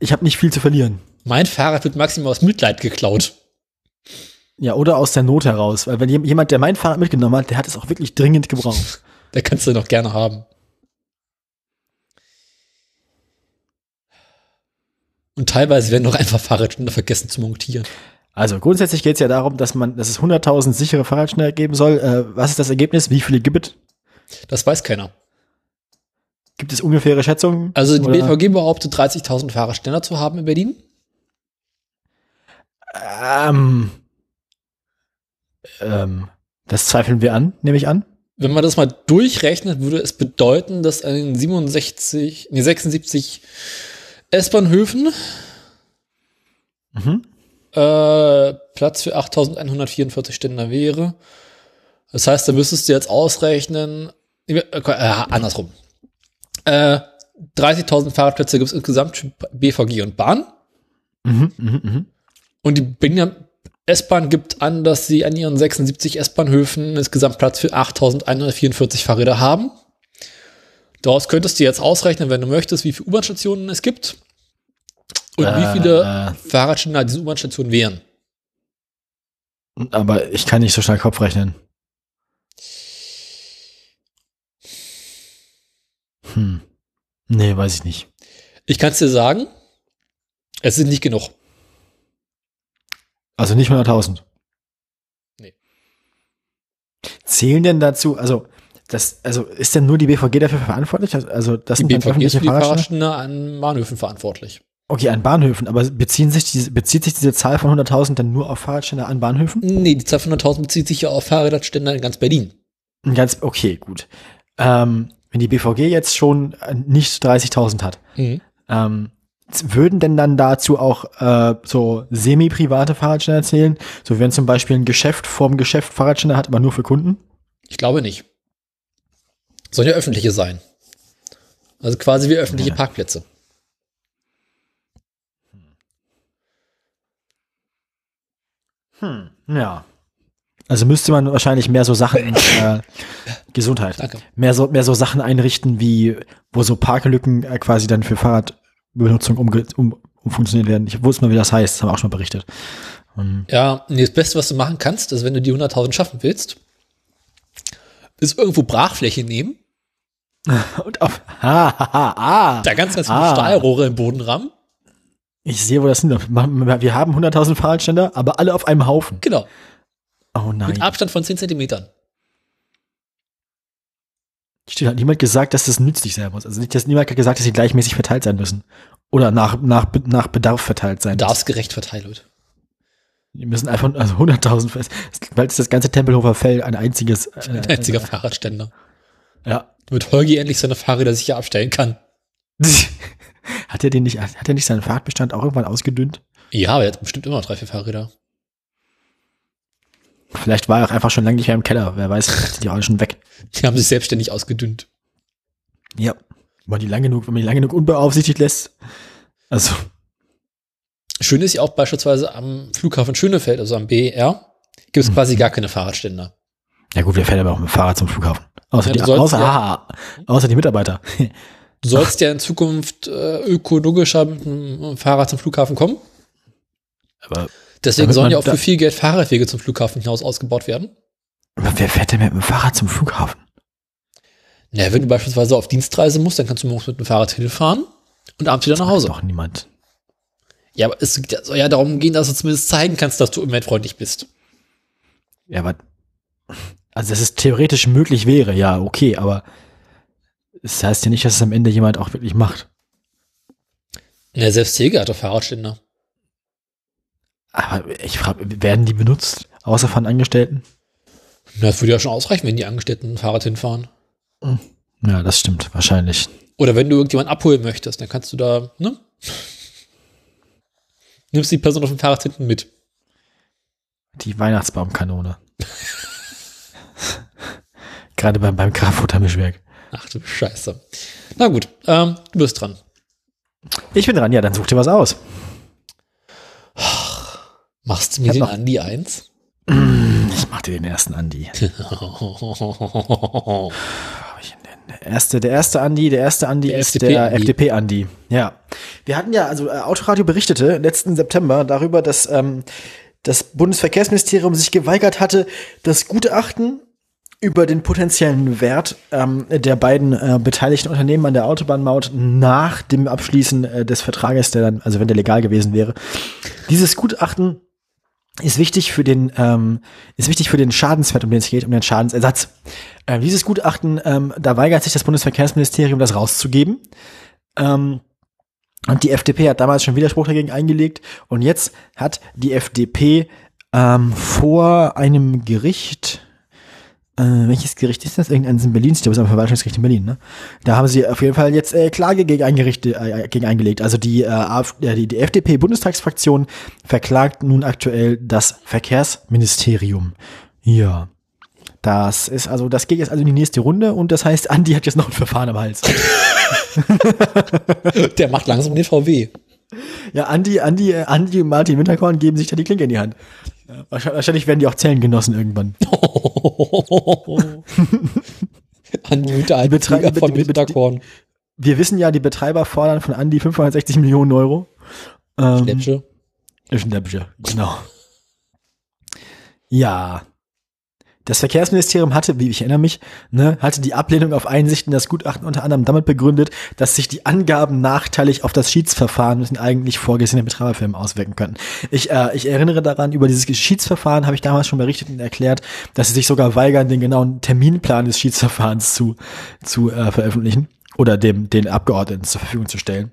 [SPEAKER 2] Ich habe nicht viel zu verlieren.
[SPEAKER 1] Mein Fahrrad wird maximal aus Mitleid geklaut.
[SPEAKER 2] Ja, oder aus der Not heraus. Weil wenn jem- jemand, der mein Fahrrad mitgenommen hat, der hat es auch wirklich dringend gebraucht. [laughs]
[SPEAKER 1] Der kannst du noch gerne haben. Und teilweise werden noch einfach Fahrradständer vergessen zu montieren.
[SPEAKER 2] Also grundsätzlich geht es ja darum, dass man, dass es 100.000 sichere Fahrradständer geben soll. Äh, was ist das Ergebnis? Wie viele gibt es?
[SPEAKER 1] Das weiß keiner.
[SPEAKER 2] Gibt es ungefähre Schätzungen?
[SPEAKER 1] Also die
[SPEAKER 2] Oder-
[SPEAKER 1] BVG behauptet 30.000 Fahrradständer zu haben in Berlin.
[SPEAKER 2] Ähm, ähm, das zweifeln wir an, nehme ich an.
[SPEAKER 1] Wenn man das mal durchrechnet, würde es bedeuten, dass an den 67, nee, 76 S-Bahnhöfen
[SPEAKER 2] Mhm.
[SPEAKER 1] äh, Platz für 8144 Ständer wäre. Das heißt, da müsstest du jetzt ausrechnen, äh, andersrum. Äh, 30.000 Fahrradplätze gibt es insgesamt für BVG und Bahn.
[SPEAKER 2] Mhm, mhm, mhm.
[SPEAKER 1] Und die Berliner S-Bahn gibt an, dass sie an ihren 76 S-Bahnhöfen insgesamt Platz für 8144 Fahrräder haben. Daraus könntest du jetzt ausrechnen, wenn du möchtest, wie viele U-Bahn-Stationen es gibt und wie
[SPEAKER 2] Äh,
[SPEAKER 1] viele
[SPEAKER 2] äh.
[SPEAKER 1] Fahrradständer an diesen U-Bahn-Stationen wären.
[SPEAKER 2] Aber ich kann nicht so schnell Kopf rechnen. Hm. Nee, weiß ich nicht.
[SPEAKER 1] Ich kann es dir sagen, es sind nicht genug.
[SPEAKER 2] Also nicht 100.000.
[SPEAKER 1] Nee.
[SPEAKER 2] Zählen denn dazu, also das, also ist denn nur die BVG dafür verantwortlich? Also- das
[SPEAKER 1] Die
[SPEAKER 2] sind
[SPEAKER 1] BVG ist für die?
[SPEAKER 2] Fahrradständer
[SPEAKER 1] an Bahnhöfen verantwortlich.
[SPEAKER 2] Okay, an Bahnhöfen, aber beziehen sich diese, bezieht sich diese Zahl von 100.000 dann nur auf Fahrradständer an Bahnhöfen?
[SPEAKER 1] Nee, die Zahl von 100.000 bezieht sich ja auf Fahrradständer in ganz Berlin.
[SPEAKER 2] Ganz, okay, gut. Ähm, wenn die BVG jetzt schon äh, nicht 30.000 hat,
[SPEAKER 1] Mhm.
[SPEAKER 2] ähm, würden denn dann dazu auch äh, so semi-private Fahrradständer zählen? So wenn zum Beispiel ein Geschäft vorm Geschäft Fahrradständer hat, aber nur für Kunden?
[SPEAKER 1] Ich glaube nicht. Sollen ja öffentliche sein. Also quasi wie öffentliche
[SPEAKER 2] Ja.
[SPEAKER 1] Parkplätze.
[SPEAKER 2] Hm, ja. Also müsste man wahrscheinlich mehr so Sachen, [coughs] äh, Gesundheit,
[SPEAKER 1] Danke.
[SPEAKER 2] mehr so, mehr so Sachen einrichten, wie, wo so Parklücken äh, quasi dann für Fahrradbenutzung umge um, umfunktioniert werden. Ich wusste mal, wie das heißt, das haben wir auch schon mal berichtet. Und,
[SPEAKER 1] Ja, nee, das Beste, was du machen kannst, ist, wenn du die 100.000 schaffen willst, ist irgendwo Brachfläche nehmen, [laughs]
[SPEAKER 2] und auf, [laughs] ha, ha, ha, ah.
[SPEAKER 1] da ganz, ganz viele
[SPEAKER 2] Ah.
[SPEAKER 1] Stahlrohre im Boden rammen.
[SPEAKER 2] Ich sehe, wo das hin Wir haben 100.000 Fahrradständer, aber alle auf einem Haufen.
[SPEAKER 1] Genau.
[SPEAKER 2] Oh nein.
[SPEAKER 1] Mit Abstand von 10 Zentimetern.
[SPEAKER 2] Steht, hat niemand gesagt, dass das nützlich sein muss. Also nicht, dass niemand hat gesagt, dass sie gleichmäßig verteilt sein müssen. Oder nach, nach, nach Bedarf verteilt sein müssen.
[SPEAKER 1] Darf's gerecht verteilt wird.
[SPEAKER 2] Die müssen einfach, also 100.000, fest- weil es das ganze Tempelhofer Feld ein einziges, [laughs] äh,
[SPEAKER 1] Ein einziger Fahrradständer.
[SPEAKER 2] ja.
[SPEAKER 1] Damit Holgi endlich seine Fahrräder sicher abstellen kann. [laughs]
[SPEAKER 2] hat er den nicht, hat er nicht seinen Fahrradbestand auch irgendwann ausgedünnt?
[SPEAKER 1] Ja, aber er hat bestimmt immer noch drei, vier Fahrräder.
[SPEAKER 2] Vielleicht war er auch einfach schon lange nicht mehr im Keller. Wer weiß, die alle schon weg. [laughs]
[SPEAKER 1] Die haben sich selbstständig ausgedünnt.
[SPEAKER 2] Ja. Wenn man die lange genug, wenn man die lange genug unbeaufsichtigt lässt. Also,
[SPEAKER 1] Schön ist ja auch beispielsweise am Flughafen Schönefeld, also am BER, gibt es
[SPEAKER 2] Mhm.
[SPEAKER 1] quasi gar keine Fahrradständer.
[SPEAKER 2] ja gut, wer fährt aber auch mit dem Fahrrad zum Flughafen? Außer,
[SPEAKER 1] Ja,
[SPEAKER 2] die,
[SPEAKER 1] sollst
[SPEAKER 2] außer,
[SPEAKER 1] ja- [laughs]
[SPEAKER 2] außer die Mitarbeiter.
[SPEAKER 1] Du sollst ja in Zukunft äh, ökologischer mit dem Fahrrad zum Flughafen kommen.
[SPEAKER 2] aber
[SPEAKER 1] Deswegen sollen ja auch für viel Geld Fahrradwege zum Flughafen hinaus ausgebaut werden.
[SPEAKER 2] wer fährt denn mit dem Fahrrad zum Flughafen?
[SPEAKER 1] Na, wenn du beispielsweise auf Dienstreise musst, dann kannst du morgens mit dem Fahrrad hinfahren und abends wieder nach Hause.
[SPEAKER 2] Doch niemand.
[SPEAKER 1] Ja, aber es soll ja darum gehen, dass du zumindest zeigen kannst, dass du umweltfreundlich bist.
[SPEAKER 2] Ja, aber, also, dass es theoretisch möglich wäre, ja, okay, aber es heißt ja nicht, dass es am Ende jemand auch wirklich macht.
[SPEAKER 1] Na, selbst Jäger hat doch Fahrradständer.
[SPEAKER 2] Aber ich frage, werden die benutzt? Außer von Angestellten?
[SPEAKER 1] Na, das würde ja schon ausreichen, wenn die Angestellten ein Fahrrad hinfahren.
[SPEAKER 2] Ja, das stimmt, wahrscheinlich.
[SPEAKER 1] Oder wenn du irgendjemanden abholen möchtest, dann kannst du da, ne? Nimmst die Person auf dem Fahrrad hinten mit.
[SPEAKER 2] Die Weihnachtsbaumkanone. [laughs] Gerade beim, beim Kraftfuttermischwerk.
[SPEAKER 1] Ach du Scheiße. Na gut, ähm, du bist dran.
[SPEAKER 2] Ich bin dran, ja, dann such dir was aus.
[SPEAKER 1] Machst du mir den
[SPEAKER 2] noch-
[SPEAKER 1] Andi eins?
[SPEAKER 2] Ich mach dir den ersten Andi. [laughs] Der erste, der erste Andi, der erste Andi
[SPEAKER 1] Der
[SPEAKER 2] ist
[SPEAKER 1] FDP
[SPEAKER 2] der
[SPEAKER 1] Andi.
[SPEAKER 2] FDP-Andi. Ja. Wir hatten ja, also äh, Autoradio berichtete letzten September darüber, dass ähm, das Bundesverkehrsministerium sich geweigert hatte, das Gutachten über den potenziellen Wert ähm, der beiden äh, beteiligten Unternehmen an der Autobahnmaut nach dem Abschließen äh, des Vertrages, der dann, also wenn der legal gewesen wäre. Dieses Gutachten ist wichtig für den ähm, ist wichtig für den Schadenswert, um den es geht, um den Schadensersatz. Ähm, dieses Gutachten, ähm, da weigert sich das Bundesverkehrsministerium, das rauszugeben. Ähm, und die FDP hat damals schon Widerspruch dagegen eingelegt. Und jetzt hat die FDP ähm, vor einem Gericht, äh, welches Gericht ist das? Irgendeines in Berlin, ich glaube, es ist ein Verwaltungsgericht in Berlin, ne? Da haben sie auf jeden Fall jetzt äh, Klage gegen, eingerichtet, äh, gegen eingelegt. Also die, äh, äh, die, die FDP-Bundestagsfraktion verklagt nun aktuell das Verkehrsministerium. Ja. Das ist also, das geht jetzt also in die nächste Runde und das heißt, Andi hat jetzt noch ein Verfahren am Hals. [laughs]
[SPEAKER 1] Der macht langsam den VW.
[SPEAKER 2] Ja, Andi, Andi, äh, Andi und Martin Winterkorn geben sich da die Klinke in die Hand. Wahrscheinlich, werden die auch Zellengenossen irgendwann. [laughs] [laughs]
[SPEAKER 1] Der
[SPEAKER 2] Die Betreiber-
[SPEAKER 1] von Winterkorn.
[SPEAKER 2] Wir wissen ja, die Betreiber fordern von Andi 560 Millionen Euro. Ähm,
[SPEAKER 1] Läppsche.
[SPEAKER 2] Schnäppchen, genau. Ja. Das Verkehrsministerium hatte, wie ich erinnere mich, ne, hatte die Ablehnung auf Einsichten das Gutachten unter anderem damit begründet, dass sich die Angaben nachteilig auf das Schiedsverfahren mit den eigentlich vorgesehenen Betreiberfirmen auswirken könnten. Ich, äh, ich erinnere daran, über dieses Schiedsverfahren habe ich damals schon berichtet und erklärt, dass sie sich sogar weigern, den genauen Terminplan des Schiedsverfahrens zu, zu äh, veröffentlichen oder dem, den Abgeordneten zur Verfügung zu stellen.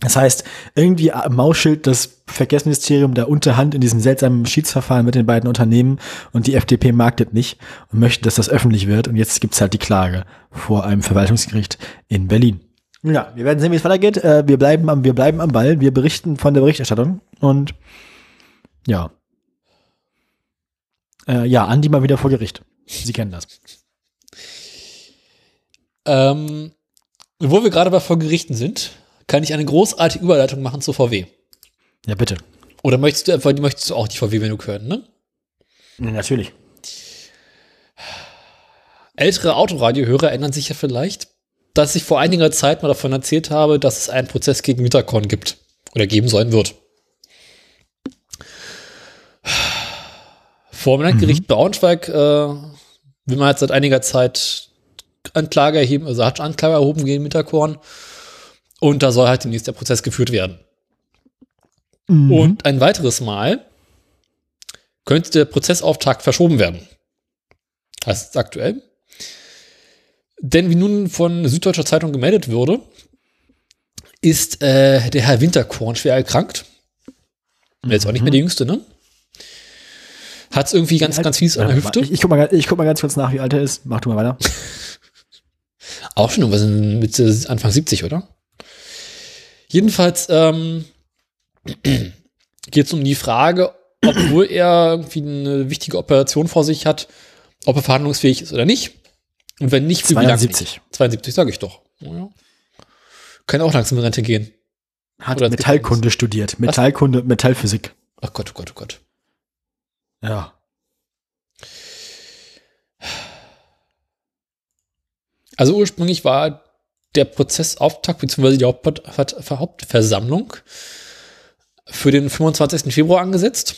[SPEAKER 2] Das heißt, irgendwie mauschelt das Verkehrsministerium da unterhand in diesem seltsamen Schiedsverfahren mit den beiden Unternehmen und die FDP mag das nicht und möchte, dass das öffentlich wird. Und jetzt gibt's halt die Klage vor einem Verwaltungsgericht in Berlin. Ja, wir werden sehen, wie es weitergeht. Äh, Wir bleiben am, wir bleiben am Ball. Wir berichten von der Berichterstattung und ja. Äh, ja, Andi mal wieder vor Gericht. Sie kennen das.
[SPEAKER 1] Ähm, wo wir gerade bei vor Gerichten sind, kann ich eine großartige Überleitung machen zu VW.
[SPEAKER 2] Ja, bitte.
[SPEAKER 1] Oder möchtest du einfach, möchtest du auch die VW genug hören, ne?
[SPEAKER 2] Nee, natürlich.
[SPEAKER 1] Ältere Autoradiohörer erinnern sich ja vielleicht, dass ich vor einiger Zeit mal davon erzählt habe, dass es einen Prozess gegen Mitterkorn gibt oder geben sollen wird. Vor dem Landgericht Braunschweig äh, will man jetzt seit einiger Zeit Anklage erheben, also hat Anklage erhoben gegen Mitterkorn. Und da soll halt demnächst der Prozess geführt werden.
[SPEAKER 2] Mhm.
[SPEAKER 1] Und ein weiteres Mal könnte der Prozessauftakt verschoben werden. Das ist aktuell. Denn wie nun von Süddeutscher Zeitung gemeldet wurde, ist äh, der Herr Winterkorn schwer erkrankt. Er ist auch nicht mehr der Jüngste, ne? Hat es irgendwie ganz, ganz fies an der Hüfte.
[SPEAKER 2] Ich, ich, guck mal, ich guck mal ganz kurz nach, wie alt er ist. Mach du mal weiter. [laughs]
[SPEAKER 1] Auch schon irgendwas Mitte, Anfang 70, oder? Jedenfalls ähm, [clears throat] geht es um die Frage, obwohl er irgendwie eine wichtige Operation vor sich hat, ob er verhandlungsfähig ist oder nicht. Und wenn nicht, für wie lange
[SPEAKER 2] 72.
[SPEAKER 1] nicht? 72, sage ich doch. Ja. Kann auch langsam in Rente gehen.
[SPEAKER 2] Hat
[SPEAKER 1] Oder
[SPEAKER 2] Metallkunde studiert. Metallkunde, Metallphysik.
[SPEAKER 1] Ach Gott, oh Gott, oh Gott.
[SPEAKER 2] Ja.
[SPEAKER 1] Also ursprünglich war der Prozessauftakt bzw. die Hauptver- Hauptversammlung für den 25. Februar angesetzt,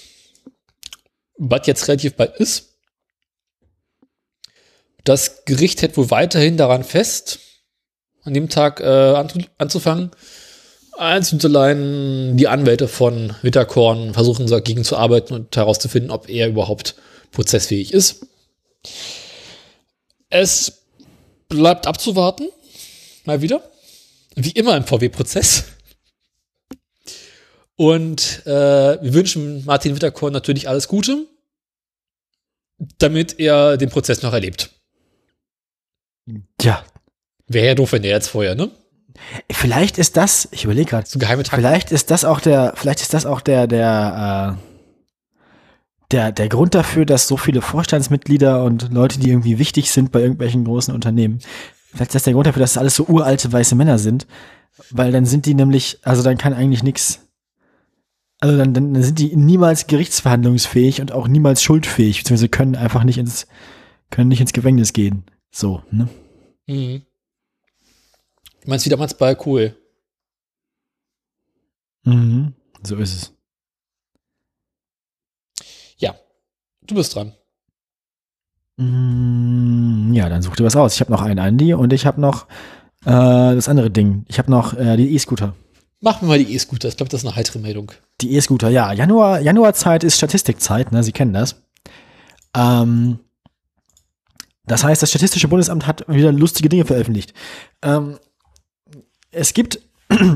[SPEAKER 1] was jetzt relativ bald ist. Das Gericht hält wohl weiterhin daran fest, an dem Tag äh, anzu- anzufangen. Einzig und allein die Anwälte von Witterkorn versuchen dagegen zu arbeiten und herauszufinden, ob er überhaupt prozessfähig ist. Es bleibt abzuwarten. Mal wieder. Wie immer im VW-Prozess. Und äh, wir wünschen Martin Witterkorn natürlich alles Gute, damit er den Prozess noch erlebt.
[SPEAKER 2] Tja,
[SPEAKER 1] Wäre ja doof, wenn der jetzt vorher, ne?
[SPEAKER 2] vielleicht ist das, ich überlege gerade,
[SPEAKER 1] So geheime Tag.
[SPEAKER 2] vielleicht ist das auch der, vielleicht ist das auch der, der, äh, der, der Grund dafür, dass so viele Vorstandsmitglieder und Leute, die irgendwie wichtig sind bei irgendwelchen großen Unternehmen, vielleicht ist das der Grund dafür, dass das alles so uralte weiße Männer sind, weil dann sind die nämlich, also dann kann eigentlich nichts, also dann, dann sind die niemals gerichtsverhandlungsfähig und auch niemals schuldfähig, beziehungsweise können einfach nicht ins, können nicht ins Gefängnis gehen. So, ne?
[SPEAKER 1] Mhm. Du meinst wie damals bei Cool.
[SPEAKER 2] Mhm. So ist es.
[SPEAKER 1] Ja. Du bist dran.
[SPEAKER 2] Mm, Ja, dann such dir was aus. Ich habe noch einen Andy und ich habe noch äh, das andere Ding. Ich habe noch äh, die E-Scooter.
[SPEAKER 1] Machen wir mal die E-Scooter. Ich glaube, das ist eine heitere Meldung.
[SPEAKER 2] Die E-Scooter, ja. Januar, Januarzeit ist Statistikzeit, ne? Sie kennen das. Ähm, das heißt, das Statistische Bundesamt hat wieder lustige Dinge veröffentlicht. Ähm, es gibt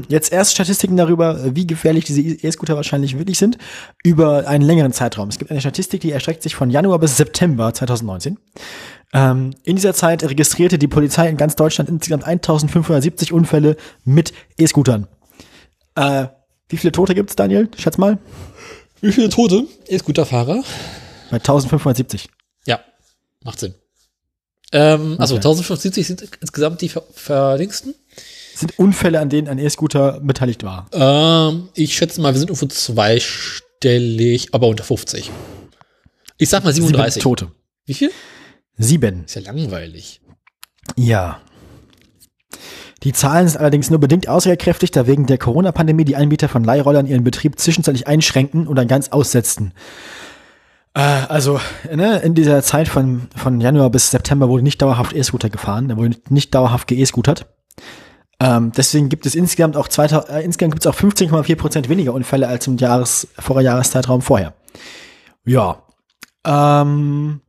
[SPEAKER 2] jetzt erst Statistiken darüber, wie gefährlich diese E-Scooter wahrscheinlich wirklich sind, über einen längeren Zeitraum. Es gibt eine Statistik, die erstreckt sich von Januar bis September 2019. Ähm, in dieser Zeit registrierte die Polizei in ganz Deutschland insgesamt 1570 Unfälle mit E-Scootern. Äh, wie viele Tote gibt's, Daniel? Schätz mal.
[SPEAKER 1] Wie viele Tote? E-Scooter-Fahrer?
[SPEAKER 2] Bei 1570.
[SPEAKER 1] Ja, macht Sinn. Ähm, also
[SPEAKER 2] Okay.
[SPEAKER 1] 1075 sind insgesamt die ver verlinksten.
[SPEAKER 2] Sind Unfälle, an denen ein E-Scooter beteiligt war.
[SPEAKER 1] Ähm, ich schätze mal, wir sind irgendwo zweistellig, aber unter 50. Ich sag mal 37.
[SPEAKER 2] Sieben Tote.
[SPEAKER 1] Wie viel?
[SPEAKER 2] Sieben.
[SPEAKER 1] Ist ja langweilig.
[SPEAKER 2] Ja. Die Zahlen sind allerdings nur bedingt aussagekräftig, da wegen der Corona-Pandemie die Anbieter von Leihrollern ihren Betrieb zwischenzeitlich einschränken oder ganz aussetzten. Äh, also, ne, in dieser Zeit von, von Januar bis September wurde nicht dauerhaft E-Scooter gefahren, da wurde nicht dauerhaft ge-scootert. Ähm, deswegen gibt es insgesamt auch, 2000, äh, insgesamt gibt es auch 15,4 Prozent weniger Unfälle als im Jahres, Vorjahreszeitraum vorher. Ja. Ähm,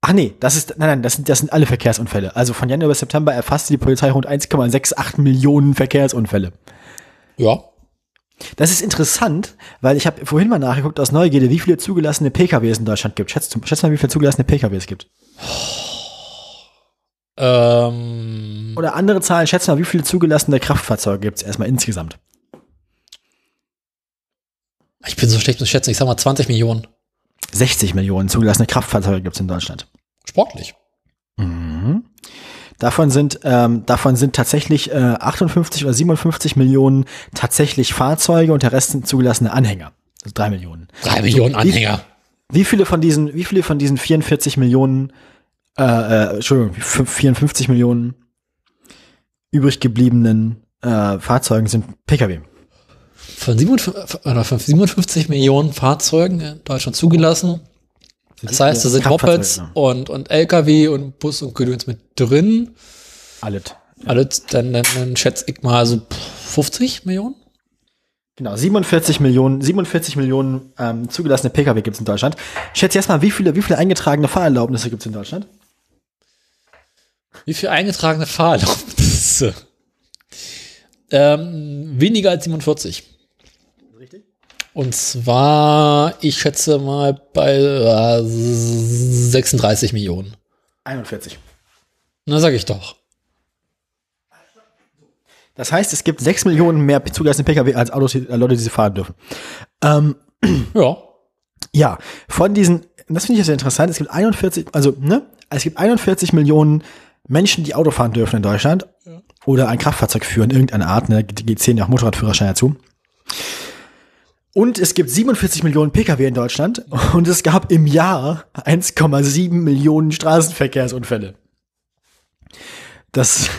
[SPEAKER 2] Ach nee, das ist, nein, nein, das sind, das sind alle Verkehrsunfälle. Also von Januar bis September erfasste die Polizei rund 1,68 Millionen Verkehrsunfälle.
[SPEAKER 1] Ja.
[SPEAKER 2] Das ist interessant, weil ich habe vorhin mal nachgeguckt aus Neugierde, wie viele zugelassene PKWs in Deutschland gibt. Schätzt, schätzt mal, wie viele zugelassene PKWs gibt.
[SPEAKER 1] Ähm,
[SPEAKER 2] Oder andere Zahlen, schätzt mal, wie viele zugelassene Kraftfahrzeuge gibt es erstmal insgesamt.
[SPEAKER 1] ich bin so schlecht mit Schätzen. Ich sag mal 20 Millionen.
[SPEAKER 2] 60 Millionen zugelassene Kraftfahrzeuge gibt es in Deutschland.
[SPEAKER 1] Sportlich.
[SPEAKER 2] Mhm. Davon sind, ähm, davon sind tatsächlich äh, 58 oder 57 Millionen tatsächlich Fahrzeuge und der Rest sind zugelassene Anhänger. Also drei Millionen.
[SPEAKER 1] Drei Millionen
[SPEAKER 2] wie-
[SPEAKER 1] Anhänger.
[SPEAKER 2] Wie viele von diesen, wie viele von diesen 44 Millionen, äh, äh, Entschuldigung, 54 Millionen übrig gebliebenen äh, Fahrzeugen sind Pkw?
[SPEAKER 1] Von 57, oder von 57 Millionen Fahrzeugen in Deutschland zugelassen. Das heißt, da sind Mopeds
[SPEAKER 2] ja.
[SPEAKER 1] und, und LKW und Bus und Gedöns mit drin.
[SPEAKER 2] Alles.
[SPEAKER 1] Alles, dann, dann, dann schätze ich mal so 50 Millionen.
[SPEAKER 2] Genau, 47 Millionen, 47 Millionen ähm, zugelassene Pkw gibt es in Deutschland. Schätze jetzt mal, wie viele, wie viele eingetragene Fahrerlaubnisse gibt es in Deutschland?
[SPEAKER 1] Wie viel eingetragene Fahrerlaubnisse? Ähm, weniger als 47.
[SPEAKER 2] Richtig?
[SPEAKER 1] Und zwar, ich schätze mal bei äh, 36 Millionen.
[SPEAKER 2] 41.
[SPEAKER 1] Na, sag ich doch.
[SPEAKER 2] Das heißt, es gibt 6 Millionen mehr zugelassene Pkw als Autos, die, äh, Leute, die sie fahren dürfen. Ähm,
[SPEAKER 1] Ja. [clears throat]
[SPEAKER 2] ja, von diesen, das finde ich sehr interessant, es gibt 41, also, ne, es gibt 41 Millionen Menschen, die Auto fahren dürfen in Deutschland oder ein Kraftfahrzeug führen, irgendeine Art, ne, die zählen ja auch Motorradführerschein dazu. Und es gibt 47 Millionen Pkw in Deutschland und es gab im Jahr 1,7 Millionen Straßenverkehrsunfälle. Das,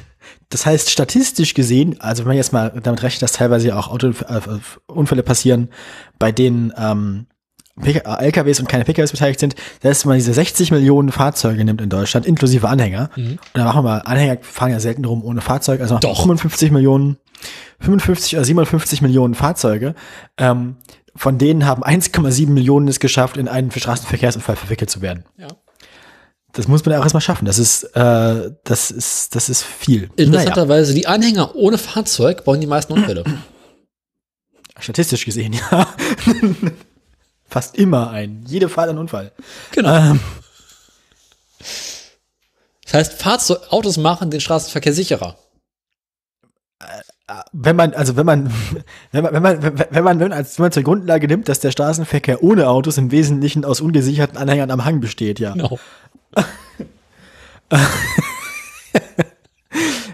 [SPEAKER 2] das heißt, statistisch gesehen, also wenn man jetzt mal damit rechnet, dass teilweise ja auch Autounfälle äh, Unfälle passieren, bei denen ähm, äh, LKWs und keine PKWs beteiligt sind, dass man diese 60 Millionen Fahrzeuge nimmt in Deutschland, inklusive Anhänger. Und dann machen wir mal, Anhänger fahren ja selten rum ohne Fahrzeug, also
[SPEAKER 1] Doch.
[SPEAKER 2] 55 Millionen, 55 oder 57 Millionen Fahrzeuge. Ähm, von denen haben 1,7 Millionen es geschafft, in einen Straßenverkehrsunfall verwickelt zu werden.
[SPEAKER 1] ja.
[SPEAKER 2] Das muss man ja auch erstmal schaffen. Das ist, äh, das ist, das ist viel. Naja,
[SPEAKER 1] Interessanterweise, die Anhänger ohne Fahrzeug bauen die meisten Unfälle. [clears throat]
[SPEAKER 2] statistisch gesehen, ja. [laughs] Fast immer ein. Jede Fall ein Unfall.
[SPEAKER 1] Genau.
[SPEAKER 2] Ähm,
[SPEAKER 1] Das heißt, Fahrzeug, Autos machen den Straßenverkehr sicherer.
[SPEAKER 2] wenn man, also wenn man, [laughs] wenn man, wenn man, wenn man, wenn man, als, zur Grundlage nimmt, dass der Straßenverkehr ohne Autos im Wesentlichen aus ungesicherten Anhängern am Hang besteht, ja.
[SPEAKER 1] Genau. [laughs] [laughs]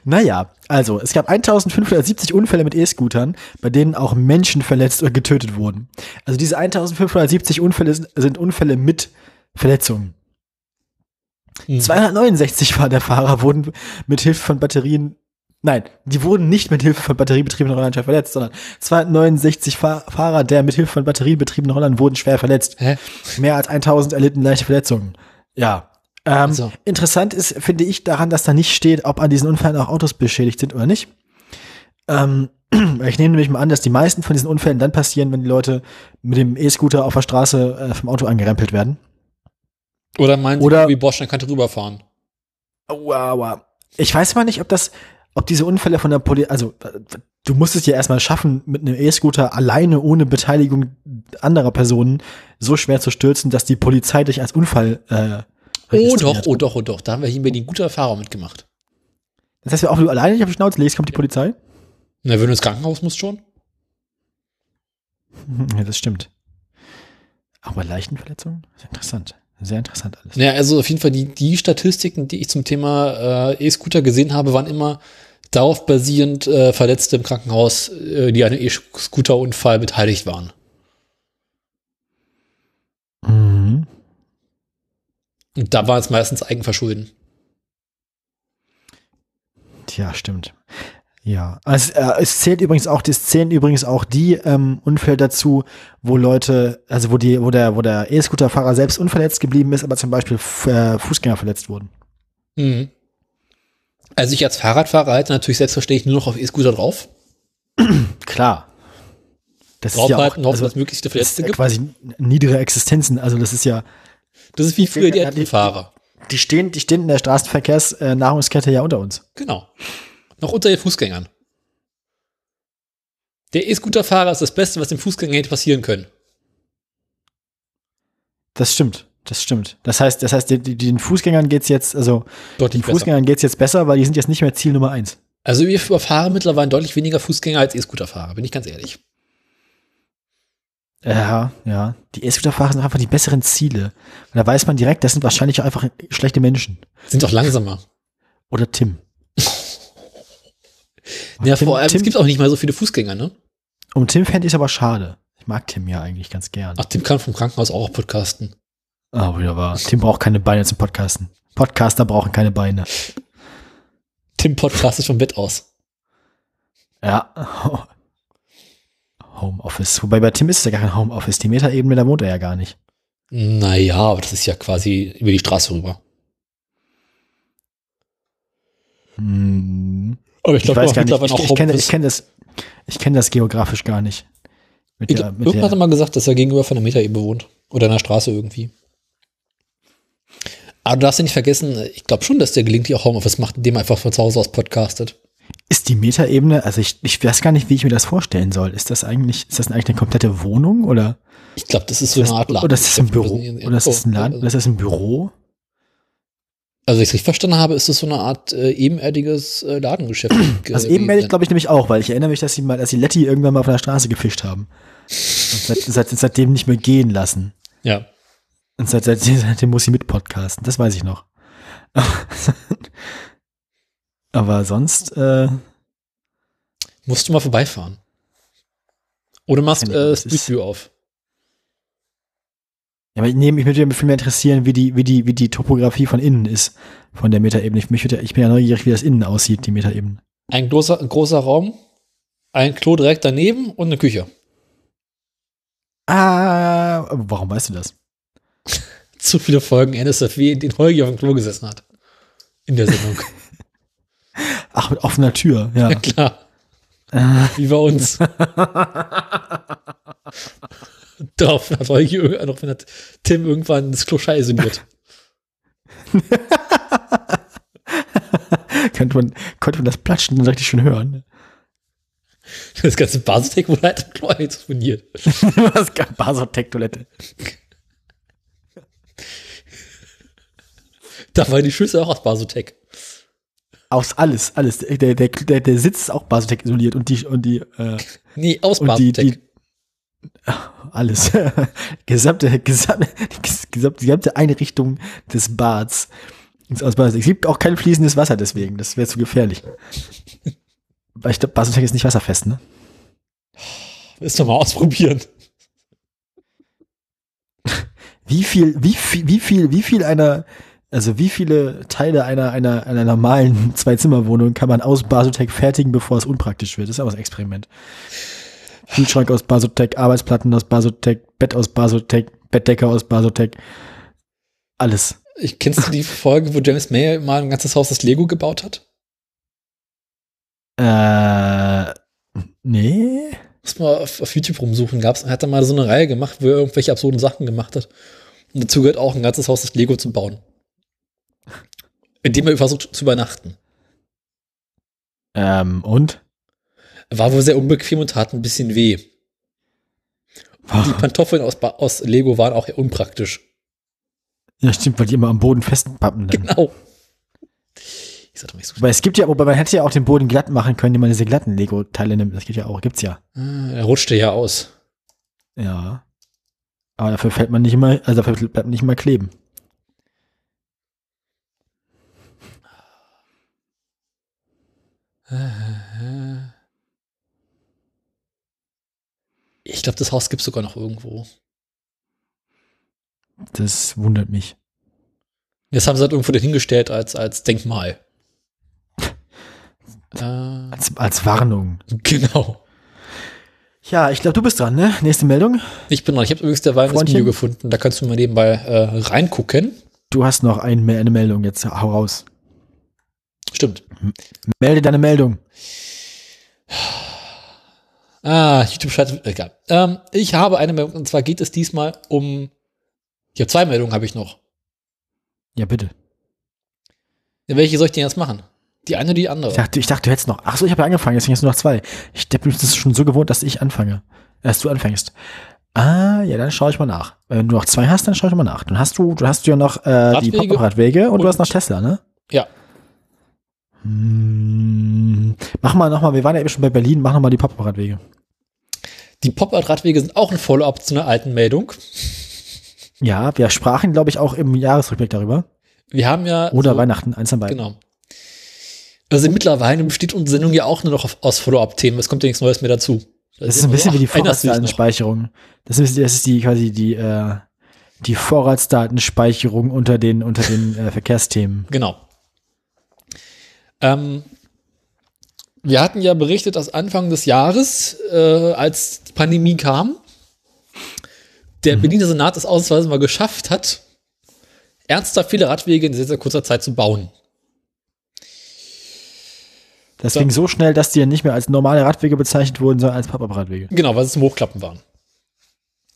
[SPEAKER 2] Naja, also, es gab 1570 Unfälle mit E-Scootern, bei denen auch Menschen verletzt oder getötet wurden. Also diese 1570 Unfälle sind, Unfälle mit Verletzungen.
[SPEAKER 1] Hm.
[SPEAKER 2] 269 war der Fahrer wurden mit Hilfe von Batterien, nein, die wurden nicht mit Hilfe von batteriebetriebenen Rollern schwer verletzt, sondern 269 Fahr Fahrer der mit Hilfe von batteriebetriebenen Rollern wurden schwer verletzt.
[SPEAKER 1] Hä?
[SPEAKER 2] Mehr als 1000 erlitten leichte Verletzungen. Ja. Ähm,
[SPEAKER 1] Also.
[SPEAKER 2] Interessant ist, finde ich, daran, dass da nicht steht, ob an diesen Unfällen auch Autos beschädigt sind oder nicht. Ähm, [clears throat] ich nehme nämlich mal an, dass die meisten von diesen Unfällen dann passieren, wenn die Leute mit dem E-Scooter auf der Straße äh, vom Auto angerempelt werden.
[SPEAKER 1] Oder meinen
[SPEAKER 2] Oder-
[SPEAKER 1] Sie, wie Bordstein könnte rüberfahren?
[SPEAKER 2] Wow. Ich weiß mal nicht, ob das, ob diese Unfälle von der Polizei, also äh, du musst es ja erstmal schaffen, mit einem E-Scooter alleine ohne Beteiligung anderer Personen so schwer zu stürzen, dass die Polizei dich als Unfall äh,
[SPEAKER 1] Oh doch, oh doch, oh doch. Da haben wir hier in Berlin gute Erfahrungen mitgemacht.
[SPEAKER 2] Das heißt, wenn auch du alleine nicht auf die Schnauze legst, kommt die Polizei?
[SPEAKER 1] Na, wenn du ins Krankenhaus musst schon. [laughs]
[SPEAKER 2] Ja, das stimmt. Auch bei leichten Verletzungen? Das ist interessant. Sehr interessant alles.
[SPEAKER 1] Ja, also auf jeden Fall die, die Statistiken, die ich zum Thema äh, E-Scooter gesehen habe, waren immer darauf basierend äh, Verletzte im Krankenhaus, äh, die an einem E-Scooter-Unfall beteiligt waren. Und da war es meistens Eigenverschulden.
[SPEAKER 2] Tja, stimmt. Ja, es, äh, es zählt übrigens auch, es zählen übrigens auch die ähm, Unfälle dazu, wo Leute, also wo die, wo der, wo der E-Scooter-Fahrer selbst unverletzt geblieben ist, aber zum Beispiel äh, Fußgänger verletzt wurden.
[SPEAKER 1] Mhm. Also ich als Fahrradfahrer halte natürlich selbstverständlich nur noch auf E-Scooter drauf. [clears throat]
[SPEAKER 2] Klar. Das ist ja auch,
[SPEAKER 1] hoffen,
[SPEAKER 2] also,
[SPEAKER 1] dass möglichst Verletzte gibt.
[SPEAKER 2] quasi niedere Existenzen. Also das ist ja,
[SPEAKER 1] Das ist wie früher die
[SPEAKER 2] Ja, die-
[SPEAKER 1] Fahrer.
[SPEAKER 2] die stehen, die stehen in der Straßenverkehrsnahrungskette ja unter uns.
[SPEAKER 1] Genau. Noch unter den Fußgängern. Der E-Scooter-Fahrer ist das Beste, was dem Fußgänger hätte passieren können.
[SPEAKER 2] Das stimmt. Das stimmt. Das heißt, das heißt, die, den Fußgängern geht's jetzt, also
[SPEAKER 1] Deutlich
[SPEAKER 2] den. Fußgängern geht's jetzt besser, weil die sind jetzt nicht mehr Ziel Nummer eins.
[SPEAKER 1] Also wir überfahren mittlerweile deutlich weniger Fußgänger als E-Scooter-Fahrer, bin ich ganz ehrlich.
[SPEAKER 2] Ja, ja. Die E-Scooter-Fahrer sind einfach die besseren Ziele. Und da weiß man direkt, das sind wahrscheinlich auch einfach schlechte Menschen.
[SPEAKER 1] Sind doch langsamer.
[SPEAKER 2] Oder Tim.
[SPEAKER 1] Ja,
[SPEAKER 2] Tim-
[SPEAKER 1] vor allem,
[SPEAKER 2] Tim-
[SPEAKER 1] es gibt auch nicht mal so viele Fußgänger, ne?
[SPEAKER 2] Um Tim fände ich aber schade. Ich mag Tim ja eigentlich ganz gern.
[SPEAKER 1] Ach, Tim kann vom Krankenhaus auch podcasten.
[SPEAKER 2] Ah, wunderbar. Tim braucht keine Beine zum Podcasten. Podcaster brauchen keine Beine.
[SPEAKER 1] Tim Podcast ist vom Bett aus.
[SPEAKER 2] Ja. Homeoffice. Wobei bei Tim ist es ja gar kein Homeoffice. Die Metaebene, da wohnt er ja gar nicht.
[SPEAKER 1] Naja, aber das ist ja quasi über die Straße rüber.
[SPEAKER 2] Hm.
[SPEAKER 1] Aber ich glaube, mittlerweile
[SPEAKER 2] Ich,
[SPEAKER 1] auch
[SPEAKER 2] ich kenne ich kenn das, ich kenn das geografisch gar nicht. Mit
[SPEAKER 1] Ich
[SPEAKER 2] der, mit
[SPEAKER 1] Irgendwann hat er
[SPEAKER 2] der,
[SPEAKER 1] mal gesagt, dass er gegenüber von der Metaebene wohnt. Oder einer Straße irgendwie. Aber du darfst ja nicht vergessen, ich glaube schon, dass der gelegentlich auch Homeoffice macht, indem er einfach von zu Hause aus podcastet.
[SPEAKER 2] Ist die Metaebene, also ich, ich weiß gar nicht, wie ich mir das vorstellen soll. Ist das eigentlich, ist das eigentlich eine komplette Wohnung oder,
[SPEAKER 1] Ich glaube, das ist so eine Art Laden.
[SPEAKER 2] oder ist das ein Büro? Oder ist das ein Laden? Oder ist das ein Büro?
[SPEAKER 1] Also, wenn ich es richtig verstanden habe, ist das so eine Art äh, ebenerdiges äh, Ladengeschäft.
[SPEAKER 2] Also
[SPEAKER 1] gewesen.
[SPEAKER 2] ebenerdig glaube ich nämlich auch, weil ich erinnere mich, dass sie mal, dass sie Letty irgendwann mal auf der Straße gefischt haben. Und seit, seit, seitdem nicht mehr gehen lassen.
[SPEAKER 1] Ja.
[SPEAKER 2] Und seit, seit, seitdem muss sie mit podcasten. Das weiß ich noch. Aber sonst, äh,
[SPEAKER 1] Musst du mal vorbeifahren. Oder machst äh, Street auf.
[SPEAKER 2] ja, aber ich, nee, mich würde ja viel mehr interessieren, wie die, wie die, wie die Topografie von innen ist, von der Metaebene. Ich, mich würde, ich bin ja neugierig, wie das innen aussieht, die Metaebene.
[SPEAKER 1] Ein großer, ein großer Raum, ein Klo direkt daneben und eine Küche.
[SPEAKER 2] Ah, warum weißt du das? [laughs]
[SPEAKER 1] Zu viele Folgen NSFW, in denen Holgi auf dem Klo gesessen hat. In der Sendung. [laughs]
[SPEAKER 2] Ach, mit offener Tür, ja.
[SPEAKER 1] ja, klar. Wie bei uns. Darauf hat Holgi, irg- daraufhin hat Tim irgendwann das Klo scheiße isoliert. [laughs]
[SPEAKER 2] könnte man, konnte man das Platschen dann richtig schön hören.
[SPEAKER 1] Das ganze Basistec wurde halt im Klo exponiert. [laughs]
[SPEAKER 2] Was Basotec-Toilette?
[SPEAKER 1] Da war die Schüssel auch aus Basotec.
[SPEAKER 2] Aus alles, alles. Der, der, der, der Sitz ist auch Basotec isoliert und die, und die, äh,
[SPEAKER 1] Nee, aus Basotec.
[SPEAKER 2] die, alles. [laughs] gesamte, gesamte, gesamte, gesamte Einrichtung des Bads ist aus Basotec. Es gibt auch kein fließendes Wasser deswegen. Das wäre zu gefährlich. Weil ich glaube, Basotec ist nicht wasserfest, ne?
[SPEAKER 1] Ist doch mal ausprobieren.
[SPEAKER 2] Wie viel, wie viel, wie viel, wie viel einer, also wie viele Teile einer, einer, einer normalen [laughs] Zwei-Zimmer-Wohnung kann man aus Basotec fertigen, bevor es unpraktisch wird? Das ist auch ein Experiment. Kühlschrank aus Basotec, Arbeitsplatten aus Basotec, Bett aus Basotec, Bettdecke aus Basotec. Alles.
[SPEAKER 1] Ich, kennst du die [laughs] Folge, wo James May mal ein ganzes Haus aus Lego gebaut hat?
[SPEAKER 2] Äh, nee.
[SPEAKER 1] Muss mal auf, auf YouTube rumsuchen. Gab's, er hat da mal so eine Reihe gemacht, wo er irgendwelche absurden Sachen gemacht hat. Und dazu gehört auch ein ganzes Haus aus Lego zu bauen. Indem er versucht zu übernachten.
[SPEAKER 2] Ähm, und?
[SPEAKER 1] War wohl sehr unbequem und tat ein bisschen weh. Die Pantoffeln aus, aus Lego waren auch eher unpraktisch.
[SPEAKER 2] Ja, stimmt, weil die immer am Boden festpappen. Dann.
[SPEAKER 1] Genau. Ich sag doch nicht so.
[SPEAKER 2] Weil es gibt ja, wobei man hätte ja auch den Boden glatt machen können, indem man diese glatten Lego-Teile nimmt. Das geht ja auch, gibt's ja.
[SPEAKER 1] Ah, Er rutschte ja aus.
[SPEAKER 2] Ja. Aber dafür fällt man nicht immer, also dafür bleibt man nicht immer kleben.
[SPEAKER 1] Ich glaube, das Haus gibt es sogar noch irgendwo.
[SPEAKER 2] Das wundert mich.
[SPEAKER 1] Jetzt haben sie halt irgendwo dahingestellt als, als Denkmal. [laughs] äh,
[SPEAKER 2] Als, als Warnung.
[SPEAKER 1] genau.
[SPEAKER 2] Ja, ich glaube, du bist dran, ne? Nächste Meldung.
[SPEAKER 1] Ich bin dran. Ich habe übrigens derweil das? Video gefunden. Da kannst du mal nebenbei äh, reingucken.
[SPEAKER 2] Du hast noch ein, eine Meldung, jetzt hau raus.
[SPEAKER 1] Stimmt.
[SPEAKER 2] Melde deine Meldung.
[SPEAKER 1] Ah, YouTube schaltet. Egal. Ähm, ich habe eine Meldung. Und zwar geht es diesmal um. Ich habe zwei Meldungen, habe ich noch.
[SPEAKER 2] Ja, bitte.
[SPEAKER 1] Ja, welche soll ich denn jetzt machen? Die eine oder die andere?
[SPEAKER 2] Ich dachte, ich dachte, du hättest noch. Ach so, ich habe ja angefangen, deswegen hast du noch zwei. Ich bin das schon so gewohnt, dass ich anfange. Dass du anfängst. Ah, ja, dann schaue ich mal nach. Wenn du noch zwei hast, dann schaue ich mal nach. Dann hast du, du hast ja noch äh, die
[SPEAKER 1] Radwege
[SPEAKER 2] Pop-Radwege und, du
[SPEAKER 1] und-
[SPEAKER 2] hast noch Tesla, ne?
[SPEAKER 1] Ja.
[SPEAKER 2] Hm, mach mal nochmal, wir waren ja eben schon bei Berlin, mach nochmal die Pop-Radwege.
[SPEAKER 1] Die Pop-Art-Radwege sind auch ein Follow-up zu einer alten Meldung.
[SPEAKER 2] Ja, wir sprachen, glaube ich, auch im Jahresrückblick darüber.
[SPEAKER 1] Wir haben ja.
[SPEAKER 2] Oder
[SPEAKER 1] so-
[SPEAKER 2] Weihnachten, eins an beiden.
[SPEAKER 1] Genau. Also mittlerweile besteht unsere Sendung ja auch nur noch auf, aus Follow-up-Themen. Es kommt ja nichts Neues mehr dazu.
[SPEAKER 2] Das ist ein bisschen wie die? Vorratsdatenspeicherung. Das ist, das ist die quasi die, äh, Die Vorratsdatenspeicherung unter den, unter den äh, Verkehrsthemen.
[SPEAKER 1] Genau. Ähm, wir hatten ja berichtet, dass Anfang des Jahres, äh, als die Pandemie kam, der Berliner Senat es ausnahmsweise mal geschafft hat, ernsthaft viele Radwege in sehr, sehr kurzer Zeit zu bauen.
[SPEAKER 2] Das ging so schnell, dass die ja nicht mehr als normale Radwege bezeichnet wurden, sondern als Pop-Up-Radwege.
[SPEAKER 1] Genau, weil es zum Hochklappen waren.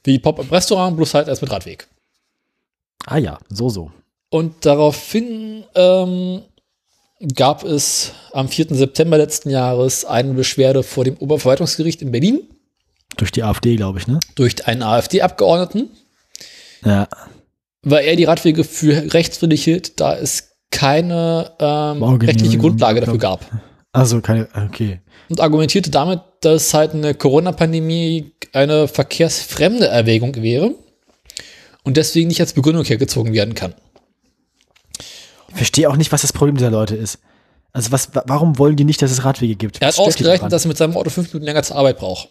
[SPEAKER 1] Wie Pop-Up-Restaurant, bloß halt erst mit Radweg.
[SPEAKER 2] Ah ja, so, so.
[SPEAKER 1] Und daraufhin ähm, gab es am 4. September letzten Jahres eine Beschwerde vor dem Oberverwaltungsgericht in Berlin
[SPEAKER 2] Durch die AfD, glaube ich, ne?
[SPEAKER 1] durch einen AfD-Abgeordneten,
[SPEAKER 2] Ja.
[SPEAKER 1] weil er die Radwege für rechtswidrig hielt, da es keine ähm, rechtliche Grundlage dafür gab.
[SPEAKER 2] Also keine, okay.
[SPEAKER 1] Und argumentierte damit, dass halt eine Corona-Pandemie eine verkehrsfremde Erwägung wäre und deswegen nicht als Begründung hergezogen werden kann.
[SPEAKER 2] Ich verstehe auch nicht, was das Problem dieser Leute ist. Also was, wa- warum wollen die nicht, dass es Radwege gibt?
[SPEAKER 1] Er hat ausgerechnet, dass er mit seinem Auto fünf Minuten länger zur Arbeit braucht.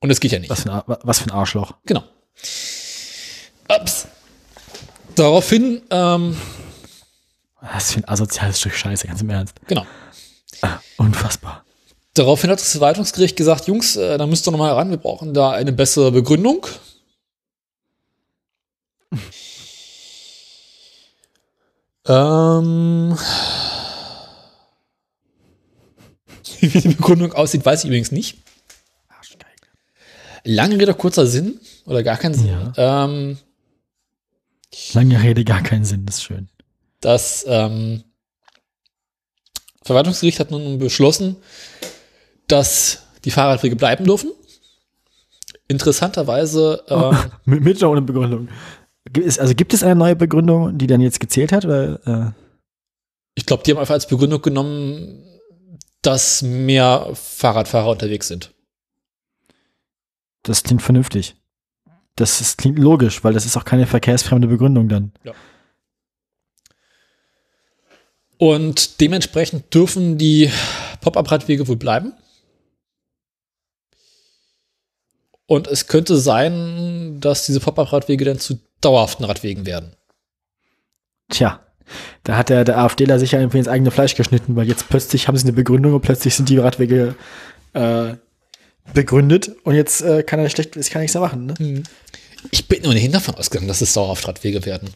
[SPEAKER 1] Und das geht ja nicht.
[SPEAKER 2] was für, ein, was für ein Arschloch.
[SPEAKER 1] Genau. Ups. Daraufhin, ähm,
[SPEAKER 2] Was für ein asoziales Stück Scheiße, ganz im Ernst.
[SPEAKER 1] genau.
[SPEAKER 2] Unfassbar.
[SPEAKER 1] Daraufhin hat das Verwaltungsgericht gesagt, Jungs, äh, da müsst ihr noch mal ran, wir brauchen da eine bessere Begründung. Ähm, wie die Begründung aussieht, weiß ich übrigens nicht. Lange Rede, kurzer Sinn oder gar keinen Sinn. Ähm,
[SPEAKER 2] Lange Rede, gar keinen Sinn, das ist schön.
[SPEAKER 1] das ähm, Verwaltungsgericht hat nun beschlossen, dass die Fahrradwege bleiben dürfen. Interessanterweise, [laughs] ähm,
[SPEAKER 2] Mit, mit oder ohne Begründung. Also gibt es eine neue Begründung, die dann jetzt gezählt hat? Oder, äh,
[SPEAKER 1] ich glaube, die haben einfach als Begründung genommen, dass mehr Fahrradfahrer unterwegs sind.
[SPEAKER 2] das klingt vernünftig. Das ist, klingt logisch, weil das ist auch keine verkehrsfremde Begründung dann.
[SPEAKER 1] Und dementsprechend dürfen die Pop-up-Radwege wohl bleiben. Und es könnte sein, dass diese Pop-up-Radwege dann zu dauerhaften Radwegen werden.
[SPEAKER 2] Tja, da hat der, der AfDler sicher irgendwie ins eigene Fleisch geschnitten, weil jetzt plötzlich haben sie eine Begründung und plötzlich sind die Radwege äh, begründet und jetzt äh, kann er schlecht, jetzt kann nichts mehr machen. Ne?
[SPEAKER 1] Ich bin ohnehin davon ausgegangen, dass es dauerhaft Radwege werden.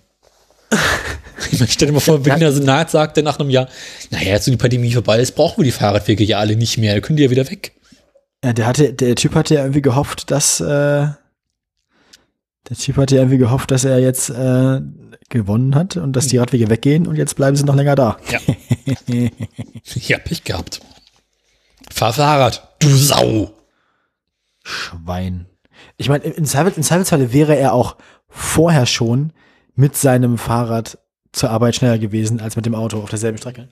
[SPEAKER 1] [laughs] ich meine, stell dir mal vor, Berliner Senat sagte nach einem Jahr, naja, jetzt so die Pandemie vorbei ist, brauchen wir die Fahrradwege ja alle nicht mehr, dann können die ja wieder weg.
[SPEAKER 2] Ja, der hatte, der Typ hatte ja irgendwie gehofft, dass äh, der Typ hatte ja irgendwie gehofft, dass er jetzt äh, gewonnen hat und dass die Radwege weggehen und jetzt bleiben sie noch länger da.
[SPEAKER 1] Ja. [laughs] ja, Pech gehabt. Fahr Fahrrad, du Sau.
[SPEAKER 2] Schwein. Ich meine, im Zweifelsfalle wäre er auch vorher schon mit seinem Fahrrad zur Arbeit schneller gewesen als mit dem Auto auf derselben Strecke.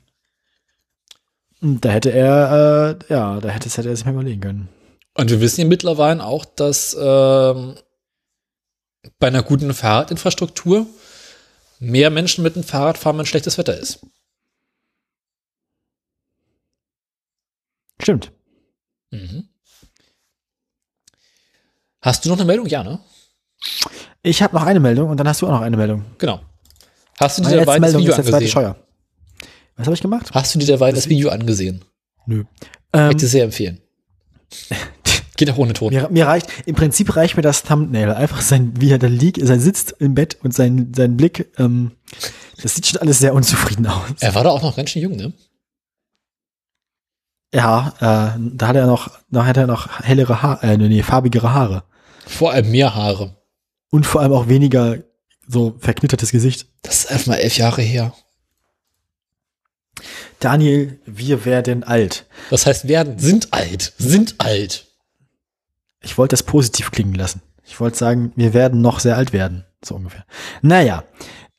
[SPEAKER 2] Und da hätte er, äh, ja, da hätte, hätte er sich mal überlegen können.
[SPEAKER 1] Und wir wissen ja mittlerweile auch, dass ähm, bei einer guten Fahrradinfrastruktur mehr Menschen mit dem Fahrrad fahren, wenn schlechtes Wetter ist.
[SPEAKER 2] Stimmt.
[SPEAKER 1] Mhm. Hast du noch eine Meldung? Ja, ne?
[SPEAKER 2] Ich habe noch eine Meldung und dann hast du auch noch eine Meldung.
[SPEAKER 1] Genau. Hast du dir derweil das
[SPEAKER 2] Meldung
[SPEAKER 1] Video angesehen?
[SPEAKER 2] Was habe ich gemacht?
[SPEAKER 1] Hast du dir derweil das Video angesehen?
[SPEAKER 2] Nö.
[SPEAKER 1] Ich
[SPEAKER 2] Ähm,
[SPEAKER 1] dir sehr empfehlen. [laughs] Geht auch ohne Ton.
[SPEAKER 2] mir, mir reicht, im Prinzip reicht mir das Thumbnail. Einfach sein, wie er da liegt, sein sitzt im Bett und sein, sein Blick, ähm, das sieht schon alles sehr unzufrieden aus.
[SPEAKER 1] Er war da auch noch ganz schön jung, ne?
[SPEAKER 2] Ja, äh, da hat er noch, da hat er noch hellere Haare, äh, nee, farbigere Haare.
[SPEAKER 1] Vor allem mehr Haare.
[SPEAKER 2] Und vor allem auch weniger so verknittertes Gesicht.
[SPEAKER 1] Das ist einfach mal elf Jahre her.
[SPEAKER 2] Daniel, wir werden alt.
[SPEAKER 1] Das heißt, werden, sind alt, sind alt.
[SPEAKER 2] Ich wollte das positiv klingen lassen. Ich wollte sagen, wir werden noch sehr alt werden. So ungefähr. Naja,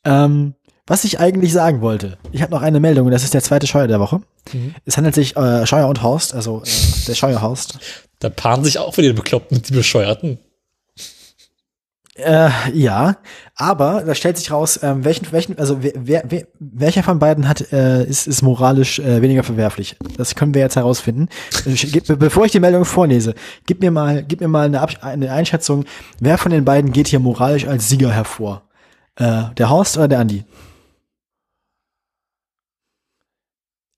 [SPEAKER 2] ähm, was ich eigentlich sagen wollte, ich habe noch eine Meldung und das ist der zweite Scheuer der Woche.
[SPEAKER 1] Mhm.
[SPEAKER 2] Es handelt sich äh, Scheuer und Horst, also äh, der Scheuer Horst.
[SPEAKER 1] Da paaren sich auch wieder die Bekloppten und die Bescheuerten.
[SPEAKER 2] Äh, ja, aber da stellt sich raus, ähm, welchen, welchen, also wer, wer, welcher von beiden hat, äh, ist, ist moralisch äh, weniger verwerflich. Das können wir jetzt herausfinden. Bevor ich die Meldung vorlese, gib mir mal, gib mir mal eine, eine Einschätzung, wer von den beiden geht hier moralisch als Sieger hervor? Äh, der Horst oder der Andi?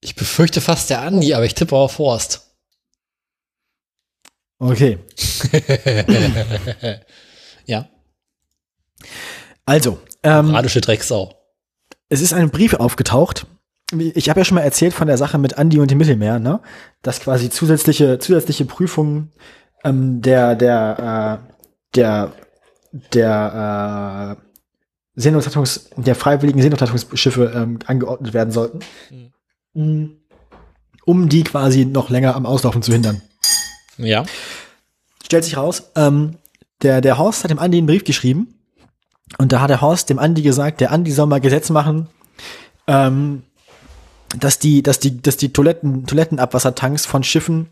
[SPEAKER 1] Ich befürchte fast der Andi, aber ich tippe auf Horst.
[SPEAKER 2] Okay. [laughs]
[SPEAKER 1] ja.
[SPEAKER 2] Also, ähm,
[SPEAKER 1] Radische Drecksau.
[SPEAKER 2] es ist ein Brief aufgetaucht. Ich habe ja schon mal erzählt von der Sache mit Andi und dem Mittelmeer, ne? Dass quasi zusätzliche zusätzliche Prüfungen ähm, der der äh, der der äh, Seenotrettungs der freiwilligen Seenotrettungsschiffe ähm, angeordnet werden sollten, Mhm. um die quasi noch länger am Auslaufen zu hindern.
[SPEAKER 1] Ja.
[SPEAKER 2] Stellt sich raus, ähm, der, der Horst hat dem Andi einen Brief geschrieben und da hat der Horst dem Andi gesagt, der Andi soll mal Gesetz machen, ähm, dass die, dass die, dass die Toiletten, Toilettenabwassertanks von Schiffen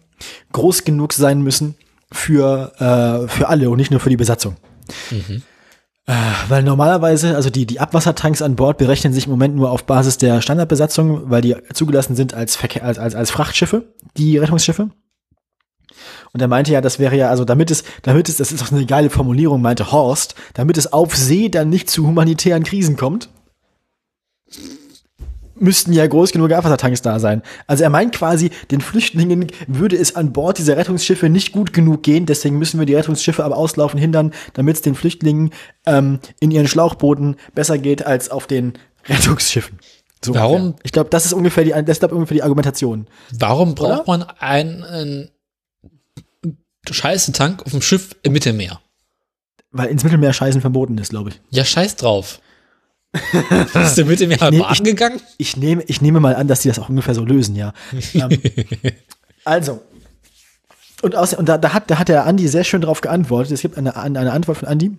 [SPEAKER 2] groß genug sein müssen für, äh, für alle und nicht nur für die Besatzung. Äh, weil normalerweise, also die, die Abwassertanks an Bord berechnen sich im Moment nur auf Basis der Standardbesatzung, weil die zugelassen sind als, Verkehr, als, als, als Frachtschiffe, die Rettungsschiffe. Und er meinte ja, das wäre ja, also damit es, damit es, das ist doch eine geile Formulierung, meinte Horst, damit es auf See dann nicht zu humanitären Krisen kommt, müssten ja groß genug Abwassertanks da sein. Also er meint quasi, den Flüchtlingen würde es an Bord dieser Rettungsschiffe nicht gut genug gehen, deswegen müssen wir die Rettungsschiffe am Auslaufen hindern, damit es den Flüchtlingen ähm, in ihren Schlauchbooten besser geht als auf den Rettungsschiffen. So
[SPEAKER 1] Warum?
[SPEAKER 2] ungefähr. Ich glaube, das ist ungefähr die, das ist glaub, ungefähr die Argumentation.
[SPEAKER 1] Warum braucht
[SPEAKER 2] Oder?
[SPEAKER 1] man einen, einen scheißen Tank auf dem Schiff im Mittelmeer?
[SPEAKER 2] Weil ins Mittelmeer scheißen verboten ist, glaube ich.
[SPEAKER 1] Ja, scheiß drauf. [laughs] Ist der Mittelmeer
[SPEAKER 2] nehm-
[SPEAKER 1] mal
[SPEAKER 2] ich-
[SPEAKER 1] angegangen?
[SPEAKER 2] Ich nehme, ich nehme mal an, dass die das auch ungefähr so lösen, ja. [laughs] ähm, also. Und, aus, und da, da, hat, da hat der Andi sehr schön drauf geantwortet. Es gibt eine, eine Antwort von Andi.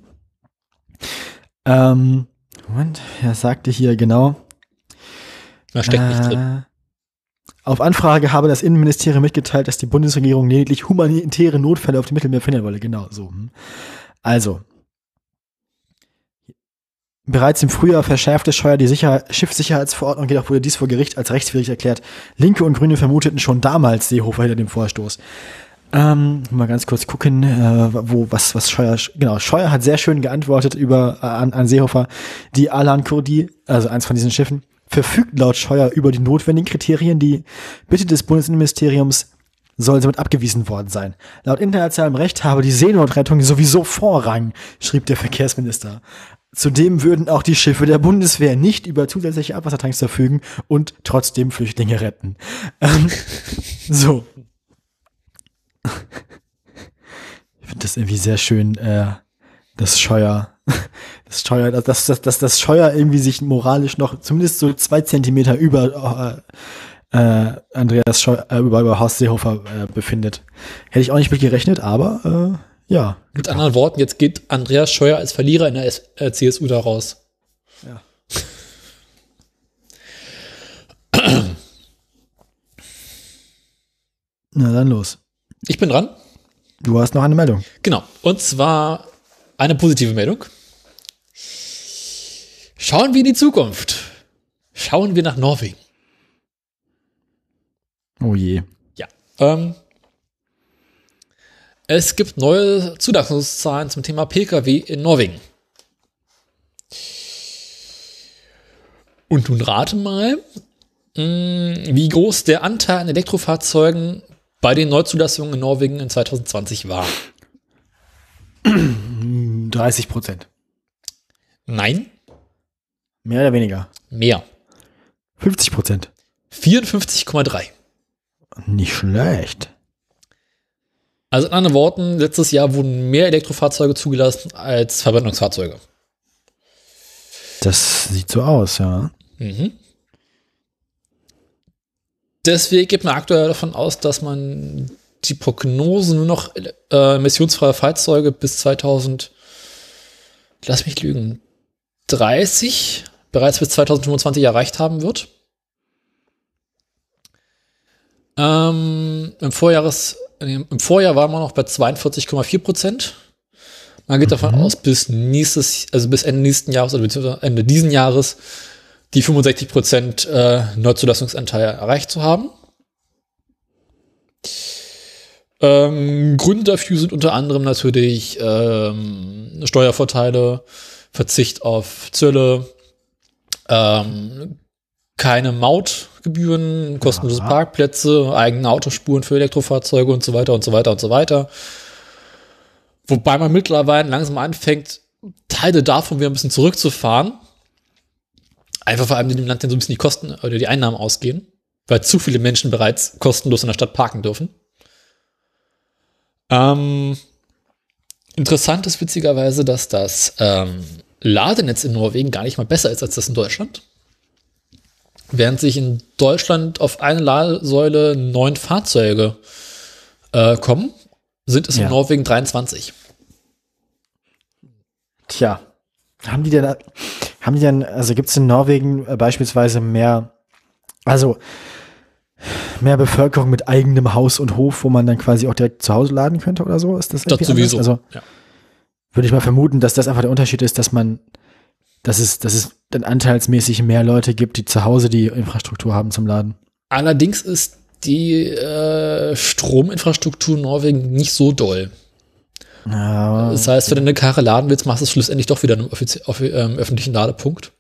[SPEAKER 2] Ähm, Moment, er sagte hier genau.
[SPEAKER 1] Da steckt nicht drin.
[SPEAKER 2] Auf Anfrage habe das Innenministerium mitgeteilt, dass die Bundesregierung lediglich humanitäre Notfälle auf dem Mittelmeer verhindern wolle. Genau, so. hm. Also. Bereits im Frühjahr verschärfte Scheuer die Sicher Schiffssicherheitsverordnung, jedoch wurde dies vor Gericht als rechtswidrig erklärt. Linke und Grüne vermuteten schon damals Seehofer hinter dem Vorstoß. Ähm, mal ganz kurz gucken, äh, wo was was Scheuer genau Scheuer hat sehr schön geantwortet über äh, an, an Seehofer. Die Alan Kurdi, also eins von diesen Schiffen, verfügt laut Scheuer über die notwendigen Kriterien. Die Bitte des Bundesinnenministeriums soll somit abgewiesen worden sein. Laut internationalem Recht habe die Seenotrettung sowieso Vorrang, schrieb der Verkehrsminister. Zudem würden auch die Schiffe der Bundeswehr nicht über zusätzliche Abwassertanks verfügen und trotzdem Flüchtlinge retten. Ähm, so. Ich finde das irgendwie sehr schön, äh, das Scheuer, [laughs] das Scheuer, dass, dass, dass das Scheuer irgendwie sich moralisch noch zumindest so zwei Zentimeter über äh, äh, Andreas Scheuer, äh, über, über Horst Seehofer äh, befindet. Hätte ich auch nicht mit gerechnet, aber äh, ja.
[SPEAKER 1] Mit anderen Worten, jetzt geht Andreas Scheuer als Verlierer in der S äh, CSU da raus.
[SPEAKER 2] Ja. [clears throat] Na dann los.
[SPEAKER 1] Ich bin dran.
[SPEAKER 2] Du hast noch eine Meldung.
[SPEAKER 1] Genau. Und zwar eine positive Meldung. Schauen wir in die Zukunft. Schauen wir nach Norwegen.
[SPEAKER 2] Oh je.
[SPEAKER 1] Ja. Ähm, es gibt neue Zulassungszahlen zum Thema Pkw in Norwegen. Und nun rate mal, mh, wie groß der Anteil an Elektrofahrzeugen bei den Neuzulassungen in Norwegen in 2020 war. [clears throat]
[SPEAKER 2] 30 Prozent.
[SPEAKER 1] Nein,
[SPEAKER 2] Mehr oder weniger?
[SPEAKER 1] mehr.
[SPEAKER 2] 50 Prozent.
[SPEAKER 1] 54,3.
[SPEAKER 2] Nicht schlecht.
[SPEAKER 1] Also in anderen Worten, letztes Jahr wurden mehr Elektrofahrzeuge zugelassen als Verbrennungsfahrzeuge.
[SPEAKER 2] Das sieht so aus, ja.
[SPEAKER 1] Mhm. Deswegen geht man aktuell davon aus, dass man die Prognose nur noch äh, emissionsfreie Fahrzeuge bis 2000, lass mich lügen, 30 bereits bis 2025 erreicht haben wird. Ähm, im, Vorjahres, im Vorjahr waren wir noch bei 42,4 Prozent. Man geht davon aus, bis nächstes, also bis Ende nächsten Jahres oder beziehungsweise Ende diesen Jahres die 65 Prozent äh, Neuzulassungsanteil erreicht zu haben. Ähm, Gründe dafür sind unter anderem natürlich ähm, Steuervorteile, Verzicht auf Zölle, ähm, keine Mautgebühren, kostenlose
[SPEAKER 2] Aha.
[SPEAKER 1] Parkplätze, eigene Autospuren für Elektrofahrzeuge und so weiter und so weiter und so weiter. Wobei man mittlerweile langsam anfängt, Teile davon wieder ein bisschen zurückzufahren. Einfach vor allem in dem Land dann so ein bisschen die Kosten oder die Einnahmen ausgehen, weil zu viele Menschen bereits kostenlos in der Stadt parken dürfen. Ähm, interessant ist witzigerweise, dass das ähm, Ladenetz in Norwegen gar nicht mal besser ist als das in Deutschland. Während sich in Deutschland auf eine Ladesäule neun Fahrzeuge äh, kommen, sind es
[SPEAKER 2] Ja.
[SPEAKER 1] in Norwegen 23.
[SPEAKER 2] Tja, haben die denn, haben die denn, also gibt es in Norwegen äh, beispielsweise mehr, also mehr Bevölkerung mit eigenem Haus und Hof, wo man dann quasi auch direkt zu Hause laden könnte oder so? Ist das
[SPEAKER 1] Das sowieso.
[SPEAKER 2] anders? Also
[SPEAKER 1] ja.
[SPEAKER 2] würde ich mal vermuten, dass das einfach der Unterschied ist, dass man, dass es, dass es dann anteilsmäßig mehr Leute gibt, die zu Hause die Infrastruktur haben zum Laden.
[SPEAKER 1] Allerdings ist die äh, Strominfrastruktur in Norwegen nicht so doll.
[SPEAKER 2] Ja,
[SPEAKER 1] Das heißt, wenn du eine Karre laden willst, machst du es schlussendlich doch wieder in einem offizie- auf, ähm, öffentlichen Ladepunkt.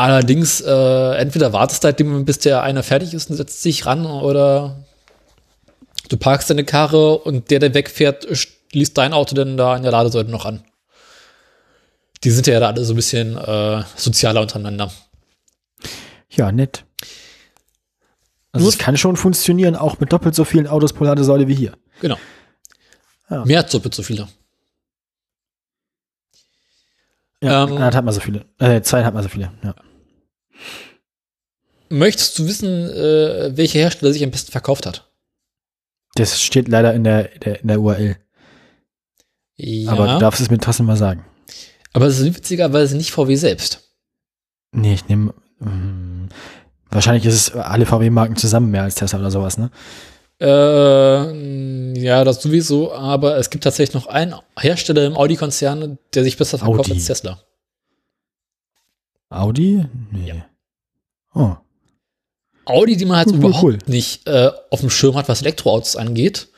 [SPEAKER 1] Allerdings, äh, entweder wartest du halt, bis der einer fertig ist und setzt sich ran, oder du parkst deine Karre und der, der wegfährt, schließt dein Auto dann da in der Ladesäule noch an. Die sind ja da alle so ein bisschen äh, sozialer untereinander.
[SPEAKER 2] ja, nett. Also es kann schon funktionieren, auch mit doppelt so vielen Autos pro Ladesäule wie hier.
[SPEAKER 1] Genau.
[SPEAKER 2] Ja.
[SPEAKER 1] Mehr als doppelt so viele.
[SPEAKER 2] Ja,
[SPEAKER 1] Ähm,
[SPEAKER 2] anderthalb mal so viele. Äh, zweieinhalb mal so viele, ja.
[SPEAKER 1] Möchtest du wissen, äh, welcher Hersteller sich am besten verkauft hat?
[SPEAKER 2] Das steht leider in der, der, in der URL.
[SPEAKER 1] Ja,
[SPEAKER 2] Aber du darfst es mir trotzdem mal sagen.
[SPEAKER 1] aber es ist witzigerweise nicht VW selbst.
[SPEAKER 2] Nee, ich nehme. mm, wahrscheinlich ist es alle VW-Marken zusammen mehr als Tesla oder sowas, ne?
[SPEAKER 1] Äh, ja, das sowieso, aber es gibt tatsächlich noch einen Hersteller im Audi-Konzern, der sich besser verkauft
[SPEAKER 2] Audi.
[SPEAKER 1] als Tesla.
[SPEAKER 2] Audi? Nee.
[SPEAKER 1] Ja.
[SPEAKER 2] Oh.
[SPEAKER 1] Audi, die man halt
[SPEAKER 2] Cool, cool,
[SPEAKER 1] überhaupt
[SPEAKER 2] cool.
[SPEAKER 1] nicht äh, auf dem Schirm hat, was Elektroautos angeht,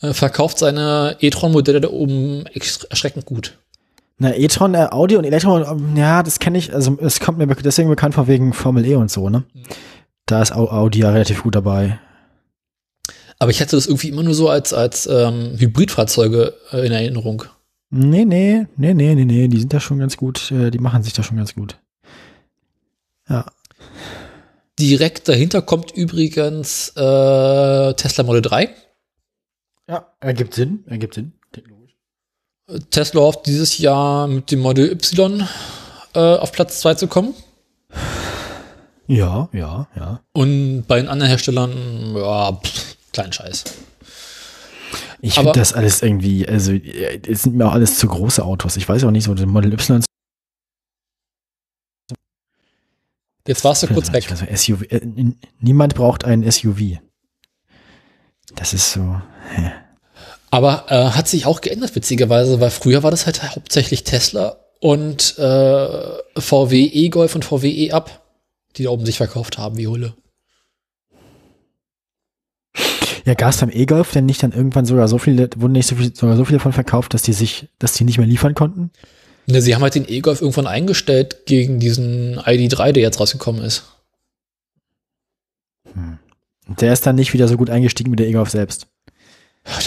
[SPEAKER 1] äh, verkauft seine e-tron-Modelle da oben erschreckend gut.
[SPEAKER 2] Na, e-tron, äh, Audi und Elektro, ja, das kenne ich, also es kommt mir deswegen bekannt vor wegen Formel E und so, ne? Da ist Au- Audi ja relativ gut dabei.
[SPEAKER 1] Aber ich hatte das irgendwie immer nur so als, als ähm, Hybridfahrzeuge äh, in Erinnerung.
[SPEAKER 2] Nee, nee, nee, nee, nee, nee, die sind da schon ganz gut, äh, die machen sich da schon ganz gut. Ja.
[SPEAKER 1] Direkt dahinter kommt übrigens äh, Tesla Model 3.
[SPEAKER 2] Ja, ergibt Sinn, ergibt Sinn.
[SPEAKER 1] Tesla hofft dieses Jahr mit dem Model Y äh, auf Platz 2 zu kommen.
[SPEAKER 2] Ja, ja, ja.
[SPEAKER 1] Und bei den anderen Herstellern, ja, pff, kleinen Scheiß.
[SPEAKER 2] Ich finde das alles irgendwie, also äh, es sind mir auch alles zu große Autos. Ich weiß auch nicht, so den Model Y.
[SPEAKER 1] Jetzt warst du kurz weg.
[SPEAKER 2] Also SUV, äh, niemand braucht ein SUV. Das ist so. hä.
[SPEAKER 1] Aber äh, hat sich auch geändert, witzigerweise, weil früher war das halt hauptsächlich Tesla und äh, VW E-Golf und VW E-Up, die da oben sich verkauft haben, wie Hulle.
[SPEAKER 2] Ja, Gas beim E-Golf, denn nicht dann irgendwann sogar so viele, wurden nicht so viel, sogar so viele davon verkauft, dass die sich, dass die nicht mehr liefern konnten?
[SPEAKER 1] Ne, sie haben halt den E-Golf irgendwann eingestellt gegen diesen ID3, der jetzt rausgekommen ist.
[SPEAKER 2] Und der ist dann nicht wieder so gut eingestiegen wie der E-Golf selbst.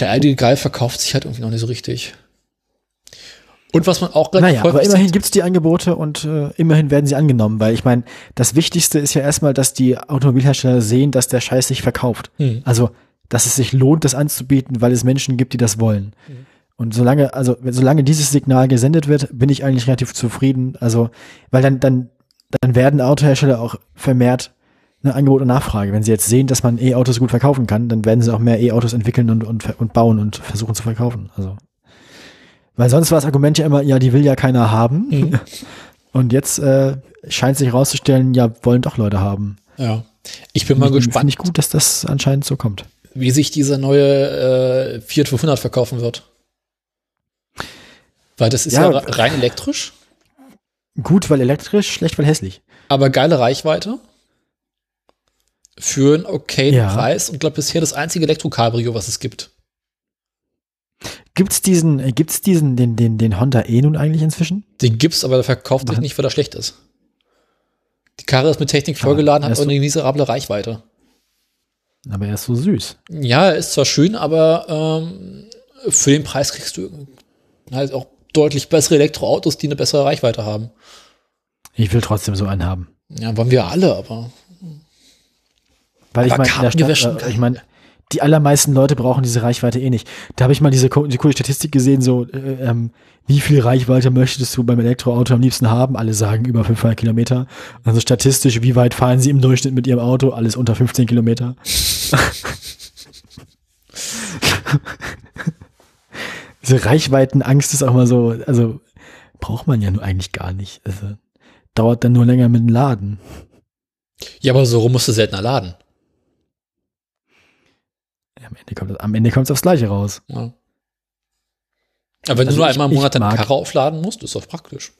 [SPEAKER 1] Der ID3 verkauft sich halt irgendwie noch nicht so richtig. Und was man auch relativ
[SPEAKER 2] Naja, aber immerhin
[SPEAKER 1] sieht-
[SPEAKER 2] gibt's die Angebote und äh, immerhin werden sie angenommen, weil ich meine, das Wichtigste ist ja erstmal, dass die Automobilhersteller sehen, dass der Scheiß sich verkauft.
[SPEAKER 1] Hm.
[SPEAKER 2] Also, dass es sich lohnt, das anzubieten, weil es Menschen gibt, die das wollen.
[SPEAKER 1] Mhm.
[SPEAKER 2] Und solange, also solange dieses Signal gesendet wird, bin ich eigentlich relativ zufrieden. Also, weil dann, dann, dann werden Autohersteller auch vermehrt eine Angebot und Nachfrage. Wenn sie jetzt sehen, dass man E-Autos gut verkaufen kann, dann werden sie auch mehr E-Autos entwickeln und, und, und bauen und versuchen zu verkaufen. Also. Weil sonst war das Argument ja immer, ja, die will ja keiner haben.
[SPEAKER 1] Mhm. [laughs]
[SPEAKER 2] Und jetzt äh, scheint sich herauszustellen, ja, wollen doch Leute haben.
[SPEAKER 1] Ja. Ich bin mal
[SPEAKER 2] Finde
[SPEAKER 1] gespannt,
[SPEAKER 2] ich gut, dass das anscheinend so kommt.
[SPEAKER 1] wie sich dieser neue äh, Fiat 500 verkaufen wird. Weil das ist
[SPEAKER 2] Ja,
[SPEAKER 1] ja, rein elektrisch,
[SPEAKER 2] Gut, weil elektrisch, schlecht, weil hässlich.
[SPEAKER 1] aber geile Reichweite. Für einen okayen
[SPEAKER 2] Ja.
[SPEAKER 1] Preis und glaube bisher das einzige Elektro-Cabrio, was es gibt.
[SPEAKER 2] Gibt's diesen, äh, gibt's diesen, den, den, den Honda E nun eigentlich inzwischen?
[SPEAKER 1] Den gibt's, aber der verkauft sich nicht, weil er schlecht ist. Die Karre ist mit Technik vollgeladen, hat aber eine miserable Reichweite.
[SPEAKER 2] Aber er ist so süß.
[SPEAKER 1] Ja, er ist zwar schön, aber ähm, für den Preis kriegst du halt auch deutlich bessere Elektroautos, die eine bessere Reichweite haben.
[SPEAKER 2] Ich will trotzdem so einen haben.
[SPEAKER 1] Ja, wollen wir alle, aber
[SPEAKER 2] Weil ich
[SPEAKER 1] Aber
[SPEAKER 2] meine,
[SPEAKER 1] wär schon
[SPEAKER 2] Stadt, äh, ich meine, die allermeisten Leute brauchen diese Reichweite eh nicht. Da habe ich mal diese, die coole Statistik gesehen, so, äh, ähm, wie viel Reichweite möchtest du beim Elektroauto am liebsten haben? Alle sagen über 500 Kilometer. Also statistisch, wie weit fahren sie im Durchschnitt mit ihrem Auto? Alles unter 15 Kilometer. [laughs] [laughs] Diese Reichweitenangst ist auch mal so, also braucht man ja nur eigentlich gar nicht. Also, dauert dann nur länger mit dem Laden.
[SPEAKER 1] ja, aber so rum musst du seltener laden.
[SPEAKER 2] Am Ende kommt am Ende kommt's aufs Gleiche raus.
[SPEAKER 1] Ja. Aber wenn
[SPEAKER 2] Also
[SPEAKER 1] du nur
[SPEAKER 2] ich-
[SPEAKER 1] einmal im Monat deine Karre aufladen musst, ist das praktisch.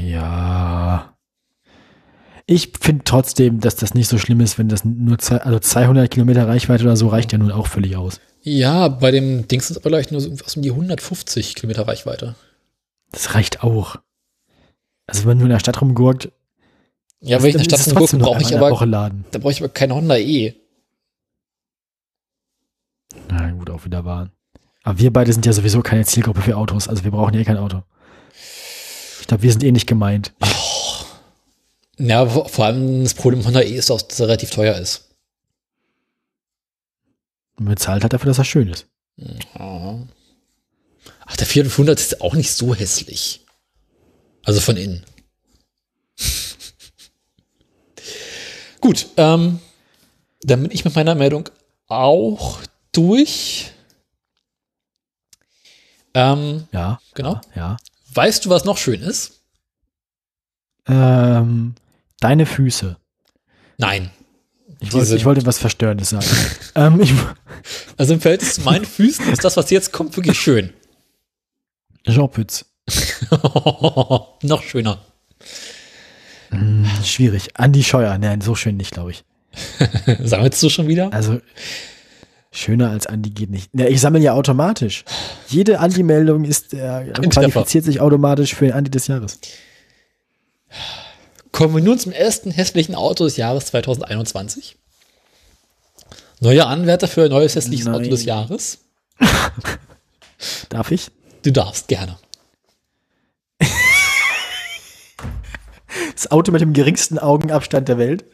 [SPEAKER 2] Ja. Ich finde trotzdem, dass das nicht so schlimm ist, wenn das nur zwei, also 200 Kilometer Reichweite oder so reicht ja nun auch völlig aus.
[SPEAKER 1] Ja, bei dem Dings sind es aber vielleicht nur so um die 150 Kilometer Reichweite.
[SPEAKER 2] Das reicht auch. Also wenn du in der Stadt rumgurkt,
[SPEAKER 1] Ja, wenn ich
[SPEAKER 2] dann
[SPEAKER 1] eine Stadt
[SPEAKER 2] es nur
[SPEAKER 1] brauche ich
[SPEAKER 2] in der
[SPEAKER 1] aber, da brauche ich aber kein Honda E.
[SPEAKER 2] Na gut, auch wieder wahr. Aber wir beide sind ja sowieso keine Zielgruppe für Autos, also wir brauchen eh kein Auto. Ich glaube, wir sind eh nicht gemeint.
[SPEAKER 1] Ja, vor allem das Problem Honda E ist auch, dass er relativ teuer ist.
[SPEAKER 2] Man bezahlt halt dafür, dass er schön ist.
[SPEAKER 1] Ach, der 400 ist auch nicht so hässlich. Also von innen. [laughs] Gut, ähm, dann bin ich mit meiner Meldung auch durch. Ähm,
[SPEAKER 2] Ja.
[SPEAKER 1] Genau.
[SPEAKER 2] Ja.
[SPEAKER 1] weißt du, was noch schön ist?
[SPEAKER 2] Ähm, deine Füße.
[SPEAKER 1] Nein.
[SPEAKER 2] Ich wollte, ich wollte was Verstörendes sagen. [laughs] ähm,
[SPEAKER 1] Also im Verhältnis zu meinen Füßen ist das, was jetzt kommt, wirklich schön.
[SPEAKER 2] Jean Pütz. [laughs]
[SPEAKER 1] noch schöner.
[SPEAKER 2] Hm, schwierig. Andi Scheuer. Nein, so schön nicht, glaube ich. [laughs]
[SPEAKER 1] Sammelst du schon wieder?
[SPEAKER 2] Also, schöner als Andi geht nicht. Ja, ich sammle ja automatisch. Jede Andi-Meldung ist, äh, qualifiziert sich automatisch für den Andi des Jahres.
[SPEAKER 1] Kommen wir nun zum ersten hässlichen Auto des Jahres 2021. Neuer Anwärter für ein neues hässliches
[SPEAKER 2] Nein.
[SPEAKER 1] Auto des Jahres. [laughs]
[SPEAKER 2] Darf ich?
[SPEAKER 1] Du darfst gerne.
[SPEAKER 2] Das Auto mit dem geringsten Augenabstand der Welt.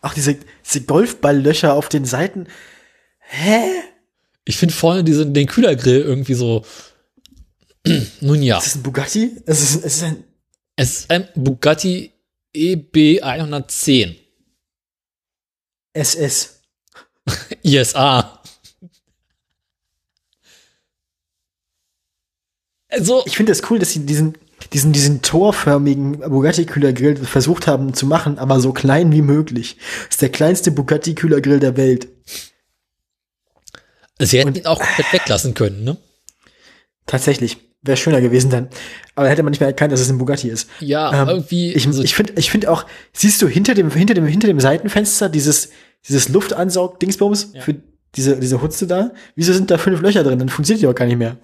[SPEAKER 2] Ach, diese, diese Golfballlöcher auf den Seiten.
[SPEAKER 1] Ich finde vorne diesen, den Kühlergrill irgendwie so. [clears throat] Nun ja,
[SPEAKER 2] Ist das ein Bugatti? Es ist, es ist ein.
[SPEAKER 1] Es ist ein Bugatti EB 110
[SPEAKER 2] SS.
[SPEAKER 1] ISA. Also,
[SPEAKER 2] Ich finde es cool, dass sie diesen, diesen, diesen torförmigen Bugatti-Kühlergrill versucht haben zu machen, aber so klein wie möglich. Das ist der kleinste Bugatti-Kühlergrill der Welt.
[SPEAKER 1] sie hätten ihn auch komplett weglassen können, ne?
[SPEAKER 2] Tatsächlich. Wäre schöner gewesen dann. Aber dann hätte man nicht mehr erkannt, dass es ein Bugatti ist.
[SPEAKER 1] Ja,
[SPEAKER 2] Ähm,
[SPEAKER 1] irgendwie.
[SPEAKER 2] Ich,
[SPEAKER 1] also-
[SPEAKER 2] ich finde ich find auch, siehst du hinter dem, hinter dem, hinter dem Seitenfenster dieses, dieses Luftansaug-Dingsbums
[SPEAKER 1] Ja.
[SPEAKER 2] für diese, diese Hutze da? Wieso sind da fünf Löcher drin? Dann funktioniert die auch gar nicht mehr.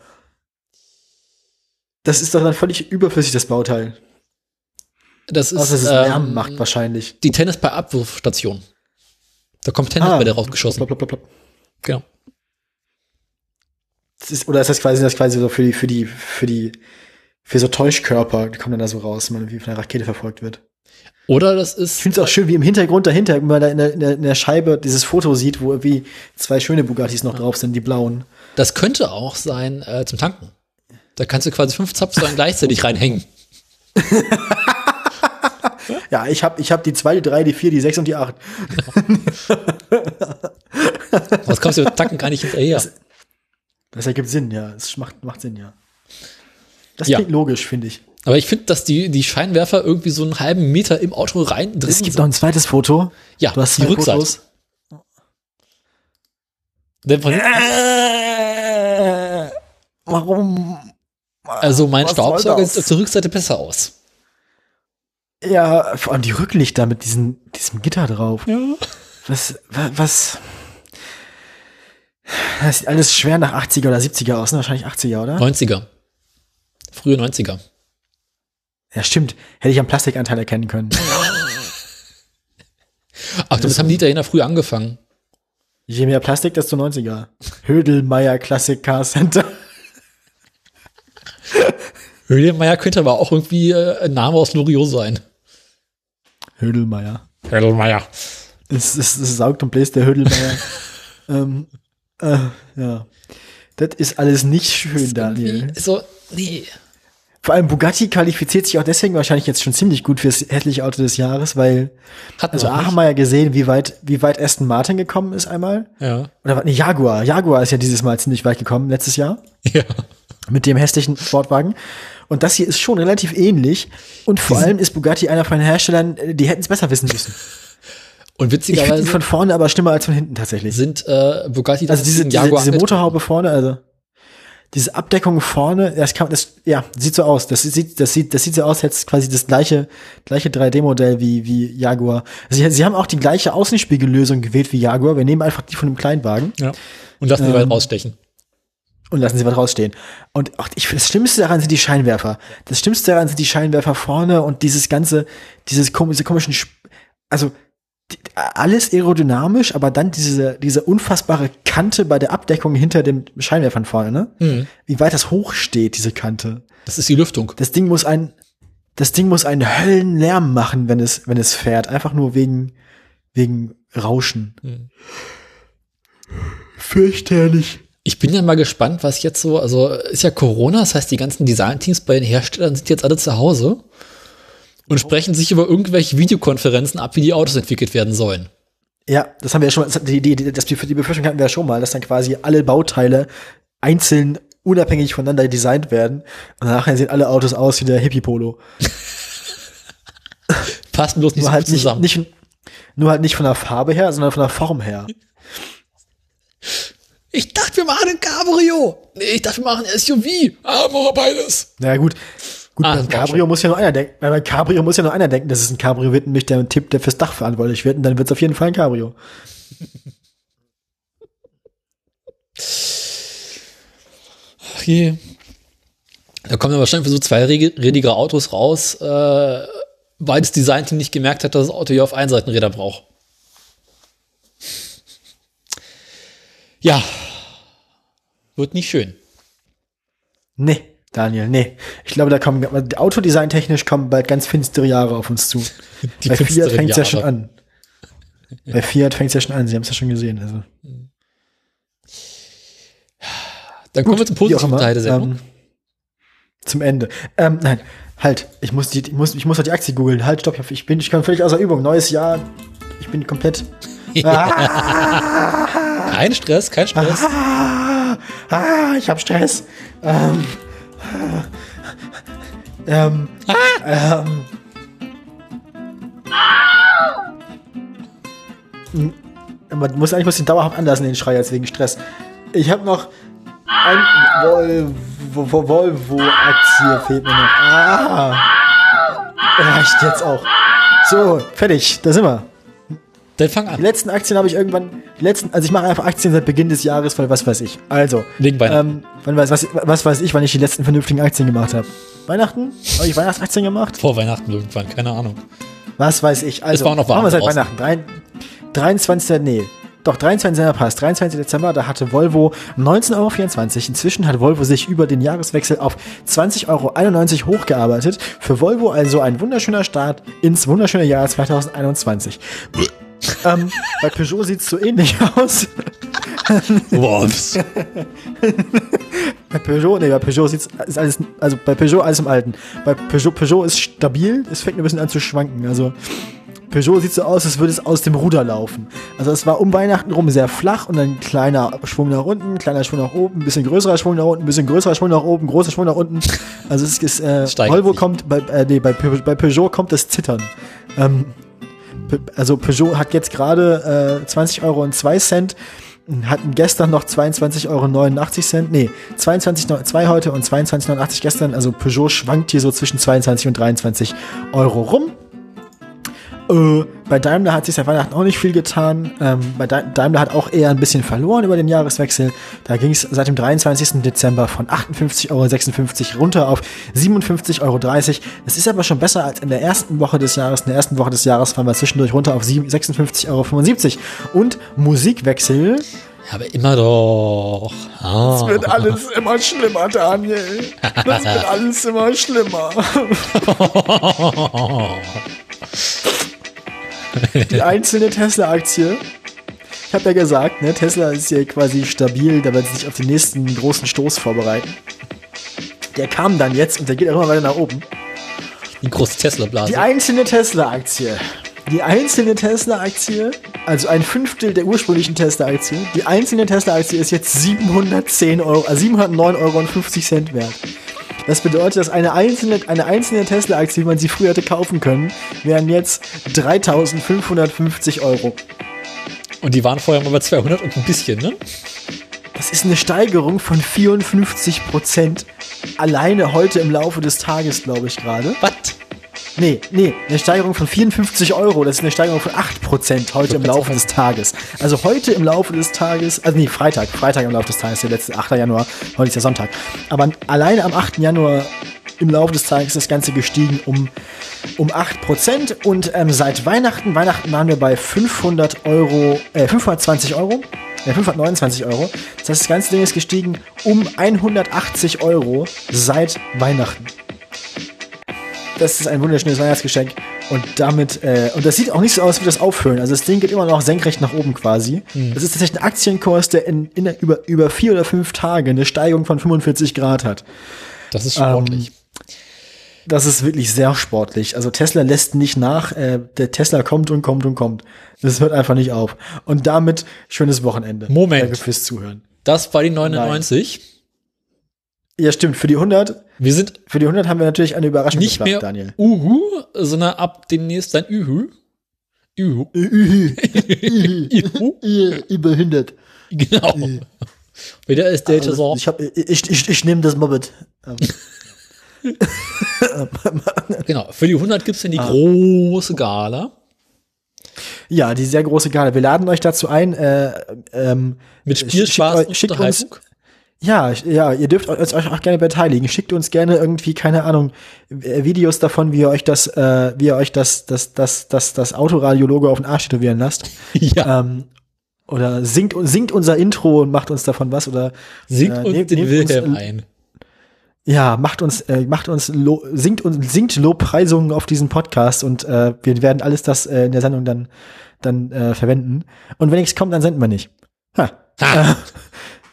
[SPEAKER 2] Das ist doch dann völlig überflüssig, das Bauteil.
[SPEAKER 1] das ist,
[SPEAKER 2] Außer dass es
[SPEAKER 1] ähm,
[SPEAKER 2] Lärm macht wahrscheinlich.
[SPEAKER 1] die Tennisball-Abwurfstation. Da kommt Tennisbälle rausgeschossen.
[SPEAKER 2] Plop, plop, plop, plop.
[SPEAKER 1] Genau.
[SPEAKER 2] Ist, oder ist das quasi, das quasi so für die, für die, für die, für so Täuschkörper, die kommen dann da so raus, wenn man wie von einer Rakete verfolgt wird.
[SPEAKER 1] Oder das ist.
[SPEAKER 2] Ich finde es auch schön, wie im Hintergrund dahinter, wenn man da in der, in, der, in der Scheibe dieses Foto sieht, wo irgendwie zwei schöne Bugattis noch drauf sind, die blauen.
[SPEAKER 1] Das könnte auch sein äh, zum Tanken. Da kannst du quasi fünf Zapfsäulen gleichzeitig reinhängen. [laughs]
[SPEAKER 2] Ja, ich habe ich hab die zwei, die drei, die vier, die sechs und die acht.
[SPEAKER 1] Was kommst du mit Tanken gar nicht hinterher?
[SPEAKER 2] Das ergibt Sinn, ja. Es macht, macht Sinn, ja. Das
[SPEAKER 1] Ja.
[SPEAKER 2] klingt logisch, finde ich.
[SPEAKER 1] Aber ich finde, dass die, die Scheinwerfer irgendwie so einen halben Meter im Auto rein drin
[SPEAKER 2] Es gibt
[SPEAKER 1] sind.
[SPEAKER 2] noch ein zweites Foto.
[SPEAKER 1] Ja,
[SPEAKER 2] Du hast
[SPEAKER 1] die Rückseite.
[SPEAKER 2] Fotos.
[SPEAKER 1] Denn von hinten,
[SPEAKER 2] warum?
[SPEAKER 1] Also mein
[SPEAKER 2] Was
[SPEAKER 1] Staubsauger
[SPEAKER 2] das?
[SPEAKER 1] sieht auf der Rückseite besser aus.
[SPEAKER 2] Ja, vor allem die Rücklichter mit diesem, diesem Gitter drauf.
[SPEAKER 1] Ja.
[SPEAKER 2] Was, wa- was? Das sieht alles schwer nach 80er oder 70er aus, ne? Wahrscheinlich 80er, oder?
[SPEAKER 1] 90er. Frühe 90er.
[SPEAKER 2] Ja, stimmt. Hätte ich am Plastikanteil erkennen können.
[SPEAKER 1] Ach, das haben die Italiener früh angefangen.
[SPEAKER 2] Je mehr Plastik, desto 90er. Hödelmeier Classic Car Center.
[SPEAKER 1] Höhlenmeier könnte aber auch irgendwie äh, ein Name aus Loriot sein.
[SPEAKER 2] Hödelmeier.
[SPEAKER 1] Höhlenmeier.
[SPEAKER 2] Es, es, es saugt und bläst der Hödelmeier. [laughs] ähm, äh, ja. Das ist alles nicht schön, Daniel.
[SPEAKER 1] So, nee.
[SPEAKER 2] Vor allem Bugatti qualifiziert sich auch deswegen wahrscheinlich jetzt schon ziemlich gut fürs hässliche Auto des Jahres, weil,
[SPEAKER 1] Hatten
[SPEAKER 2] also A, haben wir ja gesehen, wie weit, wie weit Aston Martin gekommen ist einmal.
[SPEAKER 1] Ja.
[SPEAKER 2] Oder was, nee, Jaguar. Jaguar ist ja dieses Mal ziemlich weit gekommen, letztes Jahr.
[SPEAKER 1] Ja.
[SPEAKER 2] mit dem hässlichen Sportwagen. Und das hier ist schon relativ ähnlich. Und vor allem ist Bugatti einer von den Herstellern, die hätten es besser wissen müssen.
[SPEAKER 1] Und
[SPEAKER 2] Ich finde ihn
[SPEAKER 1] witzigerweise
[SPEAKER 2] von vorne aber schlimmer als von hinten tatsächlich.
[SPEAKER 1] sind äh, Bugatti
[SPEAKER 2] Also diese, diese, diese. Motorhaube vorne, also diese Abdeckung vorne, das kann, das, ja, sieht so aus. Das sieht, das sieht, das sieht so aus, als quasi das gleiche, gleiche 3D-Modell wie, wie Jaguar. Sie, sie haben auch die gleiche Außenspiegellösung gewählt wie Jaguar. Wir nehmen einfach die von dem Kleinwagen.
[SPEAKER 1] Ja. Und lassen die
[SPEAKER 2] Ähm,
[SPEAKER 1] weit rausstechen.
[SPEAKER 2] und lassen sie was rausstehen. Und auch ich, das Schlimmste daran sind die Scheinwerfer. Das Schlimmste daran sind die Scheinwerfer vorne und dieses ganze, dieses kom diese komischen, also alles aerodynamisch, aber dann diese, diese unfassbare Kante bei der Abdeckung hinter dem Scheinwerfern vorne, ne?
[SPEAKER 1] Mhm.
[SPEAKER 2] Wie weit das hoch steht, diese Kante.
[SPEAKER 1] Das ist die Lüftung.
[SPEAKER 2] Das Ding muss ein, das Ding muss einen Höllenlärm machen, wenn es, wenn es fährt. Einfach nur wegen, wegen Rauschen.
[SPEAKER 1] Mhm.
[SPEAKER 2] Fürchterlich.
[SPEAKER 1] Ich bin ja mal gespannt, was jetzt so, also ist ja Corona, das heißt, die ganzen Designteams bei den Herstellern sind jetzt alle zu Hause und sprechen sich über irgendwelche Videokonferenzen ab, wie die Autos entwickelt werden sollen.
[SPEAKER 2] Ja, das haben wir ja schon mal, die, die, die, das, die Befürchtung hatten wir ja schon mal, dass dann quasi alle Bauteile einzeln unabhängig voneinander designt werden. Und nachher sehen alle Autos aus wie der Hippie-Polo. [laughs]
[SPEAKER 1] Passt bloß nicht
[SPEAKER 2] Nur halt
[SPEAKER 1] gut
[SPEAKER 2] nicht,
[SPEAKER 1] zusammen.
[SPEAKER 2] nicht, nur halt nicht von der Farbe her, sondern von der Form her.
[SPEAKER 1] ich dachte, wir machen ein Cabrio. Nee, ich dachte, wir machen ein SUV. Machen wir beides.
[SPEAKER 2] Na ja, gut. Gut,
[SPEAKER 1] Ah, das
[SPEAKER 2] Cabrio muss ja nur einer denken. Beim Cabrio muss ja nur einer denken, dass es ein Cabrio wird, nämlich der Tipp, der fürs Dach verantwortlich wird, und dann wird es auf jeden Fall ein Cabrio.
[SPEAKER 1] Ach je. Da kommen ja wahrscheinlich so zweirädige Autos raus, äh, weil das Designteam nicht gemerkt hat, dass das Auto ja auf Einseitenräder braucht. Ja. Wird nicht schön.
[SPEAKER 2] Nee, Daniel, nee. Ich glaube, da kommen, autodesign-technisch kommen bald ganz finstere Jahre auf uns zu. [laughs]
[SPEAKER 1] Die
[SPEAKER 2] Bei Fiat fängt es ja schon an. Bei Fiat fängt es ja schon an, Sie haben es ja schon gesehen. Also.
[SPEAKER 1] Dann kommen wir zum positiven Teil der Sendung.
[SPEAKER 2] ähm, zum Ende. Ähm, nein, halt, ich muss, die, ich muss, ich muss halt die Aktie googeln. Halt, stopp, ich bin, ich bin völlig außer Übung. Neues Jahr, ich bin komplett. [laughs]
[SPEAKER 1] kein Stress, kein Stress.
[SPEAKER 2] Ah, [laughs] ah, ich hab Stress. Ähm, ähm, ähm, M- man muss eigentlich muss den dauerhaft anlassen, den Schrei jetzt wegen Stress. Ich habe noch ein Volvo, Volvo-Aktie fehlt mir noch. Ah, reicht jetzt auch. So, fertig, da sind wir.
[SPEAKER 1] Dann fang
[SPEAKER 2] Die
[SPEAKER 1] an.
[SPEAKER 2] letzten Aktien habe ich irgendwann, die letzten, also ich mache einfach Aktien seit Beginn des Jahres, weil was weiß ich. Also,
[SPEAKER 1] Wegen Weihnachten.
[SPEAKER 2] ähm, wann weiß, was, was weiß ich, wann ich die letzten vernünftigen Aktien gemacht habe? Weihnachten? Habe ich Weihnachtsaktien gemacht?
[SPEAKER 1] Vor Weihnachten irgendwann, keine Ahnung.
[SPEAKER 2] Was weiß ich. Also,
[SPEAKER 1] Es war noch warm
[SPEAKER 2] machen wir seit
[SPEAKER 1] draußen.
[SPEAKER 2] Weihnachten. Drei, 23. Nee. Doch, 23. Dezember passt. 23. Dezember, da hatte Volvo 19,24 Euro. Inzwischen hat Volvo sich über den Jahreswechsel auf 20,91 Euro hochgearbeitet. Für Volvo also ein wunderschöner Start ins wunderschöne Jahr 2021. ähm, bei Peugeot sieht's so ähnlich [laughs] aus.
[SPEAKER 1] Wops.
[SPEAKER 2] Bei Peugeot, nee, bei Peugeot sieht's, ist alles, also bei Peugeot alles im Alten. Bei Peugeot, Peugeot ist stabil, es fängt nur ein bisschen an zu schwanken. Also Peugeot sieht so aus, als würde es aus dem Ruder laufen. Also es war um Weihnachten rum sehr flach und dann kleiner Schwung nach unten, kleiner Schwung nach oben, ein bisschen größerer Schwung nach unten, ein bisschen größerer Schwung nach oben, großer Schwung nach unten. Also es ist, äh, Volvo kommt, bei, äh, nee, bei, bei Peugeot kommt das Zittern. Ähm, also Peugeot hat jetzt gerade äh, 20 Euro und 2 Cent. hatten gestern noch 22,89 Euro. Nee, 22,2 heute und 22,89 gestern. Also Peugeot schwankt hier so zwischen 22 und 23 Euro rum. Äh, bei Daimler hat sich seit Weihnachten auch nicht viel getan. Ähm, bei Daimler hat auch eher ein bisschen verloren über den Jahreswechsel. Da ging es seit dem 23. Dezember von 58,56 Euro runter auf 57,30 Euro. Das ist aber schon besser als in der ersten Woche des Jahres. In der ersten Woche des Jahres fahren wir zwischendurch runter auf 56,75 Euro. Und Musikwechsel.
[SPEAKER 1] Aber immer doch.
[SPEAKER 2] Ah. Es wird alles immer schlimmer, Daniel. Das wird [laughs] alles immer schlimmer. [laughs] die einzelne Tesla-Aktie. Ich habe ja gesagt, ne, Tesla ist ja quasi stabil, da wird sich auf den nächsten großen Stoß vorbereiten. Der kam dann jetzt und der geht auch immer weiter nach oben.
[SPEAKER 1] Die große Tesla-Blase.
[SPEAKER 2] Die einzelne Tesla-Aktie. Die einzelne Tesla-Aktie, also ein Fünftel der ursprünglichen Tesla-Aktie, die einzelne Tesla-Aktie ist jetzt 710 Euro, also 709,50 Euro wert. Das bedeutet, dass eine einzelne, eine einzelne Tesla-Aktie, wie man sie früher hätte kaufen können, wären jetzt 3550 Euro.
[SPEAKER 1] Und die waren vorher mal bei 200 und ein bisschen, ne?
[SPEAKER 2] Das ist eine Steigerung von 54 Prozent alleine heute im Laufe des Tages, glaube ich gerade.
[SPEAKER 1] Was?
[SPEAKER 2] Nee, nee, eine Steigerung von 54 Euro. Das ist eine Steigerung von 8% heute im Laufe des Tages. Also heute im Laufe des Tages, also nee, Freitag, Freitag im Laufe des Tages, der letzte 8. Januar, heute ist ja Sonntag. Aber alleine am 8. Januar im Laufe des Tages ist das Ganze gestiegen um, um 8%. Und ähm, seit Weihnachten, Weihnachten waren wir bei 500 Euro, äh, 520 Euro. Ja, 529 Euro. Das heißt, das ganze Ding ist gestiegen um 180 Euro seit Weihnachten das ist ein wunderschönes Weihnachtsgeschenk. Und damit, äh, und das sieht auch nicht so aus wie das Aufhören. Also das Ding geht immer noch senkrecht nach oben quasi. Mhm. Das ist tatsächlich ein Aktienkurs, der in, in, über, über vier oder fünf Tage eine Steigung von 45 Grad hat.
[SPEAKER 1] Das ist sportlich. Ähm,
[SPEAKER 2] das ist wirklich sehr sportlich. Also Tesla lässt nicht nach. Äh, der Tesla kommt und kommt und kommt. Das hört einfach nicht auf. Und damit schönes Wochenende.
[SPEAKER 1] Moment.
[SPEAKER 2] Danke fürs Zuhören.
[SPEAKER 1] Das war die 99. Nein.
[SPEAKER 2] Ja, stimmt. Für die 100.
[SPEAKER 1] Wir sind.
[SPEAKER 2] Für die 100 haben wir natürlich eine Überraschung
[SPEAKER 1] nicht geplant, mehr Daniel. Uhu, sondern ab demnächst ein Ühü.
[SPEAKER 2] Ühü. Ühü. Ühü. Über 100.
[SPEAKER 1] Genau. Wieder ist der
[SPEAKER 2] also, so. Ich, hab, ich, ich, ich nehme das Mobbit. [laughs]
[SPEAKER 1] genau. Für die 100 gibt's dann die ah. große Gala.
[SPEAKER 2] Ja, die sehr große Gala. Wir laden euch dazu ein. Äh, ähm,
[SPEAKER 1] Mit Spielspaß schickt,
[SPEAKER 2] und schickt uns, ja, ja, ihr dürft euch auch gerne beteiligen. Schickt uns gerne irgendwie, keine Ahnung, Videos davon, wie ihr euch das, äh, wie ihr euch das, das, das, das, das Autoradio-Logo auf den Arsch tätowieren lasst. [laughs]
[SPEAKER 1] Ja.
[SPEAKER 2] Ähm, oder singt, singt unser Intro und macht uns davon was oder
[SPEAKER 1] singt äh, uns den Wilhelm uns, ein.
[SPEAKER 2] Ja, macht uns, äh, macht uns, lo, singt und singt Lobpreisungen auf diesen Podcast und äh, wir werden alles das äh, in der Sendung dann, dann äh, verwenden. Und wenn nichts kommt, dann senden wir nicht. Ha. ha. [laughs]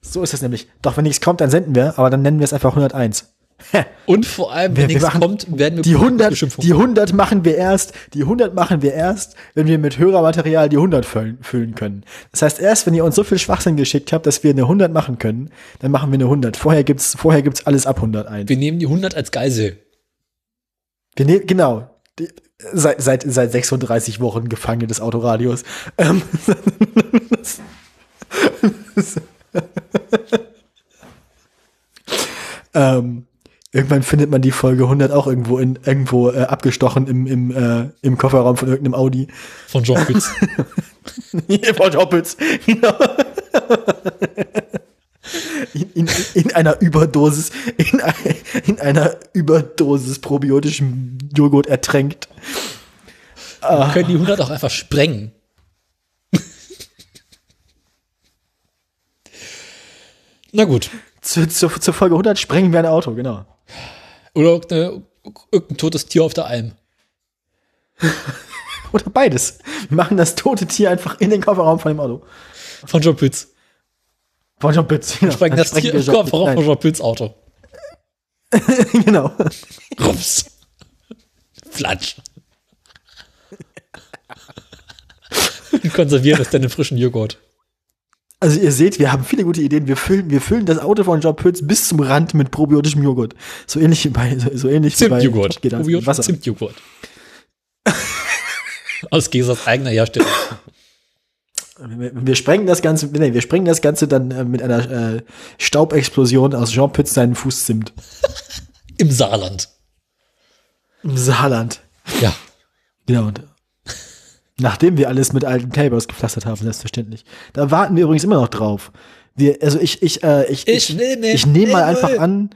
[SPEAKER 2] So ist es nämlich. Doch, wenn nichts kommt, dann senden wir, aber dann nennen wir es einfach 101.
[SPEAKER 1] Und vor allem, wenn wir, nichts kommt, werden wir
[SPEAKER 2] die 100, die 100 machen wir erst, die 100 machen wir erst, wenn wir mit Hörermaterial die 100 füllen, füllen können. Das heißt, erst wenn ihr uns so viel Schwachsinn geschickt habt, dass wir eine 100 machen können, dann machen wir eine 100. Vorher gibt's, vorher gibt's alles ab 100 ein.
[SPEAKER 1] Wir nehmen die 100 als Geisel.
[SPEAKER 2] Wir nehmen, genau. Die, seit, seit, seit 36 Wochen Gefangene des Autoradios. Ähm, [laughs] [laughs] ähm, irgendwann findet man die Folge 100 auch irgendwo in irgendwo äh, abgestochen im im äh, im Kofferraum von irgendeinem Audi.
[SPEAKER 1] Von John [laughs] Pitts.
[SPEAKER 2] von John Pitts. Genau. In, in, in, einer Überdosis, in, in einer Überdosis probiotischem Joghurt ertränkt.
[SPEAKER 1] Wir können die 100 auch einfach sprengen. Na gut.
[SPEAKER 2] Zu, zu, zur Folge 100 sprengen wir ein Auto, genau.
[SPEAKER 1] Oder eine, irgendein totes Tier auf der Alm. [laughs]
[SPEAKER 2] Oder beides. Wir machen das tote Tier einfach in den Kofferraum von dem Auto.
[SPEAKER 1] Von John Pütz.
[SPEAKER 2] Von John Pütz,
[SPEAKER 1] genau. Sprengen das Tier im Kofferraum von John Pütz Auto. [laughs]
[SPEAKER 2] genau.
[SPEAKER 1] Rups. Flatsch. Und konservieren es dann in frischen Joghurt.
[SPEAKER 2] Also ihr seht, wir haben viele gute Ideen. Wir füllen, wir füllen das Auto von Job Pütz bis zum Rand mit probiotischem Joghurt. So ähnlich wie bei, so, so ähnlich
[SPEAKER 1] wie
[SPEAKER 2] bei.
[SPEAKER 1] Probiotisch Zimtjoghurt. Aus Gesers eigener Herstellung.
[SPEAKER 2] Wir, wir sprengen das Ganze, nee, wir sprengen das Ganze dann äh, mit einer äh, Staubexplosion aus Jean Pütz seinen Fußzimt.
[SPEAKER 1] Im Saarland.
[SPEAKER 2] Im Saarland.
[SPEAKER 1] Ja.
[SPEAKER 2] Genau. Und nachdem wir alles mit alten Tables gepflastert haben, selbstverständlich. Da warten wir übrigens immer noch drauf. Wir, also ich, ich, äh, ich,
[SPEAKER 1] Ich nehme-
[SPEAKER 2] ich nehme mal einfach an,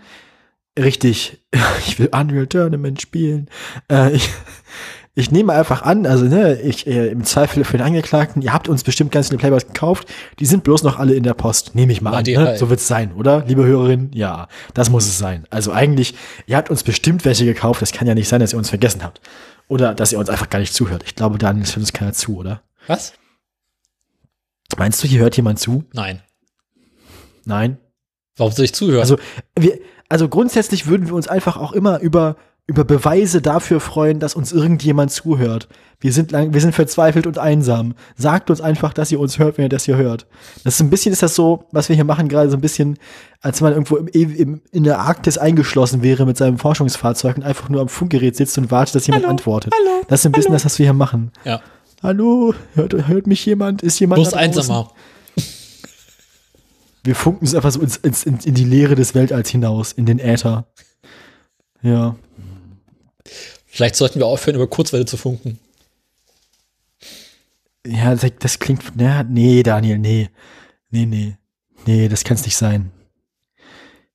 [SPEAKER 2] richtig, [laughs] ich will Unreal Tournament spielen. Äh, ich, [laughs] ich nehme einfach an, also ne, ich äh, im Zweifel für den Angeklagten, ihr habt uns bestimmt ganz viele Playboys gekauft, die sind bloß noch alle in der Post. Nehme ich mal
[SPEAKER 1] War
[SPEAKER 2] an. Ne? So wird's sein, oder? Liebe Hörerin, ja, das muss es sein. Also eigentlich, ihr habt uns bestimmt welche gekauft, das kann ja nicht sein, dass ihr uns vergessen habt. Oder dass ihr uns einfach gar nicht zuhört. Ich glaube, dann hört uns keiner zu, oder?
[SPEAKER 1] Was?
[SPEAKER 2] Meinst du, hier hört jemand zu?
[SPEAKER 1] Nein.
[SPEAKER 2] Nein?
[SPEAKER 1] Warum soll ich zuhören?
[SPEAKER 2] Also, wir, also grundsätzlich würden wir uns einfach auch immer über, über Beweise dafür freuen, dass uns irgendjemand zuhört. Wir sind lang, wir sind verzweifelt und einsam. Sagt uns einfach, dass ihr uns hört, wenn ihr das hier hört. Das ist ein bisschen, ist das so, was wir hier machen, gerade so ein bisschen, als wenn man irgendwo im, im, in der Arktis eingeschlossen wäre mit seinem Forschungsfahrzeug und einfach nur am Funkgerät sitzt und wartet, dass jemand antwortet.
[SPEAKER 1] hallo,
[SPEAKER 2] das ist ein bisschen das, was wir hier machen.
[SPEAKER 1] ja.
[SPEAKER 2] Hallo, hört, hört mich jemand? Ist jemand
[SPEAKER 1] Bloß einsamer. [laughs]
[SPEAKER 2] Wir funken es einfach so ins, ins, in, in die Leere des Weltalls hinaus, in den Äther. Ja.
[SPEAKER 1] Vielleicht sollten wir aufhören, über Kurzwelle zu funken.
[SPEAKER 2] Ja, das, das klingt. Ja, nee, Daniel, nee. Nee, nee. Nee, das kann es nicht sein.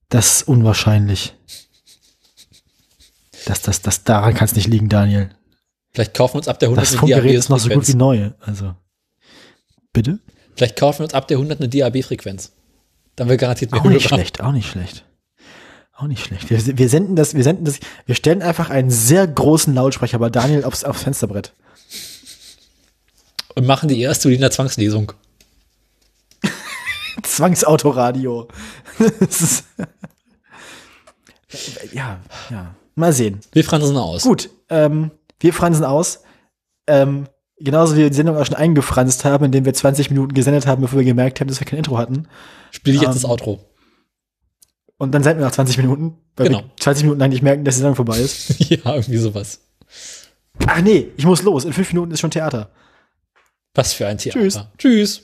[SPEAKER 2] Das ist unwahrscheinlich. Das, das, das, daran kann es nicht liegen, Daniel.
[SPEAKER 1] Vielleicht kaufen wir uns ab der 100
[SPEAKER 2] Das
[SPEAKER 1] eine
[SPEAKER 2] Funkgerät ist noch so gut wie
[SPEAKER 1] DAB-Frequenz.
[SPEAKER 2] neu. Also. Bitte?
[SPEAKER 1] Vielleicht kaufen wir uns ab der 100 eine DAB-Frequenz. Dann wir garantiert mehr
[SPEAKER 2] Auch nicht
[SPEAKER 1] Hörer.
[SPEAKER 2] schlecht, auch nicht schlecht. Auch nicht schlecht. Wir, wir senden das, wir senden das, wir stellen einfach einen sehr großen Lautsprecher bei Daniel aufs, aufs Fensterbrett.
[SPEAKER 1] Und machen die erste Berliner Zwangslesung. [laughs]
[SPEAKER 2] Zwangsautoradio. Ja, ja. Mal sehen.
[SPEAKER 1] Wir fransen aus.
[SPEAKER 2] Gut, ähm, wir fransen aus. Ähm, genauso wie wir die Sendung auch schon eingefranst haben, indem wir 20 Minuten gesendet haben, bevor wir gemerkt haben, dass wir kein Intro hatten.
[SPEAKER 1] Spiele ich jetzt
[SPEAKER 2] Ähm,
[SPEAKER 1] das Outro.
[SPEAKER 2] Und dann senden wir nach 20 Minuten, weil
[SPEAKER 1] Genau.
[SPEAKER 2] wir 20 Minuten lang nicht merken, dass die Sendung vorbei ist. [laughs]
[SPEAKER 1] ja, irgendwie sowas.
[SPEAKER 2] Ach nee, ich muss los. In fünf Minuten ist schon Theater.
[SPEAKER 1] Was für ein Theater.
[SPEAKER 2] Tschüss.
[SPEAKER 1] Tschüss.